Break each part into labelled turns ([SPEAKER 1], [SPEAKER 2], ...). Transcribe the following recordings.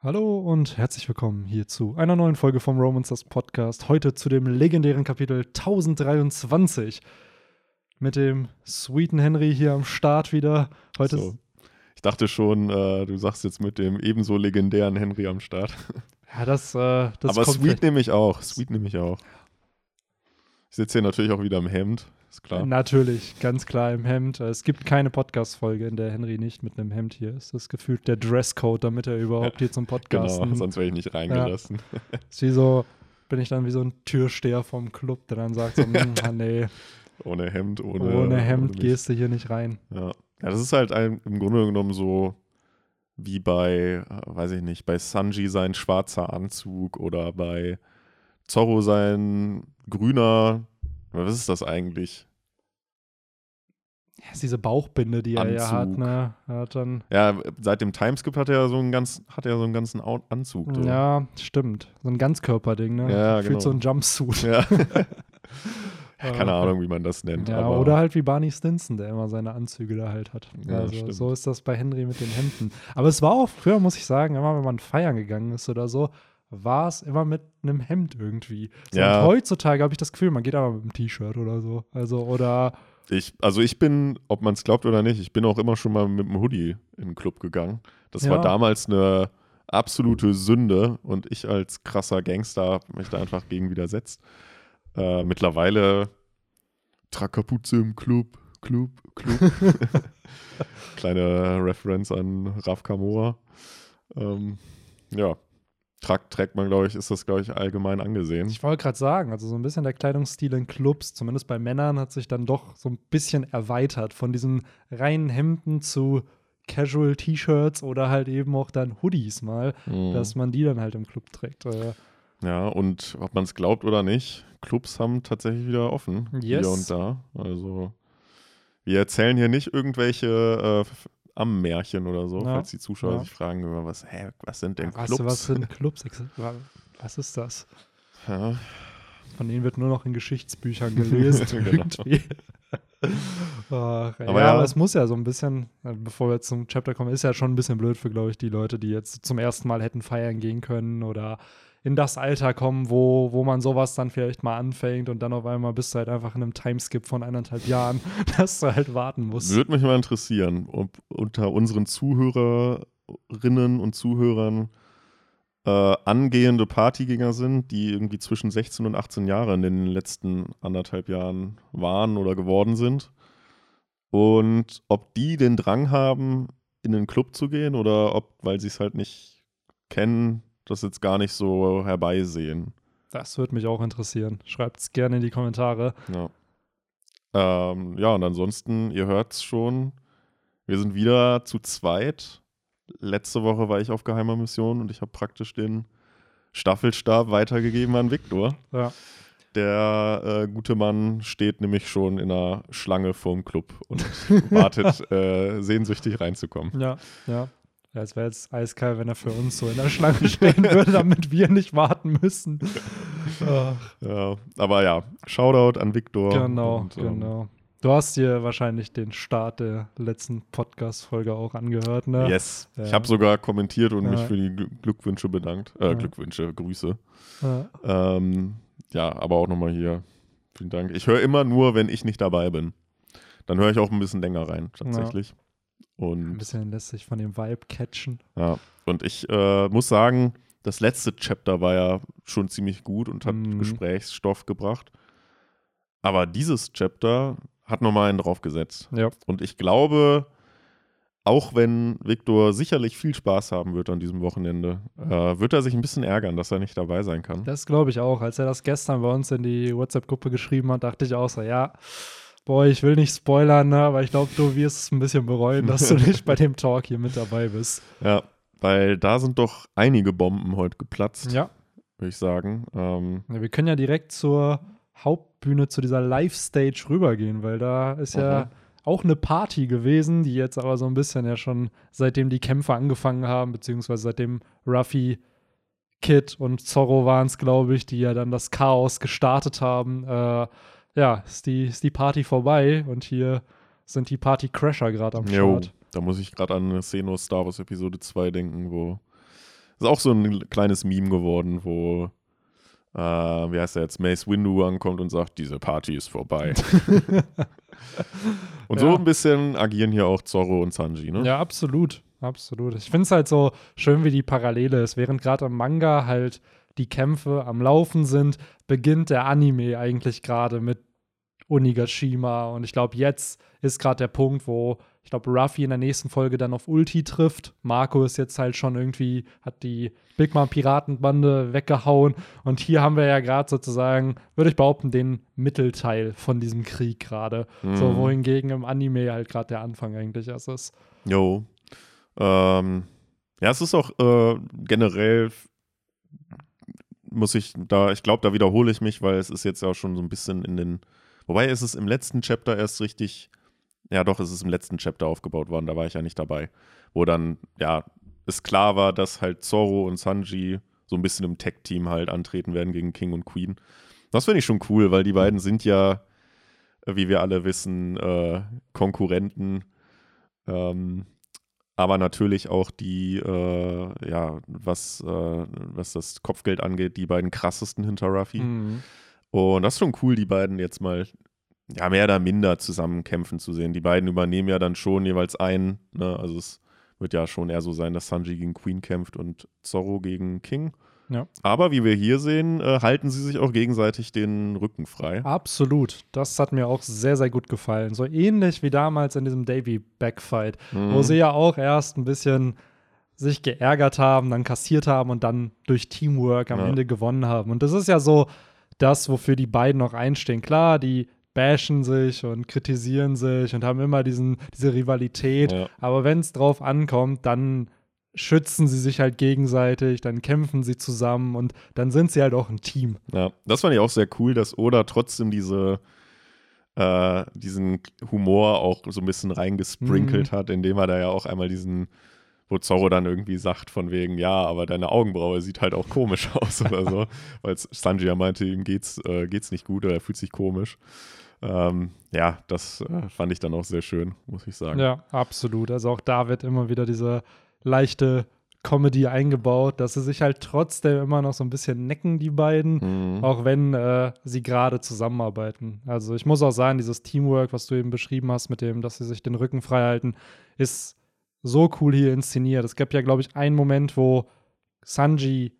[SPEAKER 1] Hallo und herzlich willkommen hier zu einer neuen Folge vom Romans das Podcast. Heute zu dem legendären Kapitel 1023 mit dem sweeten Henry hier am Start wieder. Heute
[SPEAKER 2] so. Ich dachte schon, äh, du sagst jetzt mit dem ebenso legendären Henry am Start.
[SPEAKER 1] Ja, das, äh, das
[SPEAKER 2] Aber Sweet nehme ich auch. Sweet nehme ich auch. Ich sitze hier natürlich auch wieder im Hemd, ist klar.
[SPEAKER 1] Natürlich, ganz klar im Hemd. Es gibt keine Podcast-Folge, in der Henry nicht mit einem Hemd hier ist. Das ist gefühlt der Dresscode, damit er überhaupt hier zum Podcast.
[SPEAKER 2] Genau, sonst wäre ich nicht reingelassen.
[SPEAKER 1] Ja. Ist wie so, bin ich dann wie so ein Türsteher vom Club, der dann sagt so, ah, nee.
[SPEAKER 2] Ohne Hemd, ohne.
[SPEAKER 1] Ohne Hemd ohne gehst du hier nicht rein.
[SPEAKER 2] Ja. ja, das ist halt ein, im Grunde genommen so wie bei, äh, weiß ich nicht, bei Sanji sein schwarzer Anzug oder bei Zorro sein grüner, was ist das eigentlich?
[SPEAKER 1] Ja, ist diese Bauchbinde, die Anzug. er ja hat, ne? Er hat dann
[SPEAKER 2] ja, seit dem Timeskip hat er so einen ganz, hat er so einen ganzen Anzug. So.
[SPEAKER 1] Ja, stimmt. So ein Ganzkörperding, ne?
[SPEAKER 2] Ja,
[SPEAKER 1] Fühlt
[SPEAKER 2] genau.
[SPEAKER 1] so ein Jumpsuit.
[SPEAKER 2] Ja. Keine Ahnung, wie man das nennt.
[SPEAKER 1] Ja, oder halt wie Barney Stinson, der immer seine Anzüge da halt hat.
[SPEAKER 2] Ja,
[SPEAKER 1] also
[SPEAKER 2] stimmt.
[SPEAKER 1] so ist das bei Henry mit den Hemden. Aber es war auch früher, muss ich sagen, immer wenn man feiern gegangen ist oder so, war es immer mit einem Hemd irgendwie. So,
[SPEAKER 2] Ja.
[SPEAKER 1] Und heutzutage habe ich das Gefühl, man geht aber mit einem T-Shirt oder so. Also, oder
[SPEAKER 2] Ich, also ich bin, ob man es glaubt oder nicht, ich bin auch immer schon mal mit dem Hoodie in den Club gegangen. Das
[SPEAKER 1] Ja.
[SPEAKER 2] war damals eine absolute Sünde und ich als krasser Gangster habe mich da einfach gegen widersetzt. Äh, mittlerweile trag Kapuze im Club, Club, Club. Kleine Reference an Raf Kamora. Ähm, ja, Trag, trägt man, glaube ich, ist das, glaube ich, allgemein angesehen.
[SPEAKER 1] ich wollte gerade sagen, also so ein bisschen der Kleidungsstil in Clubs, zumindest bei Männern, hat sich dann doch so ein bisschen erweitert von diesen reinen Hemden zu Casual T-Shirts oder halt eben auch dann Hoodies mal,
[SPEAKER 2] Mhm.
[SPEAKER 1] dass man die dann halt im Club trägt. Äh,
[SPEAKER 2] Ja, und ob man es glaubt oder nicht, Clubs haben tatsächlich wieder offen.
[SPEAKER 1] Yes.
[SPEAKER 2] Hier und da. Also, wir erzählen hier nicht irgendwelche äh, Ammärchen oder so,
[SPEAKER 1] Ja.
[SPEAKER 2] falls die Zuschauer
[SPEAKER 1] Ja.
[SPEAKER 2] sich fragen, was, hä, was sind denn
[SPEAKER 1] was,
[SPEAKER 2] Clubs?
[SPEAKER 1] was sind Clubs? Was ist das?
[SPEAKER 2] Ja,
[SPEAKER 1] Von denen wird nur noch in Geschichtsbüchern gelesen.
[SPEAKER 2] Genau.
[SPEAKER 1] Ach, ja,
[SPEAKER 2] Aber ja.
[SPEAKER 1] aber es muss ja so ein bisschen, äh, bevor wir jetzt zum Chapter kommen, ist ja schon ein bisschen blöd für, glaube ich, die Leute, die jetzt zum ersten Mal hätten feiern gehen können oder in das Alter kommen, wo, wo man sowas dann vielleicht mal anfängt und dann auf einmal bist du halt einfach in einem Timeskip von eineinhalb Jahren, dass du halt warten musst.
[SPEAKER 2] Würde mich mal interessieren, ob unter unseren Zuhörerinnen und Zuhörern äh, angehende Partygänger sind, die irgendwie zwischen 16 und 18 Jahre in den letzten anderthalb Jahren waren oder geworden sind. Und ob die den Drang haben, in den Club zu gehen oder ob, weil sie es halt nicht kennen, das jetzt gar nicht so herbeisehen.
[SPEAKER 1] Das würde mich auch interessieren. Schreibt es gerne in die Kommentare.
[SPEAKER 2] Ja. Ähm, ja, und ansonsten, ihr hört es schon, wir sind wieder zu zweit. Letzte Woche war ich auf geheimer Mission und ich habe praktisch den Staffelstab weitergegeben an Viktor.
[SPEAKER 1] Ja.
[SPEAKER 2] Der äh, gute Mann steht nämlich schon in einer Schlange vorm Club und wartet äh, sehnsüchtig reinzukommen.
[SPEAKER 1] Ja, ja. Ja, es wäre jetzt eiskalt, wenn er für uns so in der Schlange stehen würde, damit wir nicht warten müssen.
[SPEAKER 2] Ja, aber ja, Shoutout an Viktor.
[SPEAKER 1] genau,
[SPEAKER 2] und, ähm,
[SPEAKER 1] genau. Du hast dir wahrscheinlich den Start der letzten Podcast-Folge auch angehört, ne?
[SPEAKER 2] Yes.
[SPEAKER 1] Ja.
[SPEAKER 2] Ich habe sogar kommentiert und mich
[SPEAKER 1] Ja.
[SPEAKER 2] für die Gl- Glückwünsche bedankt. Äh,
[SPEAKER 1] Ja.
[SPEAKER 2] Glückwünsche, Grüße.
[SPEAKER 1] Ja.
[SPEAKER 2] Ähm, ja, aber auch nochmal hier. Vielen Dank. Ich höre immer nur, wenn ich nicht dabei bin. Dann höre ich auch ein bisschen länger rein, tatsächlich.
[SPEAKER 1] Ein
[SPEAKER 2] Und,
[SPEAKER 1] bisschen lässt sich von dem Vibe catchen.
[SPEAKER 2] ja. und ich äh, muss sagen, das letzte Chapter war ja schon ziemlich gut und hat
[SPEAKER 1] Mhm.
[SPEAKER 2] Gesprächsstoff gebracht. Aber dieses Chapter hat nochmal einen draufgesetzt.
[SPEAKER 1] Ja.
[SPEAKER 2] Und ich glaube, auch wenn Viktor sicherlich viel Spaß haben wird an diesem Wochenende, äh, wird er sich ein bisschen ärgern, dass er nicht dabei sein kann.
[SPEAKER 1] Das glaube ich auch. Als er das gestern bei uns in die WhatsApp-Gruppe geschrieben hat, dachte ich auch so, ja, boah, ich will nicht spoilern, ne, aber ich glaube, du wirst es ein bisschen bereuen, dass du nicht bei dem Talk hier mit dabei bist.
[SPEAKER 2] Ja, weil da sind doch einige Bomben heute geplatzt,
[SPEAKER 1] Ja.
[SPEAKER 2] würde ich sagen. Ähm,
[SPEAKER 1] Ja, wir können ja direkt zur Hauptbühne, zu dieser Live-Stage rübergehen, weil da ist ja
[SPEAKER 2] Mhm.
[SPEAKER 1] auch eine Party gewesen, die jetzt aber so ein bisschen ja schon seitdem die Kämpfe angefangen haben, beziehungsweise seitdem Ruffy, Kid und Zorro waren es, glaube ich, die ja dann das Chaos gestartet haben. Äh, ja, ist die, ist die Party vorbei und hier sind die Party-Crasher gerade am
[SPEAKER 2] jo,
[SPEAKER 1] Start.
[SPEAKER 2] da muss ich gerade an aus Star Wars Episode 2 denken, wo ist auch so ein kleines Meme geworden, wo, äh, wie heißt der jetzt, Mace Windu ankommt und sagt, diese Party ist vorbei. und so
[SPEAKER 1] Ja.
[SPEAKER 2] ein bisschen agieren hier auch Zorro und Sanji, ne?
[SPEAKER 1] Ja, absolut. Absolut. Ich finde es halt so schön, wie die Parallele ist. Während gerade im Manga halt die Kämpfe am Laufen sind, beginnt der Anime eigentlich gerade mit Onigashima. Und ich glaube, jetzt ist gerade der Punkt, wo ich glaube, Ruffy in der nächsten Folge dann auf Ulti trifft. Marco ist jetzt halt schon irgendwie, hat die Big Mom Piratenbande weggehauen. Und hier haben wir ja gerade sozusagen, würde ich behaupten, den Mittelteil von diesem Krieg gerade. So,
[SPEAKER 2] Mhm.
[SPEAKER 1] wohingegen im Anime halt gerade der Anfang eigentlich erst ist.
[SPEAKER 2] Jo. Ähm, ja, es ist auch äh, generell, muss ich da, ich glaube, da wiederhole ich mich, weil es ist jetzt ja schon so ein bisschen in den, wobei ist es im letzten Chapter erst richtig, ja doch, es ist im letzten Chapter aufgebaut worden, da war ich ja nicht dabei, wo dann, ja, es klar war, dass halt Zorro und Sanji so ein bisschen im Tech-Team halt antreten werden gegen King und Queen. Das finde ich schon cool, weil die beiden sind ja, wie wir alle wissen, äh, Konkurrenten. Ähm, aber natürlich auch die, äh, ja, was, äh, was das Kopfgeld angeht, die beiden krassesten hinter Ruffy.
[SPEAKER 1] Mhm.
[SPEAKER 2] Und das ist schon cool, die beiden jetzt mal ja, mehr oder minder zusammen kämpfen zu sehen. Die beiden übernehmen ja dann schon jeweils einen. Ne? Also es wird ja schon eher so sein, dass Sanji gegen Queen kämpft und Zorro gegen King.
[SPEAKER 1] Ja.
[SPEAKER 2] Aber wie wir hier sehen, äh, halten sie sich auch gegenseitig den Rücken frei.
[SPEAKER 1] Absolut. Das hat mir auch sehr, sehr gut gefallen. So ähnlich wie damals in diesem Davy-Backfight, wo
[SPEAKER 2] Mhm.
[SPEAKER 1] sie ja auch erst ein bisschen sich geärgert haben, dann kassiert haben und dann durch Teamwork am
[SPEAKER 2] Ja.
[SPEAKER 1] Ende gewonnen haben. Und das ist ja so das, wofür die beiden noch einstehen. Klar, die bashen sich und kritisieren sich und haben immer diesen, diese Rivalität.
[SPEAKER 2] Ja.
[SPEAKER 1] Aber wenn es drauf ankommt, dann schützen sie sich halt gegenseitig, dann kämpfen sie zusammen und dann sind sie halt auch ein Team.
[SPEAKER 2] Ja, das fand ich auch sehr cool, dass Oda trotzdem diese, äh, diesen Humor auch so ein bisschen reingesprinkelt
[SPEAKER 1] Mhm.
[SPEAKER 2] hat, indem er da ja auch einmal diesen, wo Zorro dann irgendwie sagt von wegen, ja, aber deine Augenbraue sieht halt auch komisch aus oder so, weil Sanji ja meinte, ihm geht's, äh, geht's nicht gut oder er fühlt sich komisch. Ähm, ja, das äh, fand ich dann auch sehr schön, muss ich sagen.
[SPEAKER 1] Ja, absolut. Also auch da wird immer wieder diese leichte Comedy eingebaut, dass sie sich halt trotzdem immer noch so ein bisschen necken, die beiden,
[SPEAKER 2] Mhm.
[SPEAKER 1] auch wenn äh, sie gerade zusammenarbeiten. Also ich muss auch sagen, dieses Teamwork, was du eben beschrieben hast, mit dem, dass sie sich den Rücken frei halten, ist so cool hier inszeniert. Es gibt ja, glaube ich, einen Moment, wo Sanji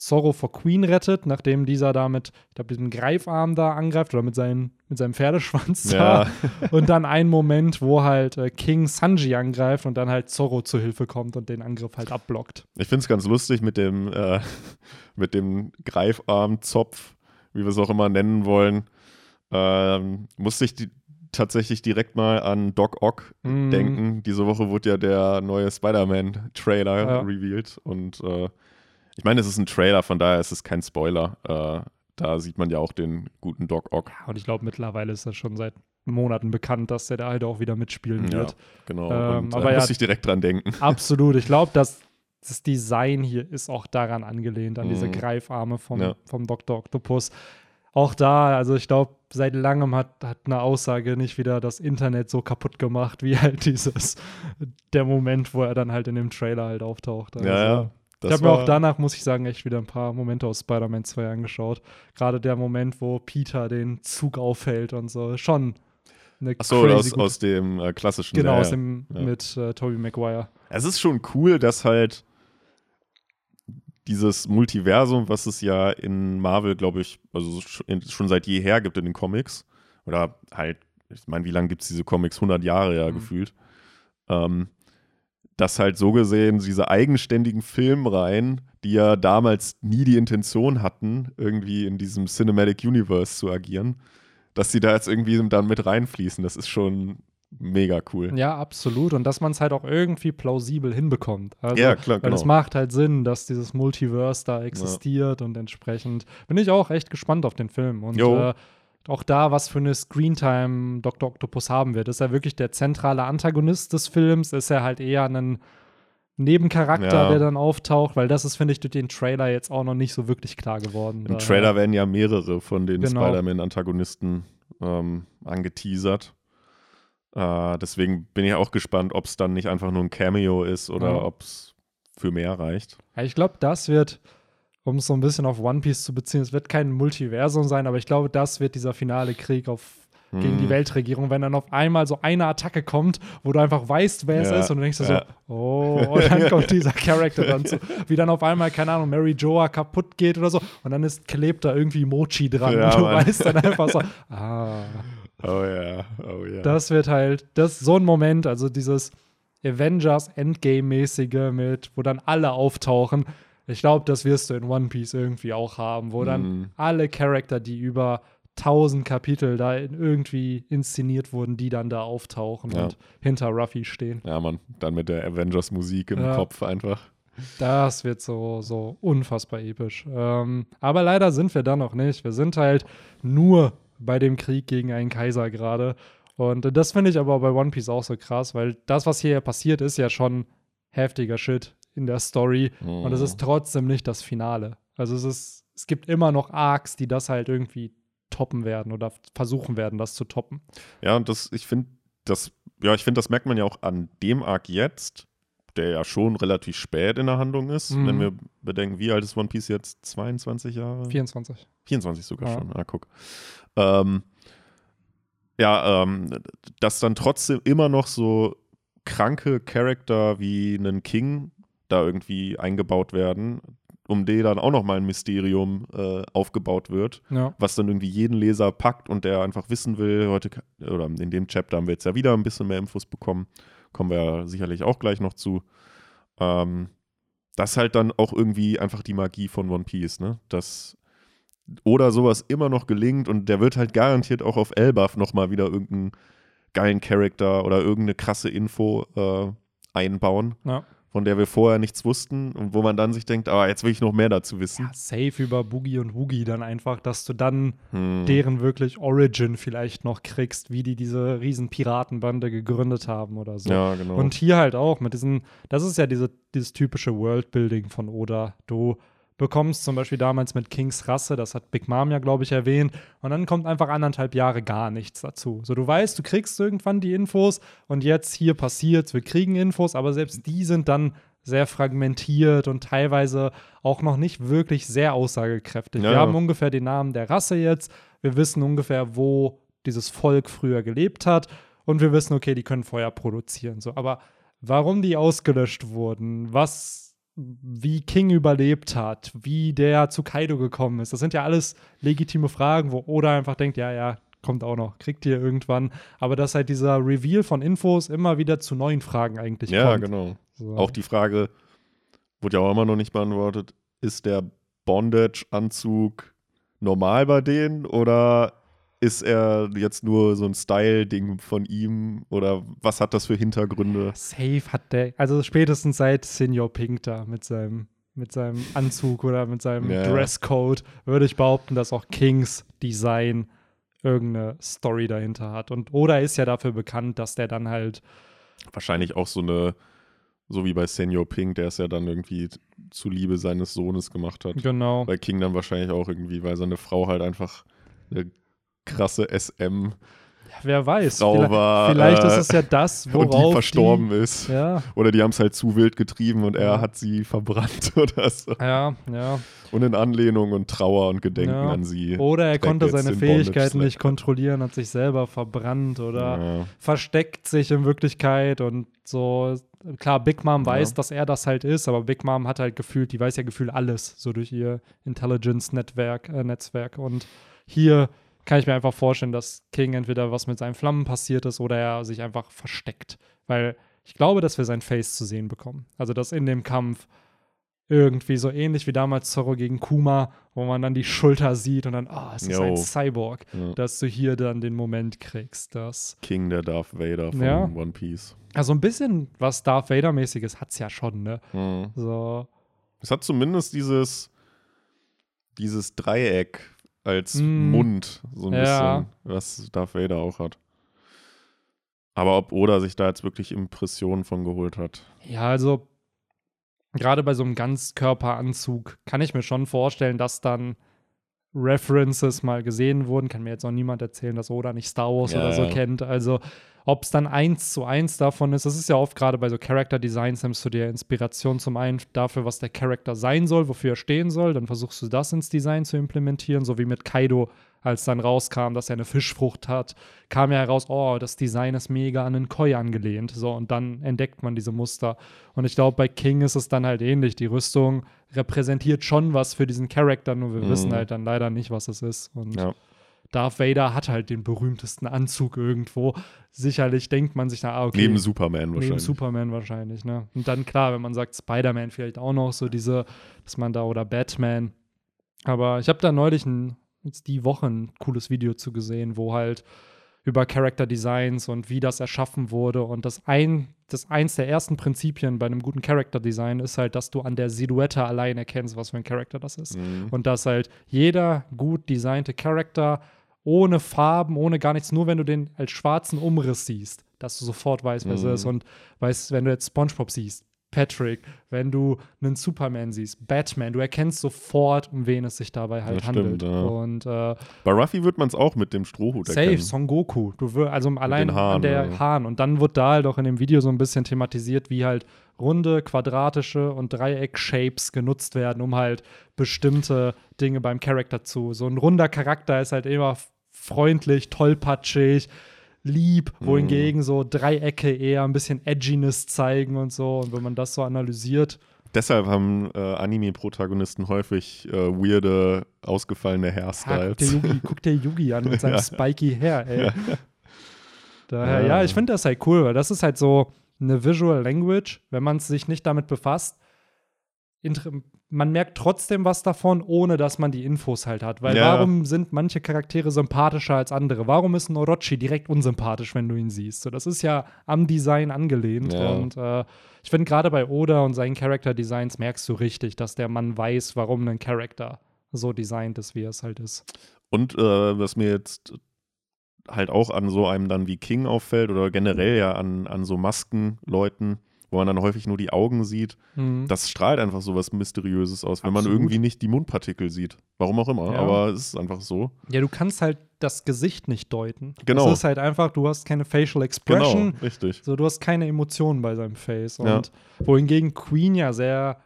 [SPEAKER 1] Zorro vor Queen rettet, nachdem dieser da mit, ich glaube, diesem Greifarm da angreift oder mit, seinen, mit seinem Pferdeschwanz da.
[SPEAKER 2] Ja,
[SPEAKER 1] Und dann ein Moment, wo halt äh, King Sanji angreift und dann halt Zorro zu Hilfe kommt und den Angriff halt abblockt.
[SPEAKER 2] Ich finde es ganz lustig mit dem, äh, mit dem Greifarmzopf, wie wir es auch immer nennen wollen. Ähm, musste ich die, tatsächlich direkt mal an Doc Ock
[SPEAKER 1] Mm.
[SPEAKER 2] denken. Diese Woche wurde ja der neue Spider-Man-Trailer
[SPEAKER 1] Ja.
[SPEAKER 2] revealed. Und äh, ich meine, es ist ein Trailer, von daher ist es kein Spoiler. Äh, da sieht man ja auch den guten Doc Ock.
[SPEAKER 1] Und ich glaube, mittlerweile ist das schon seit Monaten bekannt, dass der da halt auch wieder mitspielen
[SPEAKER 2] Ja,
[SPEAKER 1] wird.
[SPEAKER 2] genau.
[SPEAKER 1] Ähm,
[SPEAKER 2] und
[SPEAKER 1] aber
[SPEAKER 2] da
[SPEAKER 1] ja-
[SPEAKER 2] musste ich direkt dran denken.
[SPEAKER 1] Absolut. Ich glaube, dass das Design hier ist auch daran angelehnt, an diese
[SPEAKER 2] Mhm.
[SPEAKER 1] Greifarme vom,
[SPEAKER 2] Ja.
[SPEAKER 1] vom Dr. Octopus. Auch da, also ich glaube, seit langem hat, hat eine Aussage nicht wieder das Internet so kaputt gemacht, wie halt dieses, der Moment, wo er dann halt in dem Trailer halt auftaucht. Also,
[SPEAKER 2] Ja, ja.
[SPEAKER 1] Ich
[SPEAKER 2] Das
[SPEAKER 1] habe mir auch danach, muss ich sagen, echt wieder ein paar Momente aus Spider-Man 2 angeschaut. Gerade der Moment, wo Peter den Zug aufhält und so. Schon eine
[SPEAKER 2] Achso,
[SPEAKER 1] crazy
[SPEAKER 2] aus, aus dem äh, klassischen.
[SPEAKER 1] Genau, aus dem
[SPEAKER 2] Ja.
[SPEAKER 1] mit äh, Tobey Maguire.
[SPEAKER 2] Es ist schon cool, dass halt dieses Multiversum, was es ja in Marvel, glaube ich, also schon seit jeher gibt in den Comics, oder halt, ich meine, wie lange gibt es diese Comics? 100 Jahre ja
[SPEAKER 1] Mhm.
[SPEAKER 2] gefühlt. Ähm, dass halt so gesehen diese eigenständigen Filmreihen, die ja damals nie die Intention hatten, irgendwie in diesem Cinematic Universe zu agieren, dass sie da jetzt irgendwie dann mit reinfließen, das ist schon mega cool.
[SPEAKER 1] Ja, absolut. Und dass man es halt auch irgendwie plausibel hinbekommt. Also,
[SPEAKER 2] Ja, klar,
[SPEAKER 1] Weil es
[SPEAKER 2] genau.
[SPEAKER 1] macht halt Sinn, dass dieses Multiverse da existiert und entsprechend bin ich auch echt gespannt auf den Film. Und äh, auch da, was für eine Screentime Dr. Octopus haben wird. Ist er wirklich der zentrale Antagonist des Films? Ist er halt eher ein Nebencharakter,
[SPEAKER 2] Ja.
[SPEAKER 1] der dann auftaucht? Weil das ist, finde ich, durch den Trailer jetzt auch noch nicht so wirklich klar geworden.
[SPEAKER 2] Im Trailer werden ja mehrere von den
[SPEAKER 1] Genau.
[SPEAKER 2] Spider-Man-Antagonisten ähm, angeteasert. Äh, deswegen bin ich auch gespannt, ob es dann nicht einfach nur ein Cameo ist oder
[SPEAKER 1] Ja.
[SPEAKER 2] ob es für mehr reicht.
[SPEAKER 1] Ja, ich glaube, das wird, um es so ein bisschen auf One Piece zu beziehen, es wird kein Multiversum sein, aber ich glaube, das wird dieser finale Krieg auf gegen die
[SPEAKER 2] Hm.
[SPEAKER 1] Weltregierung, wenn dann auf einmal so eine Attacke kommt, wo du einfach weißt, wer es
[SPEAKER 2] Ja,
[SPEAKER 1] ist und du denkst dir
[SPEAKER 2] ja.
[SPEAKER 1] so, oh, und dann kommt dieser Charakter dann zu, wie dann auf einmal, keine Ahnung, Mary Joa kaputt geht oder so und dann ist, klebt da irgendwie Mochi dran
[SPEAKER 2] Ja,
[SPEAKER 1] und du
[SPEAKER 2] Mann.
[SPEAKER 1] weißt dann einfach so, ah,
[SPEAKER 2] Oh ja, oh ja.
[SPEAKER 1] das wird halt, das ist so ein Moment, also dieses Avengers Endgame-mäßige mit, wo dann alle auftauchen. Ich glaube, das wirst du in One Piece irgendwie auch haben, wo dann
[SPEAKER 2] Mhm.
[SPEAKER 1] alle Charakter, die über tausend Kapitel da irgendwie inszeniert wurden, die dann da auftauchen
[SPEAKER 2] Ja.
[SPEAKER 1] und hinter Ruffy stehen.
[SPEAKER 2] ja, Mann, dann mit der Avengers-Musik im
[SPEAKER 1] Ja.
[SPEAKER 2] Kopf einfach.
[SPEAKER 1] Das wird so, so unfassbar episch. Ähm, aber leider sind wir da noch nicht. Wir sind halt nur bei dem Krieg gegen einen Kaiser gerade. Und das finde ich aber bei One Piece auch so krass, weil das, was hier passiert, ist ja schon heftiger Shit in der Story. Und es
[SPEAKER 2] Mhm.
[SPEAKER 1] ist trotzdem nicht das Finale. Also es ist, es gibt immer noch Arcs, die das halt irgendwie toppen werden oder versuchen werden, das zu toppen.
[SPEAKER 2] Ja, und das, ich finde, das, ja, ich finde, das merkt man ja auch an dem Arc jetzt, der ja schon relativ spät in der Handlung ist,
[SPEAKER 1] Mhm.
[SPEAKER 2] wenn wir bedenken, wie alt ist One Piece jetzt? 22 Jahre?
[SPEAKER 1] 24.
[SPEAKER 2] 24 sogar
[SPEAKER 1] Ja.
[SPEAKER 2] schon. Ah, guck. Ähm, ja, ähm, dass dann trotzdem immer noch so kranke Charakter wie einen King da irgendwie eingebaut werden, um die dann auch noch mal ein Mysterium äh, aufgebaut wird,
[SPEAKER 1] Ja.
[SPEAKER 2] was dann irgendwie jeden Leser packt und der einfach wissen will, heute oder in dem Chapter haben wir jetzt ja wieder ein bisschen mehr Infos bekommen, kommen wir ja sicherlich auch gleich noch zu. Ähm, das ist halt dann auch irgendwie einfach die Magie von One Piece, ne? Dass oder sowas immer noch gelingt und der wird halt garantiert auch auf Elbaf nochmal wieder irgendeinen geilen Charakter oder irgendeine krasse Info äh, einbauen,
[SPEAKER 1] Ja.
[SPEAKER 2] von der wir vorher nichts wussten und wo man dann sich denkt, ah, jetzt will ich noch mehr dazu wissen.
[SPEAKER 1] ja, safe über Boogie und Woogie dann einfach, dass du dann
[SPEAKER 2] Hm.
[SPEAKER 1] deren wirklich Origin vielleicht noch kriegst, wie die diese riesen Piratenbande gegründet haben oder so.
[SPEAKER 2] Ja, genau.
[SPEAKER 1] Und hier halt auch mit diesen, das ist ja diese, dieses typische Worldbuilding von Oda. Du bekommst zum Beispiel damals mit Kings Rasse, das hat Big Mom ja, glaube ich, erwähnt, und dann kommt einfach anderthalb Jahre gar nichts dazu. So, du weißt, du kriegst irgendwann die Infos und jetzt hier passiert's, wir kriegen Infos, aber selbst die sind dann sehr fragmentiert und teilweise auch noch nicht wirklich sehr aussagekräftig.
[SPEAKER 2] Ja.
[SPEAKER 1] Wir haben ungefähr den Namen der Rasse jetzt, wir wissen ungefähr, wo dieses Volk früher gelebt hat und wir wissen, okay, die können Feuer produzieren. So, aber warum die ausgelöscht wurden, was, wie King überlebt hat, wie der zu Kaido gekommen ist, das sind ja alles legitime Fragen, wo Oda einfach denkt, ja, ja, kommt auch noch, kriegt ihr irgendwann. Aber dass halt dieser Reveal von Infos immer wieder zu neuen Fragen eigentlich
[SPEAKER 2] ja,
[SPEAKER 1] kommt.
[SPEAKER 2] genau.
[SPEAKER 1] So.
[SPEAKER 2] Auch die Frage wurde ja auch immer noch nicht beantwortet, ist der Bondage-Anzug normal bei denen oder ist er jetzt nur so ein Style-Ding von ihm oder was hat das für Hintergründe?
[SPEAKER 1] Safe hat der, also spätestens seit Senior Pink da mit seinem, mit seinem Anzug oder mit seinem
[SPEAKER 2] Ja.
[SPEAKER 1] Dresscode, würde ich behaupten, dass auch Kings Design irgendeine Story dahinter hat. Und Oda ist ja dafür bekannt, dass der dann halt,
[SPEAKER 2] Wahrscheinlich auch so eine, so wie bei Senior Pink, der es ja dann irgendwie zuliebe seines Sohnes gemacht hat.
[SPEAKER 1] genau,
[SPEAKER 2] Bei King dann wahrscheinlich auch irgendwie, weil seine Frau halt einfach eine krasse SM
[SPEAKER 1] wer weiß,
[SPEAKER 2] Frau
[SPEAKER 1] vielleicht, vielleicht
[SPEAKER 2] äh,
[SPEAKER 1] ist es ja das, worauf
[SPEAKER 2] und die verstorben ist.
[SPEAKER 1] Die, ja,
[SPEAKER 2] Oder die haben es halt zu wild getrieben und er
[SPEAKER 1] Ja.
[SPEAKER 2] hat sie verbrannt oder so.
[SPEAKER 1] ja, ja.
[SPEAKER 2] Und in Anlehnung und Trauer und Gedenken
[SPEAKER 1] Ja.
[SPEAKER 2] an sie.
[SPEAKER 1] Oder er konnte seine Fähigkeiten nicht kontrollieren, hat sich selber verbrannt oder
[SPEAKER 2] Ja.
[SPEAKER 1] versteckt sich in Wirklichkeit und so. Klar, Big Mom
[SPEAKER 2] Ja.
[SPEAKER 1] weiß, dass er das halt ist, aber Big Mom hat halt gefühlt, die weiß ja gefühlt alles, so durch ihr Intelligence-Netzwerk. Äh, Netzwerk. Und hier kann ich mir einfach vorstellen, dass King entweder was mit seinen Flammen passiert ist oder er sich einfach versteckt. Weil ich glaube, dass wir sein Face zu sehen bekommen. Also, dass in dem Kampf irgendwie so ähnlich wie damals Zorro gegen Kuma, wo man dann die Schulter sieht und dann, ah, es ist
[SPEAKER 2] Jo.
[SPEAKER 1] ein Cyborg,
[SPEAKER 2] Ja.
[SPEAKER 1] dass du hier dann den Moment kriegst, dass
[SPEAKER 2] King, der Darth Vader von
[SPEAKER 1] Ja.
[SPEAKER 2] One Piece.
[SPEAKER 1] also ein bisschen was Darth Vader-mäßiges hat es ja schon, ne?
[SPEAKER 2] Mhm.
[SPEAKER 1] So,
[SPEAKER 2] Es hat zumindest dieses, dieses Dreieck als
[SPEAKER 1] Mm.
[SPEAKER 2] Mund, so ein
[SPEAKER 1] Ja.
[SPEAKER 2] bisschen, was Darth Vader auch hat. Aber ob Oda sich da jetzt wirklich Impressionen von geholt hat.
[SPEAKER 1] ja, also gerade bei so einem Ganzkörperanzug kann ich mir schon vorstellen, dass dann References mal gesehen wurden. Kann mir jetzt auch niemand erzählen, dass Oda nicht Star Wars
[SPEAKER 2] Ja,
[SPEAKER 1] oder so
[SPEAKER 2] ja.
[SPEAKER 1] kennt. Also, ob es dann eins zu eins davon ist, das ist ja oft gerade bei so Character Designs, nimmst du dir Inspiration zum einen dafür, was der Charakter sein soll, wofür er stehen soll, dann versuchst du das ins Design zu implementieren, so wie mit Kaido, als dann rauskam, dass er eine Fischfrucht hat, kam ja heraus, oh, das Design ist mega an einen Koi angelehnt, so, und dann entdeckt man diese Muster. Und ich glaube, bei King ist es dann halt ähnlich, die Rüstung repräsentiert schon was für diesen Charakter, nur wir
[SPEAKER 2] Mhm.
[SPEAKER 1] wissen halt dann leider nicht, was es ist. Und
[SPEAKER 2] Ja.
[SPEAKER 1] Darth Vader hat halt den berühmtesten Anzug irgendwo. Sicherlich denkt man sich, na, ah, okay.
[SPEAKER 2] Neben Superman
[SPEAKER 1] Neben
[SPEAKER 2] wahrscheinlich.
[SPEAKER 1] Superman wahrscheinlich, ne? Und dann klar, wenn man sagt Spider-Man vielleicht auch noch so diese, dass man da oder Batman. Aber ich habe da neulich ein, jetzt die Woche ein cooles Video zu gesehen, wo halt über Character Designs und wie das erschaffen wurde. Und das ein, das eins der ersten Prinzipien bei einem guten Character Design ist halt, dass du an der Silhouette allein erkennst, was für ein Charakter das ist.
[SPEAKER 2] Mhm.
[SPEAKER 1] Und dass halt jeder gut designte Charakter ohne Farben, ohne gar nichts, nur wenn du den als schwarzen Umriss siehst, dass du sofort weißt, wer es
[SPEAKER 2] Mhm.
[SPEAKER 1] ist. Und weißt, wenn du jetzt SpongeBob siehst, Patrick, wenn du einen Superman siehst, Batman, du erkennst sofort, um wen es sich dabei halt
[SPEAKER 2] Das stimmt,
[SPEAKER 1] handelt.
[SPEAKER 2] ja.
[SPEAKER 1] Und äh,
[SPEAKER 2] Bei Ruffy wird man es auch mit dem Strohhut
[SPEAKER 1] Safe,
[SPEAKER 2] erkennen.
[SPEAKER 1] Son Goku. Du wir, also allein
[SPEAKER 2] Haaren,
[SPEAKER 1] an der
[SPEAKER 2] ja.
[SPEAKER 1] Haaren. Und dann wird da halt auch in dem Video so ein bisschen thematisiert, wie halt runde, quadratische und Dreieck-Shapes genutzt werden, um halt bestimmte Dinge beim Charakter zu. So ein runder Charakter ist halt immer freundlich, tollpatschig, lieb, wohingegen so Dreiecke eher ein bisschen Edginess zeigen und so. Und wenn man das so analysiert,
[SPEAKER 2] Deshalb haben äh, Anime-Protagonisten häufig äh, weirde, ausgefallene
[SPEAKER 1] guck, der
[SPEAKER 2] Hairstyles.
[SPEAKER 1] Yugi, guck der Yugi an mit seinem
[SPEAKER 2] Ja.
[SPEAKER 1] spiky Hair, ey. Daher,
[SPEAKER 2] Ja.
[SPEAKER 1] ja, ich finde das halt cool, weil das ist halt so eine Visual Language, wenn man sich nicht damit befasst. Man merkt trotzdem was davon, ohne dass man die Infos halt hat. Weil
[SPEAKER 2] Ja.
[SPEAKER 1] warum sind manche Charaktere sympathischer als andere? Warum ist ein Orochi direkt unsympathisch, wenn du ihn siehst? So, das ist ja am Design angelehnt.
[SPEAKER 2] Ja.
[SPEAKER 1] Und äh, ich finde gerade bei Oda und seinen Character-Designs merkst du richtig, dass der Mann weiß, warum ein Charakter so designt ist, wie er es halt ist.
[SPEAKER 2] Und äh, was mir jetzt halt auch an so einem dann wie King auffällt oder generell ja an, an so Maskenleuten, wo man dann häufig nur die Augen sieht,
[SPEAKER 1] Mhm.
[SPEAKER 2] das strahlt einfach so was Mysteriöses aus, wenn man
[SPEAKER 1] Absolut.
[SPEAKER 2] irgendwie nicht die Mundpartikel sieht. Warum auch immer,
[SPEAKER 1] Ja.
[SPEAKER 2] aber es ist einfach so.
[SPEAKER 1] Ja, du kannst halt das Gesicht nicht deuten.
[SPEAKER 2] Genau.
[SPEAKER 1] Es ist halt einfach, du hast keine Facial Expression,
[SPEAKER 2] Genau, richtig.
[SPEAKER 1] so du hast keine Emotionen bei seinem Face.
[SPEAKER 2] Ja.
[SPEAKER 1] Und wohingegen Queen ja sehr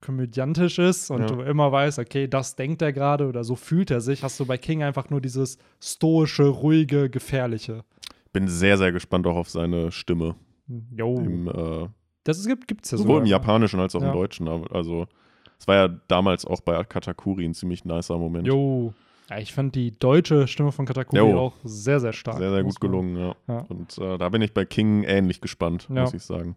[SPEAKER 1] komödiantisch ist und
[SPEAKER 2] Ja.
[SPEAKER 1] du immer weißt, okay, das denkt er gerade oder so fühlt er sich, hast du bei King einfach nur dieses stoische, ruhige, gefährliche.
[SPEAKER 2] Bin sehr, sehr gespannt auch auf seine Stimme.
[SPEAKER 1] Jo.
[SPEAKER 2] Im, äh,
[SPEAKER 1] Das ist, gibt es ja
[SPEAKER 2] sowohl im
[SPEAKER 1] sogar.
[SPEAKER 2] Japanischen als auch
[SPEAKER 1] Ja.
[SPEAKER 2] im Deutschen. Also, es war ja damals auch bei Katakuri ein ziemlich nicer Moment.
[SPEAKER 1] Jo. Ja, ich fand die deutsche Stimme von Katakuri
[SPEAKER 2] Jo.
[SPEAKER 1] auch sehr, sehr stark.
[SPEAKER 2] Sehr, sehr gut gelungen, ja.
[SPEAKER 1] Ja.
[SPEAKER 2] Und äh, da bin ich bei King ähnlich gespannt, muss ich sagen.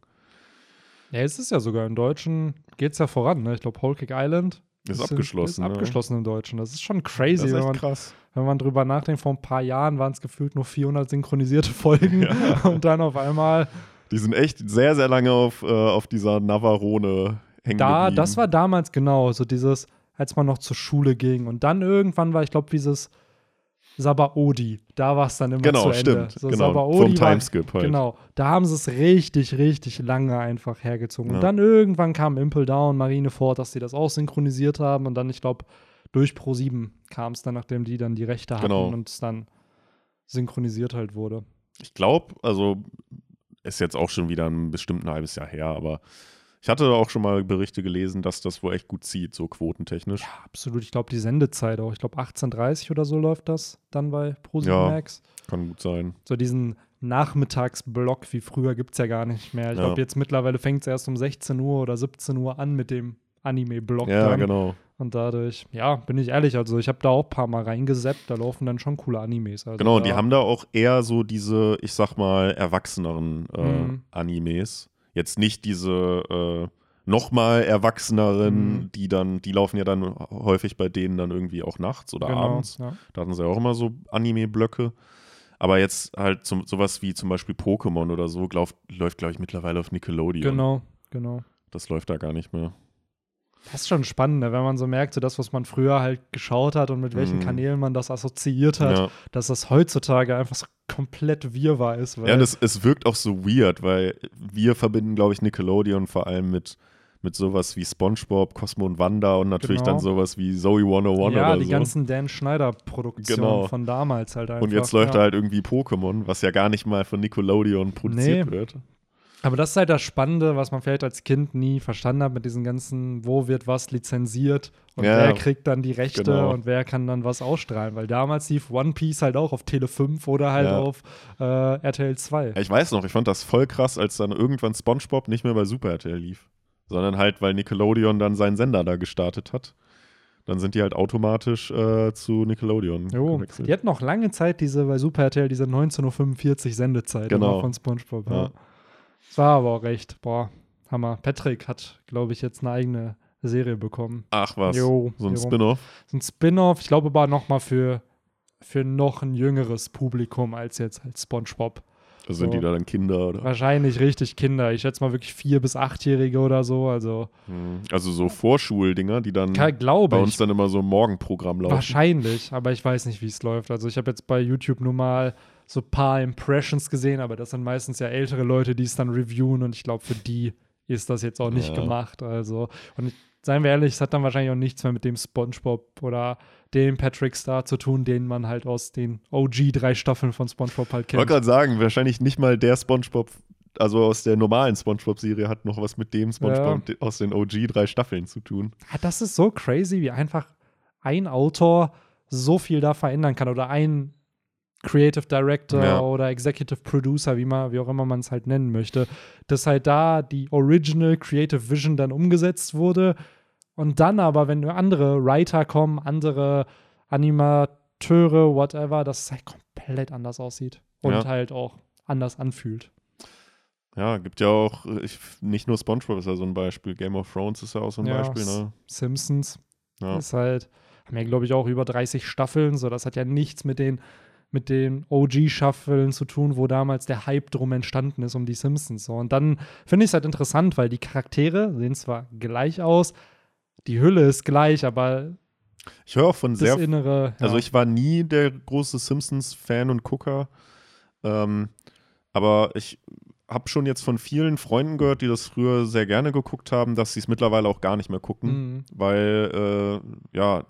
[SPEAKER 1] Ja, es ist ja sogar im Deutschen, geht es ja voran. Ne? Ich glaube, Whole Cake Island
[SPEAKER 2] Ist
[SPEAKER 1] in-
[SPEAKER 2] abgeschlossen.
[SPEAKER 1] Ist
[SPEAKER 2] ja.
[SPEAKER 1] abgeschlossen im Deutschen. Das ist schon crazy,
[SPEAKER 2] ist
[SPEAKER 1] wenn, man,
[SPEAKER 2] krass.
[SPEAKER 1] wenn man drüber nachdenkt. Vor ein paar Jahren waren es gefühlt nur 400 synchronisierte Folgen und dann auf einmal
[SPEAKER 2] Die sind echt sehr, sehr lange auf, äh, auf dieser Navarone hängen
[SPEAKER 1] da,
[SPEAKER 2] geblieben.
[SPEAKER 1] das war damals genau so dieses, als man noch zur Schule ging und dann irgendwann war, ich glaube, dieses Sabaody, da war es dann immer
[SPEAKER 2] Genau,
[SPEAKER 1] zu Ende.
[SPEAKER 2] stimmt.
[SPEAKER 1] So,
[SPEAKER 2] genau.
[SPEAKER 1] Sabaody
[SPEAKER 2] Vom Timeskip halt.
[SPEAKER 1] Genau, da haben sie es richtig, richtig lange einfach hergezogen.
[SPEAKER 2] Ja.
[SPEAKER 1] Und dann irgendwann kam Impel Down, Marineford, dass sie das auch synchronisiert haben. Und dann, ich glaube, durch Pro7 kam es dann, nachdem die dann die Rechte hatten
[SPEAKER 2] Genau.
[SPEAKER 1] und es dann synchronisiert halt wurde.
[SPEAKER 2] Ich glaube, also ist jetzt auch schon wieder ein bestimmt ein halbes Jahr her, aber ich hatte auch schon mal Berichte gelesen, dass das wohl echt gut zieht, so quotentechnisch.
[SPEAKER 1] Ja, absolut. Ich glaube, die Sendezeit auch. Ich glaube, 18.30 oder so läuft das dann bei Pro7
[SPEAKER 2] Ja. Kann gut sein.
[SPEAKER 1] So diesen Nachmittagsblock wie früher gibt es ja gar nicht mehr. Ich
[SPEAKER 2] Ja.
[SPEAKER 1] glaube, jetzt mittlerweile fängt es erst um 16 Uhr oder 17 Uhr an mit dem Anime-Block
[SPEAKER 2] Ja,
[SPEAKER 1] dann.
[SPEAKER 2] genau.
[SPEAKER 1] Und dadurch, ja, bin ich ehrlich, also ich habe da auch ein paar Mal reingeseppt, da laufen dann schon coole Animes. Also
[SPEAKER 2] Genau,
[SPEAKER 1] da,
[SPEAKER 2] die haben da auch eher so diese, ich sag mal, erwachseneren äh,
[SPEAKER 1] Mhm.
[SPEAKER 2] Animes. Jetzt nicht diese äh, nochmal erwachseneren,
[SPEAKER 1] Mhm.
[SPEAKER 2] die dann, die laufen ja dann häufig bei denen dann irgendwie auch nachts oder
[SPEAKER 1] genau,
[SPEAKER 2] abends.
[SPEAKER 1] Ja.
[SPEAKER 2] Da hatten sie ja auch immer so Anime-Blöcke. Aber jetzt halt zum, sowas wie zum Beispiel Pokémon oder so glaub, läuft, glaube ich, mittlerweile auf Nickelodeon.
[SPEAKER 1] Genau, genau.
[SPEAKER 2] Das läuft da gar nicht mehr.
[SPEAKER 1] Das ist schon spannend, ne, wenn man so merkt, so das, was man früher halt geschaut hat und mit welchen
[SPEAKER 2] Mhm.
[SPEAKER 1] Kanälen man das assoziiert hat,
[SPEAKER 2] Ja,
[SPEAKER 1] dass das heutzutage einfach so komplett Wirrwarr ist.
[SPEAKER 2] Ja und es, wirkt auch so weird, weil wir verbinden, glaube ich, Nickelodeon vor allem mit, mit sowas wie SpongeBob, Cosmo und Wanda und natürlich
[SPEAKER 1] Genau.
[SPEAKER 2] dann sowas wie Zoe 101
[SPEAKER 1] ja,
[SPEAKER 2] oder
[SPEAKER 1] die
[SPEAKER 2] so.
[SPEAKER 1] ganzen Dan Schneider-Produktionen
[SPEAKER 2] Genau.
[SPEAKER 1] von damals halt einfach.
[SPEAKER 2] und jetzt läuft
[SPEAKER 1] ja.
[SPEAKER 2] da halt irgendwie Pokémon, was ja gar nicht mal von Nickelodeon produziert
[SPEAKER 1] Nee.
[SPEAKER 2] wird.
[SPEAKER 1] Aber das ist halt das Spannende, was man vielleicht als Kind nie verstanden hat mit diesen ganzen, wo wird was lizenziert und
[SPEAKER 2] Ja,
[SPEAKER 1] wer kriegt dann die Rechte
[SPEAKER 2] genau.
[SPEAKER 1] und wer kann dann was ausstrahlen. Weil damals lief One Piece halt auch auf Tele 5 oder halt
[SPEAKER 2] Ja.
[SPEAKER 1] auf äh, RTL 2.
[SPEAKER 2] Ja, Ich weiß noch, ich fand das voll krass, als dann irgendwann SpongeBob nicht mehr bei Super RTL lief, sondern halt, weil Nickelodeon dann seinen Sender da gestartet hat. Dann sind die halt automatisch äh, zu Nickelodeon
[SPEAKER 1] Jo,
[SPEAKER 2] gewechselt.
[SPEAKER 1] die hatten noch lange Zeit diese bei Super RTL, diese 19.45 Sendezeit
[SPEAKER 2] Genau.
[SPEAKER 1] von SpongeBob. Ja.
[SPEAKER 2] Ja.
[SPEAKER 1] War aber auch recht, boah, Hammer. Patrick hat, glaube ich, jetzt eine eigene Serie bekommen.
[SPEAKER 2] Ach was,
[SPEAKER 1] Jo,
[SPEAKER 2] so ein. Spin-off.
[SPEAKER 1] So ein Spin-off, ich glaube aber noch mal für, für noch ein jüngeres Publikum als jetzt halt SpongeBob.
[SPEAKER 2] Sind
[SPEAKER 1] So.
[SPEAKER 2] die da dann Kinder oder?
[SPEAKER 1] Wahrscheinlich richtig Kinder. Ich schätze mal wirklich vier bis achtjährige oder so. Also
[SPEAKER 2] Hm. Also so Vorschuldinger, die dann
[SPEAKER 1] kann,
[SPEAKER 2] bei uns
[SPEAKER 1] ich.
[SPEAKER 2] dann immer so im Morgenprogramm laufen.
[SPEAKER 1] Wahrscheinlich, aber ich weiß nicht, wie es läuft. Also ich habe jetzt bei YouTube nur mal so ein paar Impressions gesehen, aber das sind meistens ja ältere Leute, die es dann reviewen und ich glaube, für die ist das jetzt auch nicht
[SPEAKER 2] Ja.
[SPEAKER 1] gemacht. Also, und ich, seien wir ehrlich, es hat dann wahrscheinlich auch nichts mehr mit dem SpongeBob oder dem Patrick Star zu tun, den man halt aus den OG drei Staffeln von SpongeBob halt
[SPEAKER 2] Ich wollte
[SPEAKER 1] kennt.
[SPEAKER 2] gerade sagen, wahrscheinlich nicht mal der SpongeBob, also aus der normalen SpongeBob-Serie, hat noch was mit dem SpongeBob de- aus den OG drei Staffeln zu tun.
[SPEAKER 1] Ah, Das ist so crazy, wie einfach ein Autor so viel da verändern kann oder ein Creative Director
[SPEAKER 2] Ja.
[SPEAKER 1] oder Executive Producer, wie, man, wie auch immer man es halt nennen möchte, dass halt da die Original Creative Vision dann umgesetzt wurde und dann aber, wenn andere Writer kommen, andere Animateure, whatever, dass es halt komplett anders aussieht und
[SPEAKER 2] Ja.
[SPEAKER 1] halt auch anders anfühlt.
[SPEAKER 2] Ja, gibt ja auch, äh, ich, nicht nur SpongeBob ist ja so ein Beispiel, Game of Thrones ist ja auch so ein
[SPEAKER 1] Ja,
[SPEAKER 2] Beispiel, ne?
[SPEAKER 1] Simpsons
[SPEAKER 2] Ja.
[SPEAKER 1] ist halt, haben ja, glaube ich, auch über 30 Staffeln, so das hat ja nichts mit den, mit den OG-Staffeln zu tun, wo damals der Hype drum entstanden ist um die Simpsons. So. Und dann finde ich es halt interessant, weil die Charaktere sehen zwar gleich aus, die Hülle ist gleich, aber
[SPEAKER 2] Ich höre auch von sehr
[SPEAKER 1] Innere. Ja.
[SPEAKER 2] Also ich war nie der große Simpsons-Fan und Gucker. Ähm, aber ich habe schon jetzt von vielen Freunden gehört, die das früher sehr gerne geguckt haben, dass sie es mittlerweile auch gar nicht mehr gucken,
[SPEAKER 1] Mhm.
[SPEAKER 2] weil äh, ja,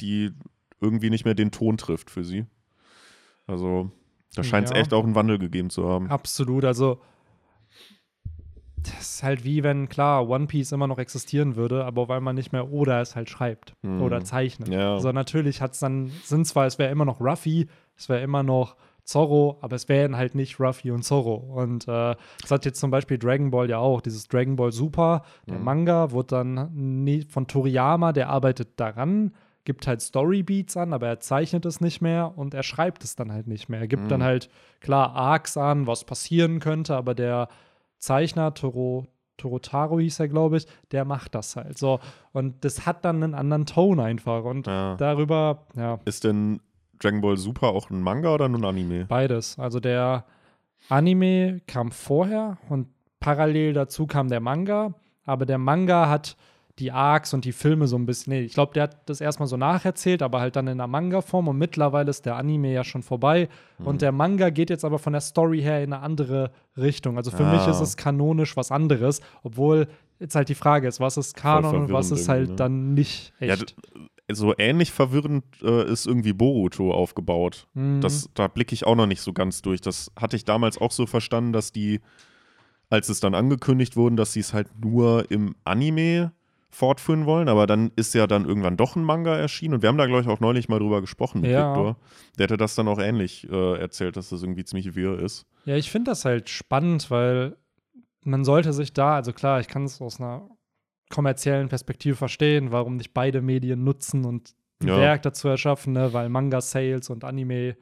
[SPEAKER 2] die irgendwie nicht mehr den Ton trifft für sie. Also da scheint es
[SPEAKER 1] Ja.
[SPEAKER 2] echt auch einen Wandel gegeben zu haben.
[SPEAKER 1] Absolut, also das ist halt wie wenn, klar, One Piece immer noch existieren würde, aber weil man nicht mehr Oda es halt schreibt
[SPEAKER 2] Mhm.
[SPEAKER 1] oder zeichnet.
[SPEAKER 2] Ja.
[SPEAKER 1] Also natürlich hat es dann, sind zwar, es wäre immer noch Ruffy, es wäre immer noch Zorro, aber es wären halt nicht Ruffy und Zorro. Und äh, das hat jetzt zum Beispiel Dragon Ball ja auch, dieses Dragon Ball Super, der
[SPEAKER 2] Mhm.
[SPEAKER 1] Manga wurde dann von Toriyama, der arbeitet daran, gibt halt Storybeats an, aber er zeichnet es nicht mehr und er schreibt es dann halt nicht mehr. Er gibt
[SPEAKER 2] Mhm.
[SPEAKER 1] dann halt, klar, Arcs an, was passieren könnte, aber der Zeichner, Toro, Torotaro hieß er, glaube ich, der macht das halt so. Und das hat dann einen anderen Ton einfach. Und
[SPEAKER 2] Ja.
[SPEAKER 1] darüber, ja,
[SPEAKER 2] Ist denn Dragon Ball Super auch ein Manga oder nur ein Anime?
[SPEAKER 1] beides. Also der Anime kam vorher und parallel dazu kam der Manga. Aber der Manga hat die Arcs und die Filme so ein bisschen, nee, ich glaube, der hat das erstmal so nacherzählt, aber halt dann in der Manga-Form und mittlerweile ist der Anime ja schon vorbei.
[SPEAKER 2] Mhm.
[SPEAKER 1] Und der Manga geht jetzt aber von der Story her in eine andere Richtung. Also für
[SPEAKER 2] Ah.
[SPEAKER 1] mich ist es kanonisch was anderes, obwohl jetzt halt die Frage ist, was ist Kanon und was ist halt
[SPEAKER 2] ne?
[SPEAKER 1] dann nicht
[SPEAKER 2] Ja,
[SPEAKER 1] echt.
[SPEAKER 2] d- so ähnlich verwirrend äh, ist irgendwie Boruto aufgebaut.
[SPEAKER 1] Mhm.
[SPEAKER 2] Das, da blicke ich auch noch nicht so ganz durch. Das hatte ich damals auch so verstanden, dass die, als es dann angekündigt wurden, dass sie es halt nur im Anime fortführen wollen, aber dann ist ja dann irgendwann doch ein Manga erschienen und wir haben da, glaube ich, auch neulich mal drüber gesprochen mit
[SPEAKER 1] Ja.
[SPEAKER 2] Victor. Der hätte das dann auch ähnlich äh, erzählt, dass das irgendwie ziemlich wirr ist.
[SPEAKER 1] Ja, ich finde das halt spannend, weil man sollte sich da, also klar, ich kann es aus einer kommerziellen Perspektive verstehen, warum nicht beide Medien nutzen und ein
[SPEAKER 2] Ja.
[SPEAKER 1] Werk dazu erschaffen, ne? weil Manga-Sales und Anime,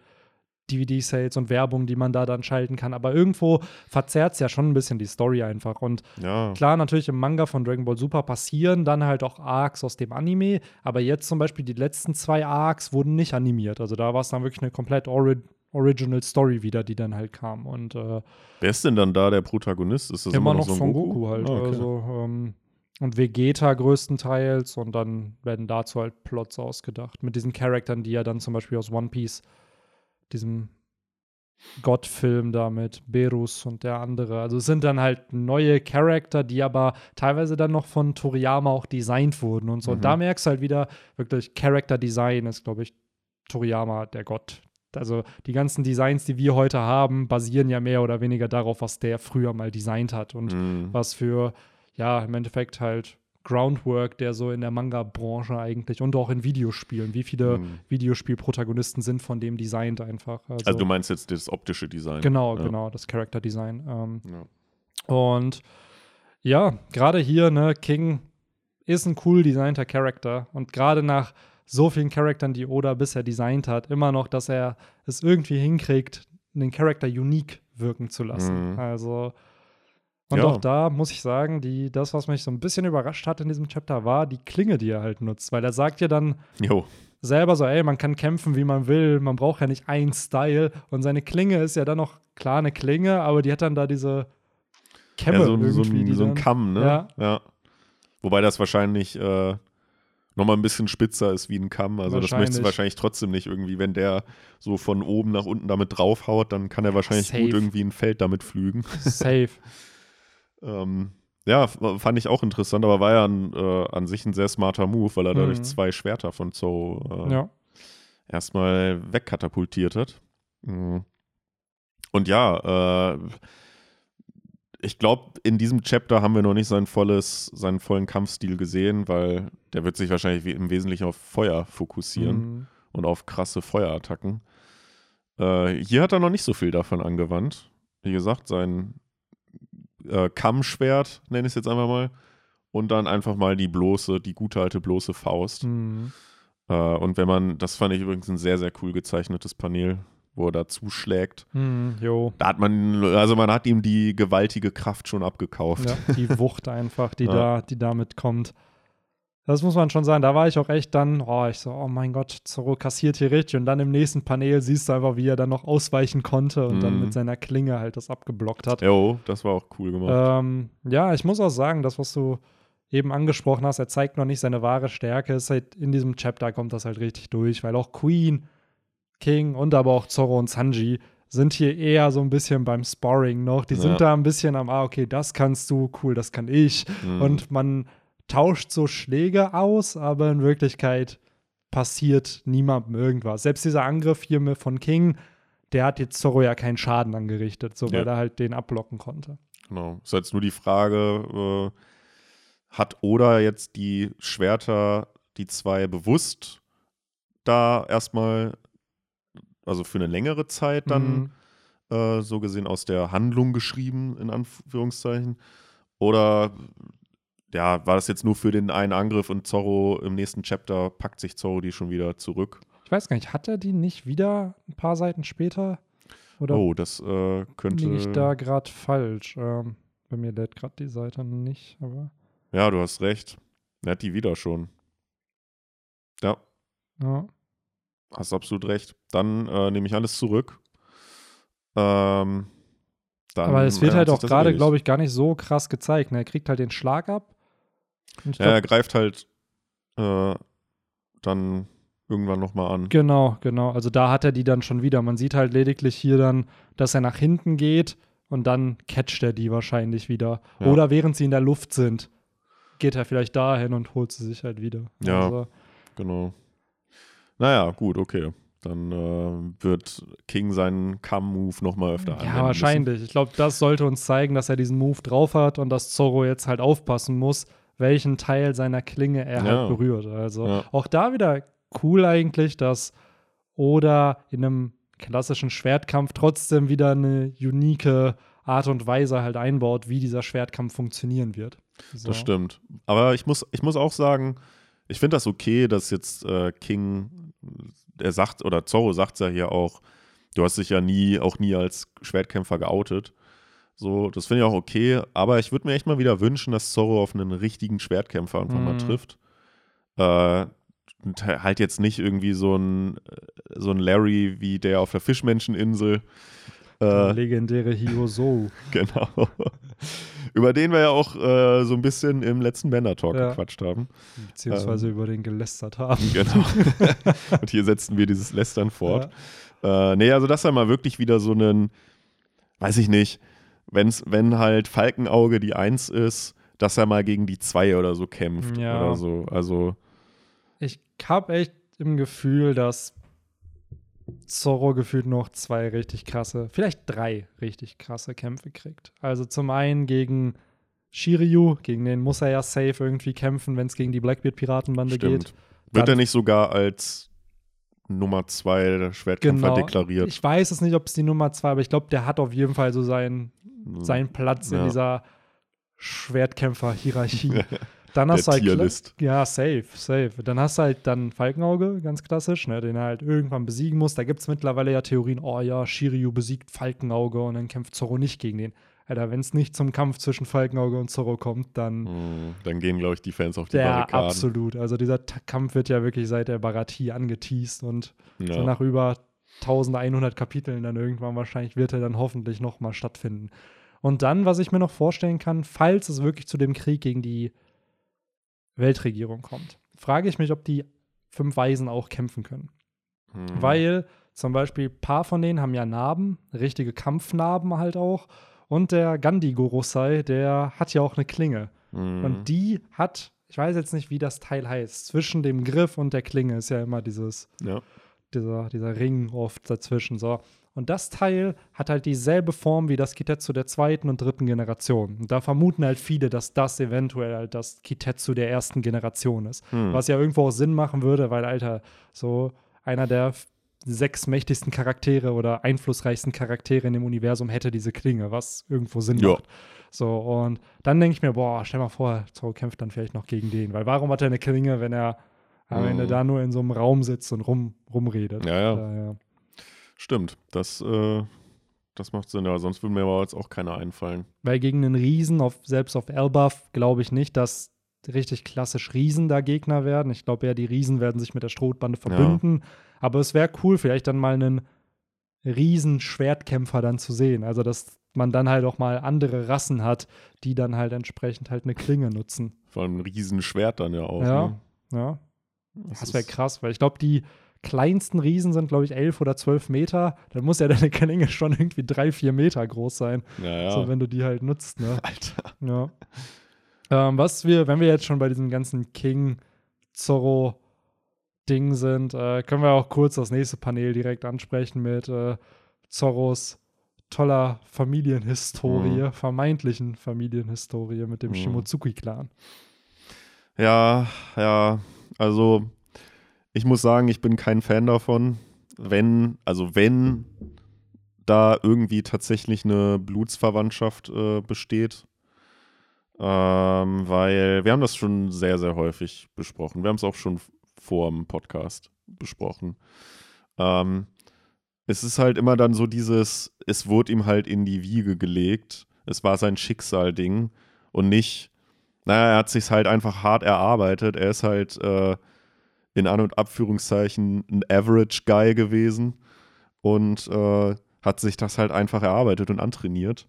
[SPEAKER 1] DVD-Sales und Werbung, die man da dann schalten kann. Aber irgendwo verzerrt es ja schon ein bisschen die Story einfach. Und
[SPEAKER 2] Ja.
[SPEAKER 1] klar, natürlich im Manga von Dragon Ball Super passieren dann halt auch Arcs aus dem Anime. Aber jetzt zum Beispiel die letzten zwei Arcs wurden nicht animiert. Also da war es dann wirklich eine komplett ori Original Story wieder, die dann halt kam. Und äh,
[SPEAKER 2] Wer ist denn dann da der Protagonist? Ist das
[SPEAKER 1] immer, noch
[SPEAKER 2] Son
[SPEAKER 1] Son Goku, halt.
[SPEAKER 2] Ah, okay.
[SPEAKER 1] Also, ähm, und Vegeta größtenteils und dann werden dazu halt Plots ausgedacht. Mit diesen Charaktern, die ja dann zum Beispiel aus One Piece, diesem Gottfilm da mit Berus und der andere. Also es sind dann halt neue Charakter, die aber teilweise dann noch von Toriyama auch designt wurden und so.
[SPEAKER 2] Mhm.
[SPEAKER 1] Und da merkst du halt wieder, wirklich Character Design ist, glaube ich, Toriyama der Gott. Also die ganzen Designs, die wir heute haben, basieren ja mehr oder weniger darauf, was der früher mal designt hat und
[SPEAKER 2] Mhm.
[SPEAKER 1] was für, ja, im Endeffekt halt Groundwork, der so in der Manga-Branche eigentlich und auch in Videospielen, wie viele
[SPEAKER 2] Mhm.
[SPEAKER 1] Videospielprotagonisten sind von dem designt einfach.
[SPEAKER 2] Also du meinst jetzt das optische Design.
[SPEAKER 1] Genau,
[SPEAKER 2] ja.
[SPEAKER 1] genau, das Character Design. Ähm,
[SPEAKER 2] Ja.
[SPEAKER 1] und ja, gerade hier, ne, King ist ein cool designter Charakter und gerade nach so vielen Charaktern, die Oda bisher designt hat, immer noch, dass er es irgendwie hinkriegt, einen Charakter unique wirken zu lassen.
[SPEAKER 2] Mhm.
[SPEAKER 1] Also und
[SPEAKER 2] Ja.
[SPEAKER 1] auch da muss ich sagen, die, das, was mich so ein bisschen überrascht hat in diesem Chapter, war die Klinge, die er halt nutzt. Weil er sagt ja dann
[SPEAKER 2] Jo,
[SPEAKER 1] selber so, ey, man kann kämpfen, wie man will, man braucht ja nicht einen Style. Und seine Klinge ist ja dann noch klar eine Klinge, aber die hat dann da diese Kämme
[SPEAKER 2] ja, so, so,
[SPEAKER 1] irgendwie.
[SPEAKER 2] ein,
[SPEAKER 1] die
[SPEAKER 2] so ein Kamm, ne?
[SPEAKER 1] Ja.
[SPEAKER 2] Wobei das wahrscheinlich äh, nochmal ein bisschen spitzer ist wie ein Kamm. Also das möchtest du
[SPEAKER 1] Wahrscheinlich.
[SPEAKER 2] trotzdem nicht irgendwie, wenn der so von oben nach unten damit draufhaut, dann kann er wahrscheinlich
[SPEAKER 1] safe.
[SPEAKER 2] gut irgendwie ein Feld damit pflügen.
[SPEAKER 1] Safe.
[SPEAKER 2] ähm, ja, fand ich auch interessant, aber war ja an, äh, an sich ein sehr smarter Move, weil er dadurch
[SPEAKER 1] Mhm.
[SPEAKER 2] zwei Schwerter von Zorro äh,
[SPEAKER 1] ja.
[SPEAKER 2] erstmal wegkatapultiert hat. Mhm. Und ja, äh, ich glaube, in diesem Chapter haben wir noch nicht sein volles, seinen vollen Kampfstil gesehen, weil der wird sich wahrscheinlich im Wesentlichen auf Feuer fokussieren
[SPEAKER 1] Mhm.
[SPEAKER 2] und auf krasse Feuerattacken. Äh, hier hat er noch nicht so viel davon angewandt. Wie gesagt, sein äh, Kammschwert, nenne ich es jetzt einfach mal, und dann einfach mal die bloße, die gute alte bloße Faust.
[SPEAKER 1] Mhm.
[SPEAKER 2] Äh, und wenn man, das fand ich übrigens ein sehr, sehr cool gezeichnetes Panel, wo er da zuschlägt.
[SPEAKER 1] Mhm.
[SPEAKER 2] Da hat man, also man hat ihm die gewaltige Kraft schon abgekauft.
[SPEAKER 1] Ja, die Wucht einfach, die
[SPEAKER 2] Ja.
[SPEAKER 1] da, die damit kommt. Das muss man schon sagen. Da war ich auch echt dann, oh, ich so, oh mein Gott, Zorro kassiert hier richtig. Und dann im nächsten Panel siehst du einfach, wie er dann noch ausweichen konnte und dann
[SPEAKER 2] Mhm.
[SPEAKER 1] mit seiner Klinge halt das abgeblockt hat.
[SPEAKER 2] Jo, das war auch cool gemacht.
[SPEAKER 1] Ähm, ja, ich muss auch sagen, das, was du eben angesprochen hast, er zeigt noch nicht seine wahre Stärke. Ist halt in diesem Chapter kommt das halt richtig durch, weil auch Queen, King und aber auch Zorro und Sanji sind hier eher so ein bisschen beim Sparring noch. Die
[SPEAKER 2] Ja.
[SPEAKER 1] sind da ein bisschen am, ah, okay, das kannst du, cool, das kann ich.
[SPEAKER 2] Mhm.
[SPEAKER 1] Und man tauscht so Schläge aus, aber in Wirklichkeit passiert niemandem irgendwas. Selbst dieser Angriff hier mit- von King, der hat jetzt Zorro ja keinen Schaden angerichtet, so weil
[SPEAKER 2] Ja.
[SPEAKER 1] er halt den abblocken konnte.
[SPEAKER 2] Genau. Ist jetzt nur die Frage, äh, hat Oda jetzt die Schwerter, die zwei bewusst da erstmal, also für eine längere Zeit dann
[SPEAKER 1] Mhm.
[SPEAKER 2] äh, so gesehen aus der Handlung geschrieben, in Anführungszeichen? Oder ja, war das jetzt nur für den einen Angriff und Zorro im nächsten Chapter packt sich Zorro die schon wieder zurück?
[SPEAKER 1] Ich weiß gar nicht, hat er die nicht wieder ein paar Seiten später? Oder
[SPEAKER 2] Oh, das äh, könnte.
[SPEAKER 1] liege ich da gerade falsch? Ähm, bei mir lädt gerade die Seite nicht, aber
[SPEAKER 2] Ja, du hast recht. Er hat die wieder schon. Ja,
[SPEAKER 1] ja.
[SPEAKER 2] hast absolut recht. Dann äh, nehme ich alles zurück. Ähm,
[SPEAKER 1] aber es wird halt auch gerade,
[SPEAKER 2] erledigt.
[SPEAKER 1] glaube ich, gar nicht so krass gezeigt. Ne? Er kriegt halt den Schlag ab.
[SPEAKER 2] Ja, er greift halt äh, dann irgendwann nochmal an.
[SPEAKER 1] genau, genau. Also da hat er die dann schon wieder. Man sieht halt lediglich hier dann, dass er nach hinten geht und dann catcht er die wahrscheinlich wieder.
[SPEAKER 2] Ja.
[SPEAKER 1] Oder während sie in der Luft sind, geht er vielleicht dahin und holt sie sich halt wieder.
[SPEAKER 2] Ja.
[SPEAKER 1] Also,
[SPEAKER 2] Genau. Naja, gut, okay. Dann äh, wird King seinen Kamm-Move nochmal öfter anwenden
[SPEAKER 1] Ja,
[SPEAKER 2] müssen.
[SPEAKER 1] wahrscheinlich. Ich glaube, das sollte uns zeigen, dass er diesen Move drauf hat und dass Zorro jetzt halt aufpassen muss, welchen Teil seiner Klinge er
[SPEAKER 2] Ja.
[SPEAKER 1] halt berührt. Also
[SPEAKER 2] Ja.
[SPEAKER 1] auch da wieder cool eigentlich, dass Oda in einem klassischen Schwertkampf trotzdem wieder eine unique Art und Weise halt einbaut, wie dieser Schwertkampf funktionieren wird. So.
[SPEAKER 2] Das stimmt. Aber ich muss, ich muss auch sagen, ich finde das okay, dass jetzt äh, King, er sagt, oder Zorro sagt ja hier auch, du hast dich ja nie, auch nie als Schwertkämpfer geoutet. So, das finde ich auch okay, aber ich würde mir echt mal wieder wünschen, dass Zorro auf einen richtigen Schwertkämpfer einfach mal
[SPEAKER 1] Mhm.
[SPEAKER 2] trifft. Äh, halt jetzt nicht irgendwie so ein, so ein Larry wie der auf der Fischmenscheninsel, Äh,
[SPEAKER 1] Legendäre Hyoso.
[SPEAKER 2] genau. über den wir ja auch äh, so ein bisschen im letzten Bänder-Talk
[SPEAKER 1] Ja.
[SPEAKER 2] gequatscht haben.
[SPEAKER 1] Beziehungsweise über den gelästert haben.
[SPEAKER 2] Genau. Und hier setzen wir dieses Lästern fort. Äh, nee, also das ist ja mal wirklich wieder so ein, weiß ich nicht, wenn's, wenn halt Falkenauge die Eins ist, dass er mal gegen die Zwei oder so kämpft
[SPEAKER 1] Ja.
[SPEAKER 2] oder so. Also,
[SPEAKER 1] Ich habe echt im Gefühl, dass Zorro gefühlt noch zwei richtig krasse, vielleicht drei richtig krasse Kämpfe kriegt. Also zum einen gegen Shiryu, gegen den muss er ja safe irgendwie kämpfen, wenn es gegen die Blackbeard-Piratenbande geht.
[SPEAKER 2] Wird er nicht sogar als Nummer zwei der Schwertkämpfer
[SPEAKER 1] Genau.
[SPEAKER 2] deklariert?
[SPEAKER 1] Ich weiß es nicht, ob es die Nummer zwei, aber ich glaube, der hat auf jeden Fall so seinen, seinen Platz in
[SPEAKER 2] Ja.
[SPEAKER 1] dieser Schwertkämpfer-Hierarchie. Dann hast du halt
[SPEAKER 2] Tierlist.
[SPEAKER 1] Ja, safe, safe. Dann hast du halt dann Falkenauge, ganz klassisch, ne, den er halt irgendwann besiegen muss. Da gibt es mittlerweile ja Theorien, oh ja, Shiryu besiegt Falkenauge und dann kämpft Zorro nicht gegen den. Alter, wenn es nicht zum Kampf zwischen Falkenauge und Zorro kommt, dann
[SPEAKER 2] Hm, Dann gehen, glaube ich, die Fans auf die
[SPEAKER 1] ja,
[SPEAKER 2] Barrikaden.
[SPEAKER 1] absolut. Also dieser Ta Kampf wird ja wirklich seit der Baratie angeteased und so
[SPEAKER 2] Ja.
[SPEAKER 1] nach über 1100 Kapiteln dann irgendwann wahrscheinlich wird er dann hoffentlich noch mal stattfinden. Und dann, was ich mir noch vorstellen kann, falls es wirklich zu dem Krieg gegen die Weltregierung kommt, frage ich mich, ob die fünf Weisen auch kämpfen können.
[SPEAKER 2] Hm.
[SPEAKER 1] Weil zum Beispiel ein paar von denen haben ja Narben, richtige Kampfnarben halt auch. Und der Gandhi Gorosei, der hat ja auch eine Klinge.
[SPEAKER 2] Hm.
[SPEAKER 1] Und die hat, ich weiß jetzt nicht, wie das Teil heißt, zwischen dem Griff und der Klinge ist ja immer dieses,
[SPEAKER 2] ja.
[SPEAKER 1] dieser, dieser Ring oft dazwischen. So. Und das Teil hat halt dieselbe Form wie das Kitetsu der zweiten und dritten Generation. Und da vermuten halt viele, dass das eventuell halt das Kitetsu der ersten Generation ist.
[SPEAKER 2] Hm.
[SPEAKER 1] Was ja irgendwo auch Sinn machen würde, weil, Alter, so einer der sechs mächtigsten Charaktere oder einflussreichsten Charaktere in dem Universum hätte diese Klinge, was irgendwo Sinn
[SPEAKER 2] Ja.
[SPEAKER 1] macht. So, und dann denke ich mir, boah, stell mal vor, Zorro kämpft dann vielleicht noch gegen den, weil warum hat er eine Klinge, wenn er am
[SPEAKER 2] Mhm.
[SPEAKER 1] Ende da nur in so einem Raum sitzt und rum, rumredet?
[SPEAKER 2] Ja, ja.
[SPEAKER 1] Daher,
[SPEAKER 2] Stimmt. Das, äh, das macht Sinn. Ja, sonst würde mir aber jetzt auch keiner einfallen.
[SPEAKER 1] Weil gegen einen Riesen, auf, selbst auf Elbaf, glaube ich nicht, dass richtig klassisch Riesen da Gegner werden. Ich glaube eher, die Riesen werden sich mit der Strohbande verbünden. Aber es wäre cool, vielleicht dann mal einen Riesen-Schwertkämpfer dann zu sehen. Also, dass man dann halt auch mal andere Rassen hat, die dann halt entsprechend halt eine Klinge nutzen.
[SPEAKER 2] Vor allem ein Riesenschwert dann ja auch.
[SPEAKER 1] Ja.
[SPEAKER 2] Ne?
[SPEAKER 1] Ja,
[SPEAKER 2] Das
[SPEAKER 1] das wäre krass, weil ich glaube, die kleinsten Riesen sind, glaube ich, elf oder zwölf Meter. Dann muss ja deine Klinge schon irgendwie drei, vier Meter groß sein.
[SPEAKER 2] Ja, ja.
[SPEAKER 1] So, wenn du die halt nutzt, ne?
[SPEAKER 2] Alter.
[SPEAKER 1] Ja. Ähm, was wir, wenn wir jetzt schon bei diesem ganzen King Zorro Ding sind, äh, können wir auch kurz das nächste Panel direkt ansprechen mit äh, Zorros toller Familienhistorie, vermeintlichen Familienhistorie mit dem
[SPEAKER 2] Mhm.
[SPEAKER 1] Shimotsuki-Clan.
[SPEAKER 2] Ja, ja. Also, ich muss sagen, ich bin kein Fan davon. Wenn, also wenn da irgendwie tatsächlich eine Blutsverwandtschaft äh, besteht. Ähm, weil wir haben das schon sehr, sehr häufig besprochen. Wir haben es auch schon vor dem Podcast besprochen. Ähm, es ist halt immer dann so dieses, es wurde ihm halt in die Wiege gelegt. Es war sein Schicksal-Ding und nicht, naja, er hat sich halt einfach hart erarbeitet. Er ist halt äh, in An- und Abführungszeichen ein Average Guy gewesen und äh, hat sich das halt einfach erarbeitet und antrainiert.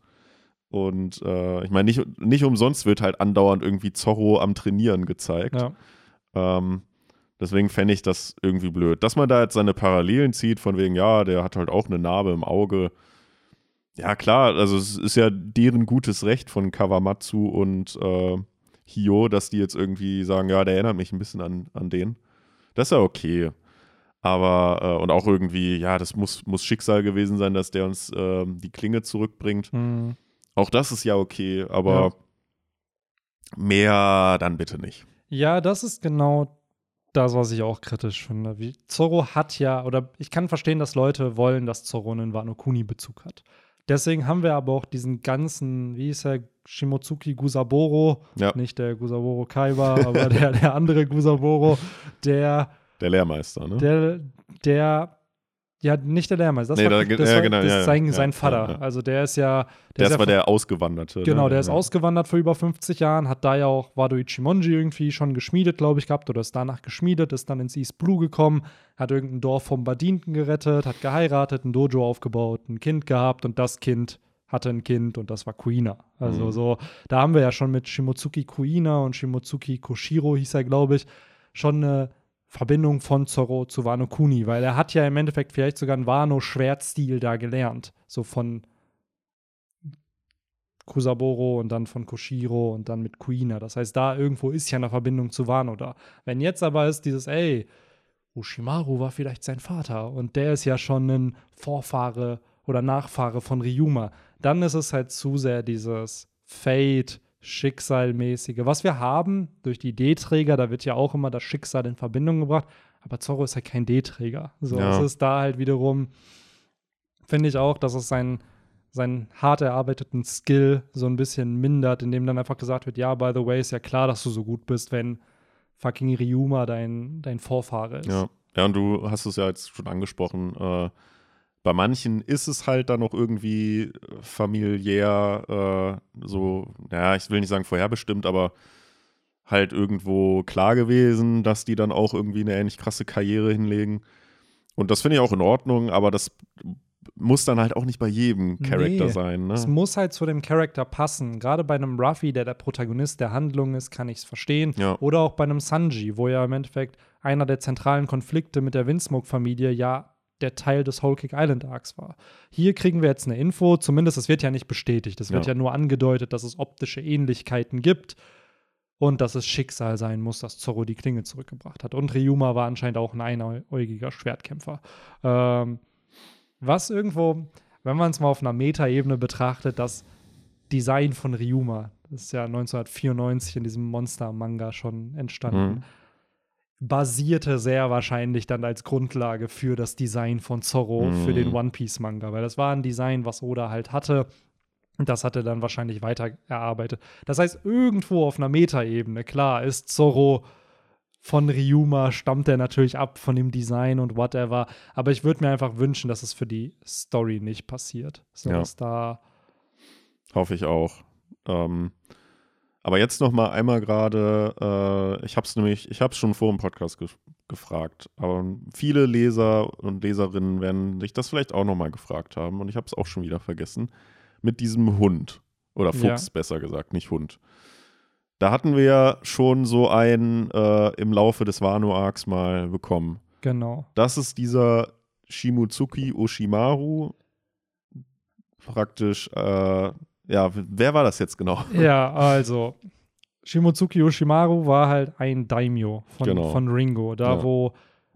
[SPEAKER 2] Und äh, ich meine, nicht, nicht umsonst wird halt andauernd irgendwie Zorro am Trainieren gezeigt.
[SPEAKER 1] Ja.
[SPEAKER 2] Ähm, deswegen fände ich das irgendwie blöd. Dass man da jetzt seine Parallelen zieht, von wegen, ja, der hat halt auch eine Narbe im Auge. Ja, klar, also es ist ja deren gutes Recht von Kawamatsu und äh, Hio, dass die jetzt irgendwie sagen, ja, der erinnert mich ein bisschen an, an den. Das ist ja okay. Aber, äh, und auch irgendwie, ja, das muss, muss Schicksal gewesen sein, dass der uns ähm, die Klinge zurückbringt.
[SPEAKER 1] Mhm.
[SPEAKER 2] Auch das ist ja okay, aber mehr dann bitte nicht.
[SPEAKER 1] Ja, das ist genau das, was ich auch kritisch finde. Wie, Zorro hat ja, oder ich kann verstehen, dass Leute wollen, dass Zorro einen Wano Kuni-Bezug hat. Deswegen haben wir aber auch diesen ganzen, wie ist er, Shimotsuki Gusaboro,
[SPEAKER 2] Ja.
[SPEAKER 1] nicht der Gusaboro Kaiba, aber der, der andere Gusaboro, der,
[SPEAKER 2] Der Lehrmeister, ne?
[SPEAKER 1] der, der Ja, nicht der Lehrmeister. Das
[SPEAKER 2] Nee,
[SPEAKER 1] war,
[SPEAKER 2] da-
[SPEAKER 1] das
[SPEAKER 2] ja,
[SPEAKER 1] war,
[SPEAKER 2] genau,
[SPEAKER 1] das
[SPEAKER 2] ja,
[SPEAKER 1] ist sein,
[SPEAKER 2] ja,
[SPEAKER 1] sein Vater. Also der ist ja. Der
[SPEAKER 2] Das
[SPEAKER 1] ist ja
[SPEAKER 2] war der Ausgewanderte.
[SPEAKER 1] Genau,
[SPEAKER 2] ne?
[SPEAKER 1] der ist ausgewandert vor über 50 Jahren, hat da ja auch Wado Ichimonji irgendwie schon geschmiedet, glaube ich, gehabt oder ist danach geschmiedet, ist dann ins East Blue gekommen, hat irgendein Dorf vom Badienten gerettet, hat geheiratet, ein Dojo aufgebaut, ein Kind gehabt und das Kind hatte ein Kind und das war Kuina. Also
[SPEAKER 2] Mhm.
[SPEAKER 1] so, da haben wir ja schon mit Shimotsuki Kuina und Shimotsuki Koshiro hieß er, glaube ich, schon eine Verbindung von Zoro zu Wano Kuni, weil er hat ja im Endeffekt vielleicht sogar einen Wano-Schwertstil da gelernt. So von Kusaboro und dann von Koshiro und dann mit Kuina. Das heißt, da irgendwo ist ja eine Verbindung zu Wano da. Wenn jetzt aber ist dieses, ey, Ushimaru war vielleicht sein Vater und der ist ja schon ein Vorfahre oder Nachfahre von Ryuma, dann ist es halt zu sehr dieses Fate, Schicksalmäßige. Was wir haben durch die D-Träger, da wird ja auch immer das Schicksal in Verbindung gebracht, aber Zorro ist halt kein D-Träger. So,
[SPEAKER 2] Ja.
[SPEAKER 1] es ist da halt wiederum, finde ich auch, dass es sein seinen hart erarbeiteten Skill so ein bisschen mindert, indem dann einfach gesagt wird, ja, by the way, ist ja klar, dass du so gut bist, wenn fucking Ryuma dein, dein Vorfahre ist.
[SPEAKER 2] Ja. ja, und du hast es ja jetzt schon angesprochen. Äh, bei manchen ist es halt dann noch irgendwie äh, familiär äh, so, ja, ich will nicht sagen vorherbestimmt, aber halt irgendwo klar gewesen, dass die dann auch irgendwie eine ähnlich krasse Karriere hinlegen. Und das finde ich auch in Ordnung, aber das muss dann halt auch nicht bei jedem Charakter
[SPEAKER 1] Nee.
[SPEAKER 2] sein. Ne?
[SPEAKER 1] Es muss halt zu dem Charakter passen. Gerade bei einem Ruffy, der der Protagonist der Handlung ist, kann ich es verstehen.
[SPEAKER 2] Ja.
[SPEAKER 1] Oder auch bei einem Sanji, wo ja im Endeffekt einer der zentralen Konflikte mit der Windsmoke-Familie ja der Teil des Whole Cake Island Arcs war. Hier kriegen wir jetzt eine Info, zumindest es wird ja nicht bestätigt. Es wird
[SPEAKER 2] Ja.
[SPEAKER 1] ja nur angedeutet, dass es optische Ähnlichkeiten gibt und dass es Schicksal sein muss, dass Zorro die Klinge zurückgebracht hat. Und Ryuma war anscheinend auch ein einäugiger Schwertkämpfer. Ähm, was irgendwo, wenn man es mal auf einer Metaebene betrachtet, das Design von Ryuma, das ist ja 1994 in diesem Monster-Manga schon entstanden,
[SPEAKER 2] Mhm.
[SPEAKER 1] Basierte sehr wahrscheinlich dann als Grundlage für das Design von Zorro
[SPEAKER 2] Mhm.
[SPEAKER 1] für den One Piece-Manga, weil das war ein Design, was Oda halt hatte. Das hat er dann wahrscheinlich weiter erarbeitet. Das heißt, irgendwo auf einer Metaebene, klar, ist Zorro von Ryuma, stammt er natürlich ab von dem Design und whatever. Aber ich würde mir einfach wünschen, dass es für die Story nicht passiert. So
[SPEAKER 2] Ja.
[SPEAKER 1] da.
[SPEAKER 2] Hoffe ich auch. Ähm, aber jetzt noch mal einmal gerade, äh, ich habe es nämlich, ich habe es schon vor dem Podcast ge gefragt, aber viele Leser und Leserinnen werden sich das vielleicht auch noch mal gefragt haben und ich habe es auch schon wieder vergessen mit diesem Hund oder Fuchs
[SPEAKER 1] Ja.
[SPEAKER 2] besser gesagt, nicht Hund. Da hatten wir ja schon so einen äh, im Laufe des Wano-Arcs mal bekommen.
[SPEAKER 1] Genau.
[SPEAKER 2] Das ist dieser Shimutsuki Oshimaru. Praktisch, äh, ja, wer war das jetzt genau?
[SPEAKER 1] Ja, also. Shimotsuki Yoshimaru war halt ein Daimyo von,
[SPEAKER 2] Genau.
[SPEAKER 1] von Ringo, da
[SPEAKER 2] Ja.
[SPEAKER 1] wo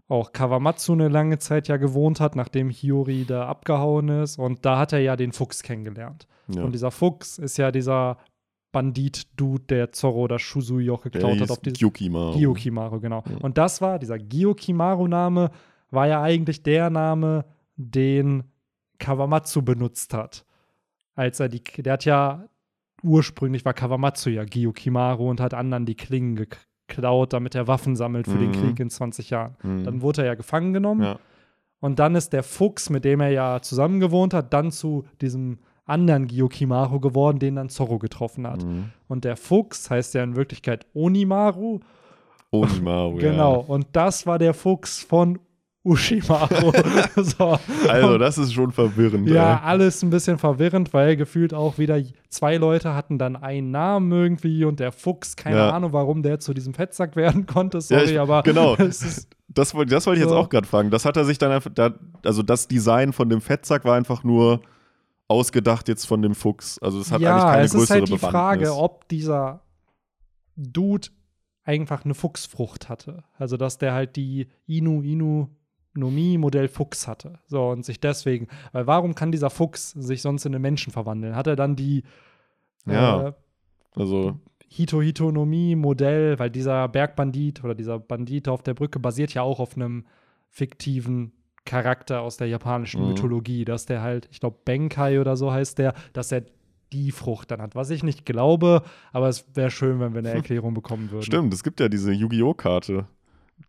[SPEAKER 1] auch Kawamatsu eine lange Zeit ja gewohnt hat, nachdem Hiyori da abgehauen ist. Und da hat er ja den Fuchs kennengelernt.
[SPEAKER 2] Ja.
[SPEAKER 1] Und dieser Fuchs ist ja dieser Bandit-Dude, der Zorro oder
[SPEAKER 2] Der
[SPEAKER 1] geklaut hat auf
[SPEAKER 2] Gyukimaru.
[SPEAKER 1] Gyokimaru, genau.
[SPEAKER 2] Ja.
[SPEAKER 1] Und das war, dieser Gyokimaru-Name war ja eigentlich der Name, den Kawamatsu benutzt hat. Als er die, der hat ja, ursprünglich war Kawamatsu ja Gyokimaru und hat anderen die Klingen geklaut, damit er Waffen sammelt für den
[SPEAKER 2] Mhm.
[SPEAKER 1] Krieg in 20 Jahren.
[SPEAKER 2] Mhm.
[SPEAKER 1] Dann wurde er ja gefangen genommen
[SPEAKER 2] ja.
[SPEAKER 1] und dann ist der Fuchs, mit dem er ja zusammen gewohnt hat, dann zu diesem anderen Gyokimaru geworden, den dann Zorro getroffen hat.
[SPEAKER 2] Mhm.
[SPEAKER 1] Und der Fuchs heißt ja in Wirklichkeit Onimaru.
[SPEAKER 2] Onimaru,
[SPEAKER 1] Genau. Und das war der Fuchs von Ushimaru. so.
[SPEAKER 2] ja. Also, das ist schon verwirrend.
[SPEAKER 1] ja,
[SPEAKER 2] ey.
[SPEAKER 1] alles ein bisschen verwirrend, weil gefühlt auch wieder zwei Leute hatten dann einen Namen irgendwie und der Fuchs, keine
[SPEAKER 2] Ja.
[SPEAKER 1] Ahnung, warum der zu diesem Fettsack werden konnte. Sorry,
[SPEAKER 2] Ja, ich-
[SPEAKER 1] aber
[SPEAKER 2] genau.
[SPEAKER 1] es
[SPEAKER 2] Das, wollte- das wollte ich jetzt
[SPEAKER 1] So.
[SPEAKER 2] auch gerade fragen. Das hat er sich dann einfach, also das Design von dem Fettsack war einfach nur ausgedacht jetzt von dem Fuchs. Also es hat eigentlich
[SPEAKER 1] ja,
[SPEAKER 2] keine
[SPEAKER 1] es
[SPEAKER 2] größere
[SPEAKER 1] ist halt die
[SPEAKER 2] Bewandtnis.
[SPEAKER 1] Frage, ob dieser Dude einfach eine Fuchsfrucht hatte. Also, dass der halt die Inu Inu Modell Fuchs hatte. So, und sich deswegen, weil warum kann dieser Fuchs sich sonst in einen Menschen verwandeln? Hat er dann die
[SPEAKER 2] Ja.
[SPEAKER 1] äh,
[SPEAKER 2] Also,
[SPEAKER 1] Hito Hito Nomi Modell, weil dieser Bergbandit oder dieser Bandit auf der Brücke basiert ja auch auf einem fiktiven Charakter aus der japanischen
[SPEAKER 2] Mhm.
[SPEAKER 1] Mythologie, dass der halt, ich glaube, Benkai oder so heißt der, dass er die Frucht dann hat. Was ich nicht glaube, aber es wäre schön, wenn wir eine Erklärung bekommen würden.
[SPEAKER 2] stimmt, es gibt ja diese Yu-Gi-Oh! Karte.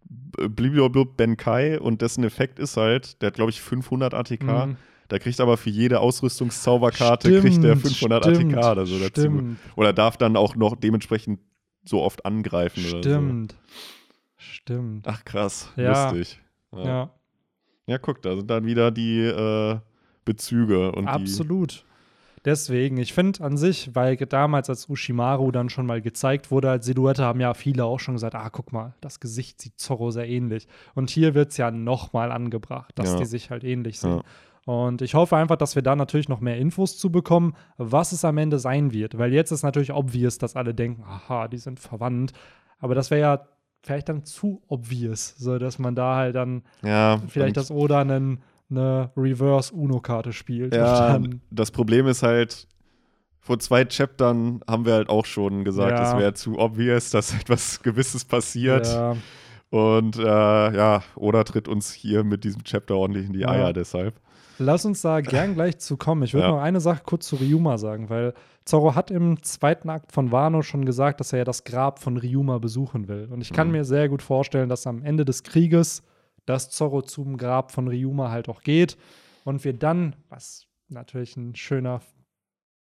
[SPEAKER 2] Bliblablub Benkai und dessen Effekt ist halt, der hat glaube ich 500 ATK.
[SPEAKER 1] Mhm.
[SPEAKER 2] Der kriegt aber für jede Ausrüstungszauberkarte kriegt der 500
[SPEAKER 1] stimmt,
[SPEAKER 2] ATK oder so dazu.
[SPEAKER 1] Stimmt,
[SPEAKER 2] Oder darf dann auch noch dementsprechend so oft angreifen oder so.
[SPEAKER 1] stimmt. Stimmt.
[SPEAKER 2] Ach krass,
[SPEAKER 1] Ja.
[SPEAKER 2] lustig. Ja.
[SPEAKER 1] Ja,
[SPEAKER 2] ja, guck, da sind dann wieder die äh, Bezüge und
[SPEAKER 1] absolut. Deswegen, ich finde an sich, weil damals, als Ushimaru dann schon mal gezeigt wurde als Silhouette, haben ja viele auch schon gesagt, ah, guck mal, das Gesicht sieht Zorro sehr ähnlich. Und hier wird es ja nochmal angebracht, dass
[SPEAKER 2] Ja.
[SPEAKER 1] die sich halt ähnlich
[SPEAKER 2] Ja.
[SPEAKER 1] sehen. Und ich hoffe einfach, dass wir da natürlich noch mehr Infos zu bekommen, was es am Ende sein wird. Weil jetzt ist natürlich obvious, dass alle denken, aha, die sind verwandt. Aber das wäre ja vielleicht dann zu obvious, so dass man da halt dann
[SPEAKER 2] ja,
[SPEAKER 1] vielleicht das Oda einen, eine Reverse-Uno-Karte spielt.
[SPEAKER 2] Ja, das Problem ist halt, vor zwei Chaptern haben wir halt auch schon gesagt,
[SPEAKER 1] Ja.
[SPEAKER 2] es wäre zu obvious, dass etwas Gewisses passiert.
[SPEAKER 1] ja,
[SPEAKER 2] Und äh, ja, Oda tritt uns hier mit diesem Chapter ordentlich in die
[SPEAKER 1] Ja.
[SPEAKER 2] Eier deshalb.
[SPEAKER 1] lass uns da gern gleich zu kommen. Ich würde
[SPEAKER 2] Ja.
[SPEAKER 1] noch eine Sache kurz zu Ryuma sagen, weil Zorro hat im zweiten Akt von Wano schon gesagt, dass er ja das Grab von Ryuma besuchen will. Und ich kann
[SPEAKER 2] Mhm.
[SPEAKER 1] mir sehr gut vorstellen, dass am Ende des Krieges dass Zorro zum Grab von Ryuma halt auch geht und wir dann, was natürlich ein schöner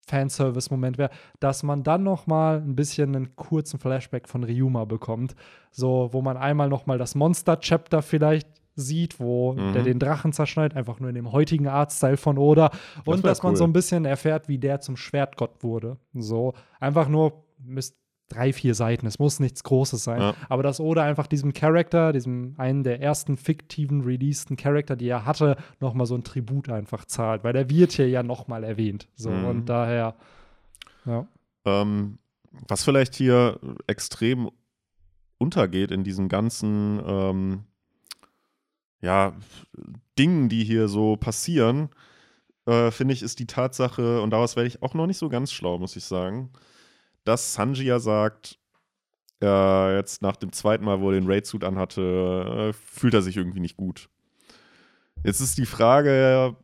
[SPEAKER 1] Fanservice-Moment wäre, dass man dann noch mal ein bisschen einen kurzen Flashback von Ryuma bekommt, so wo man einmal noch mal das Monster-Chapter vielleicht sieht, wo
[SPEAKER 2] Mhm.
[SPEAKER 1] der den Drachen zerschneidet, einfach nur in dem heutigen Artstyle von Oda und
[SPEAKER 2] wär
[SPEAKER 1] dass man
[SPEAKER 2] cool.
[SPEAKER 1] so ein bisschen erfährt, wie der zum Schwertgott wurde. So einfach nur müsst drei, vier Seiten, es muss nichts Großes sein,
[SPEAKER 2] Ja.
[SPEAKER 1] aber dass Oda einfach diesem Charakter, diesem einen der ersten fiktiven releaseden Charakter, die er hatte, noch mal so ein Tribut einfach zahlt, weil er wird hier ja noch mal erwähnt. So
[SPEAKER 2] Mhm.
[SPEAKER 1] und daher ja.
[SPEAKER 2] Ähm, was vielleicht hier extrem untergeht in diesen ganzen ähm, ja, Dingen, die hier so passieren, äh, finde ich, ist die Tatsache, und daraus werde ich auch noch nicht so ganz schlau, muss ich sagen, dass Sanji ja sagt, äh, jetzt nach dem zweiten Mal, wo er den Raid-Suit anhatte, äh, fühlt er sich irgendwie nicht gut. Jetzt ist die Frage,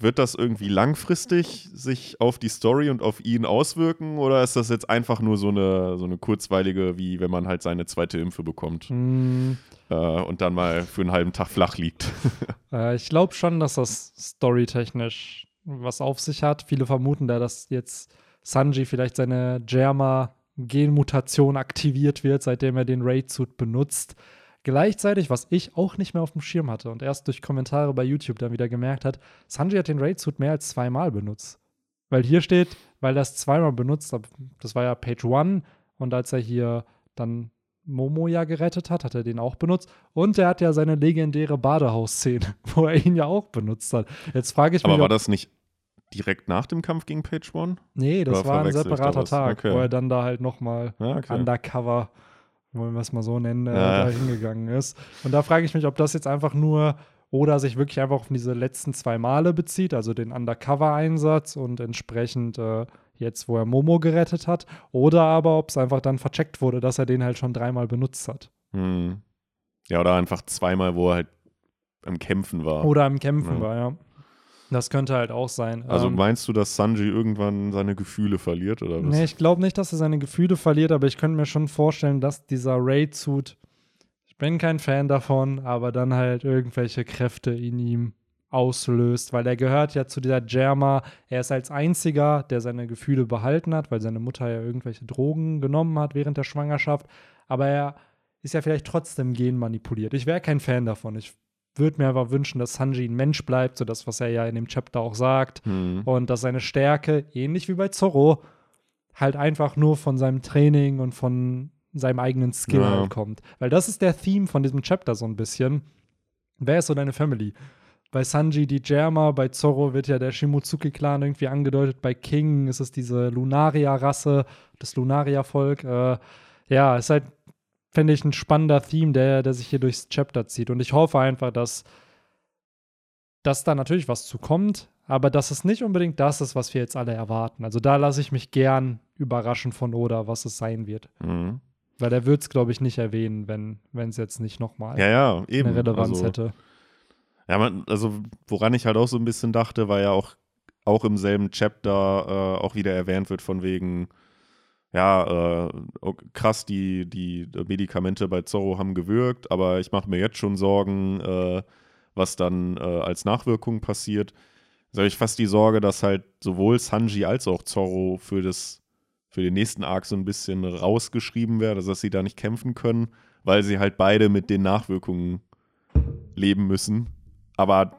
[SPEAKER 2] wird das irgendwie langfristig sich auf die Story und auf ihn auswirken oder ist das jetzt einfach nur so eine, so eine kurzweilige, wie wenn man halt seine zweite Impfe bekommt
[SPEAKER 1] Mm,
[SPEAKER 2] äh, und dann mal für einen halben Tag flach liegt?
[SPEAKER 1] äh, ich glaube schon, dass das storytechnisch was auf sich hat. Viele vermuten da, dass jetzt Sanji vielleicht seine Germa-Genmutation aktiviert wird, seitdem er den Raid-Suit benutzt. Gleichzeitig, was ich auch nicht mehr auf dem Schirm hatte und erst durch Kommentare bei YouTube dann wieder gemerkt hat, Sanji hat den Raid-Suit mehr als zweimal benutzt. Weil hier steht, weil er es zweimal benutzt, hat, das war ja Page One und als er hier dann Momo ja gerettet hat, hat er den auch benutzt. Und er hat ja seine legendäre Badehausszene, wo er ihn ja auch benutzt hat. Jetzt frage ich mich,
[SPEAKER 2] Aber war das nicht direkt nach dem Kampf gegen Page One?
[SPEAKER 1] nee, das
[SPEAKER 2] oder
[SPEAKER 1] war ein separater? Tag,
[SPEAKER 2] Okay.
[SPEAKER 1] wo er dann da halt noch mal
[SPEAKER 2] Ja, okay.
[SPEAKER 1] undercover, wollen wir es mal so nennen, äh,
[SPEAKER 2] Ja.
[SPEAKER 1] da hingegangen ist. Und da frage ich mich, ob das jetzt einfach nur oder sich wirklich einfach auf diese letzten zwei Male bezieht, also den Undercover-Einsatz und entsprechend äh, jetzt, wo er Momo gerettet hat, oder aber ob es einfach dann vercheckt wurde, dass er den halt schon dreimal benutzt hat.
[SPEAKER 2] Hm. Ja, oder einfach zweimal, wo er halt am Kämpfen war.
[SPEAKER 1] Oder im Kämpfen
[SPEAKER 2] Ja.
[SPEAKER 1] war, ja. Das könnte halt auch sein.
[SPEAKER 2] also
[SPEAKER 1] Ähm,
[SPEAKER 2] meinst du, dass Sanji irgendwann seine Gefühle verliert oder was?
[SPEAKER 1] Nee, ich glaube nicht, dass er seine Gefühle verliert, aber ich könnte mir schon vorstellen, dass dieser Raid-Suit, ich bin kein Fan davon, aber dann halt irgendwelche Kräfte in ihm auslöst, weil er gehört ja zu dieser Germa. Er ist als einziger, der seine Gefühle behalten hat, weil seine Mutter ja irgendwelche Drogen genommen hat während der Schwangerschaft. Aber er ist ja vielleicht trotzdem genmanipuliert. Ich wäre kein Fan davon. Ich würde mir einfach wünschen, dass Sanji ein Mensch bleibt, so das, was er ja in dem Chapter auch sagt.
[SPEAKER 2] Hm.
[SPEAKER 1] Und dass seine Stärke, ähnlich wie bei Zorro, halt einfach nur von seinem Training und von seinem eigenen Skill
[SPEAKER 2] Ja.
[SPEAKER 1] halt kommt. Weil das ist der Theme von diesem Chapter so ein bisschen. Wer ist so deine Family? Bei Sanji die Germa, bei Zorro wird ja der Shimotsuki-Clan irgendwie angedeutet, bei King ist es diese Lunaria-Rasse, das Lunaria-Volk. Äh, ja, ist halt, finde ich, ein spannender Theme, der, der sich hier durchs Chapter zieht. Und ich hoffe einfach, dass dass da natürlich was zu kommt, aber dass es nicht unbedingt das ist, was wir jetzt alle erwarten. Also da lasse ich mich gern überraschen von Oda, was es sein wird.
[SPEAKER 2] Hm.
[SPEAKER 1] Weil er wird es, glaube ich, nicht erwähnen, wenn es jetzt nicht nochmal
[SPEAKER 2] Ja, ja, eben.
[SPEAKER 1] eine Relevanz
[SPEAKER 2] also,
[SPEAKER 1] hätte.
[SPEAKER 2] Ja, man, also woran ich halt auch so ein bisschen dachte, war ja auch, auch im selben Chapter äh, auch wieder erwähnt wird von wegen, ja, äh, krass, die, die Medikamente bei Zorro haben gewirkt, aber ich mache mir jetzt schon Sorgen, äh, was dann äh, als Nachwirkung passiert. Da habe ich fast die Sorge, dass halt sowohl Sanji als auch Zorro für, das, für den nächsten Arc so ein bisschen rausgeschrieben werden, also dass sie da nicht kämpfen können, weil sie halt beide mit den Nachwirkungen leben müssen. Aber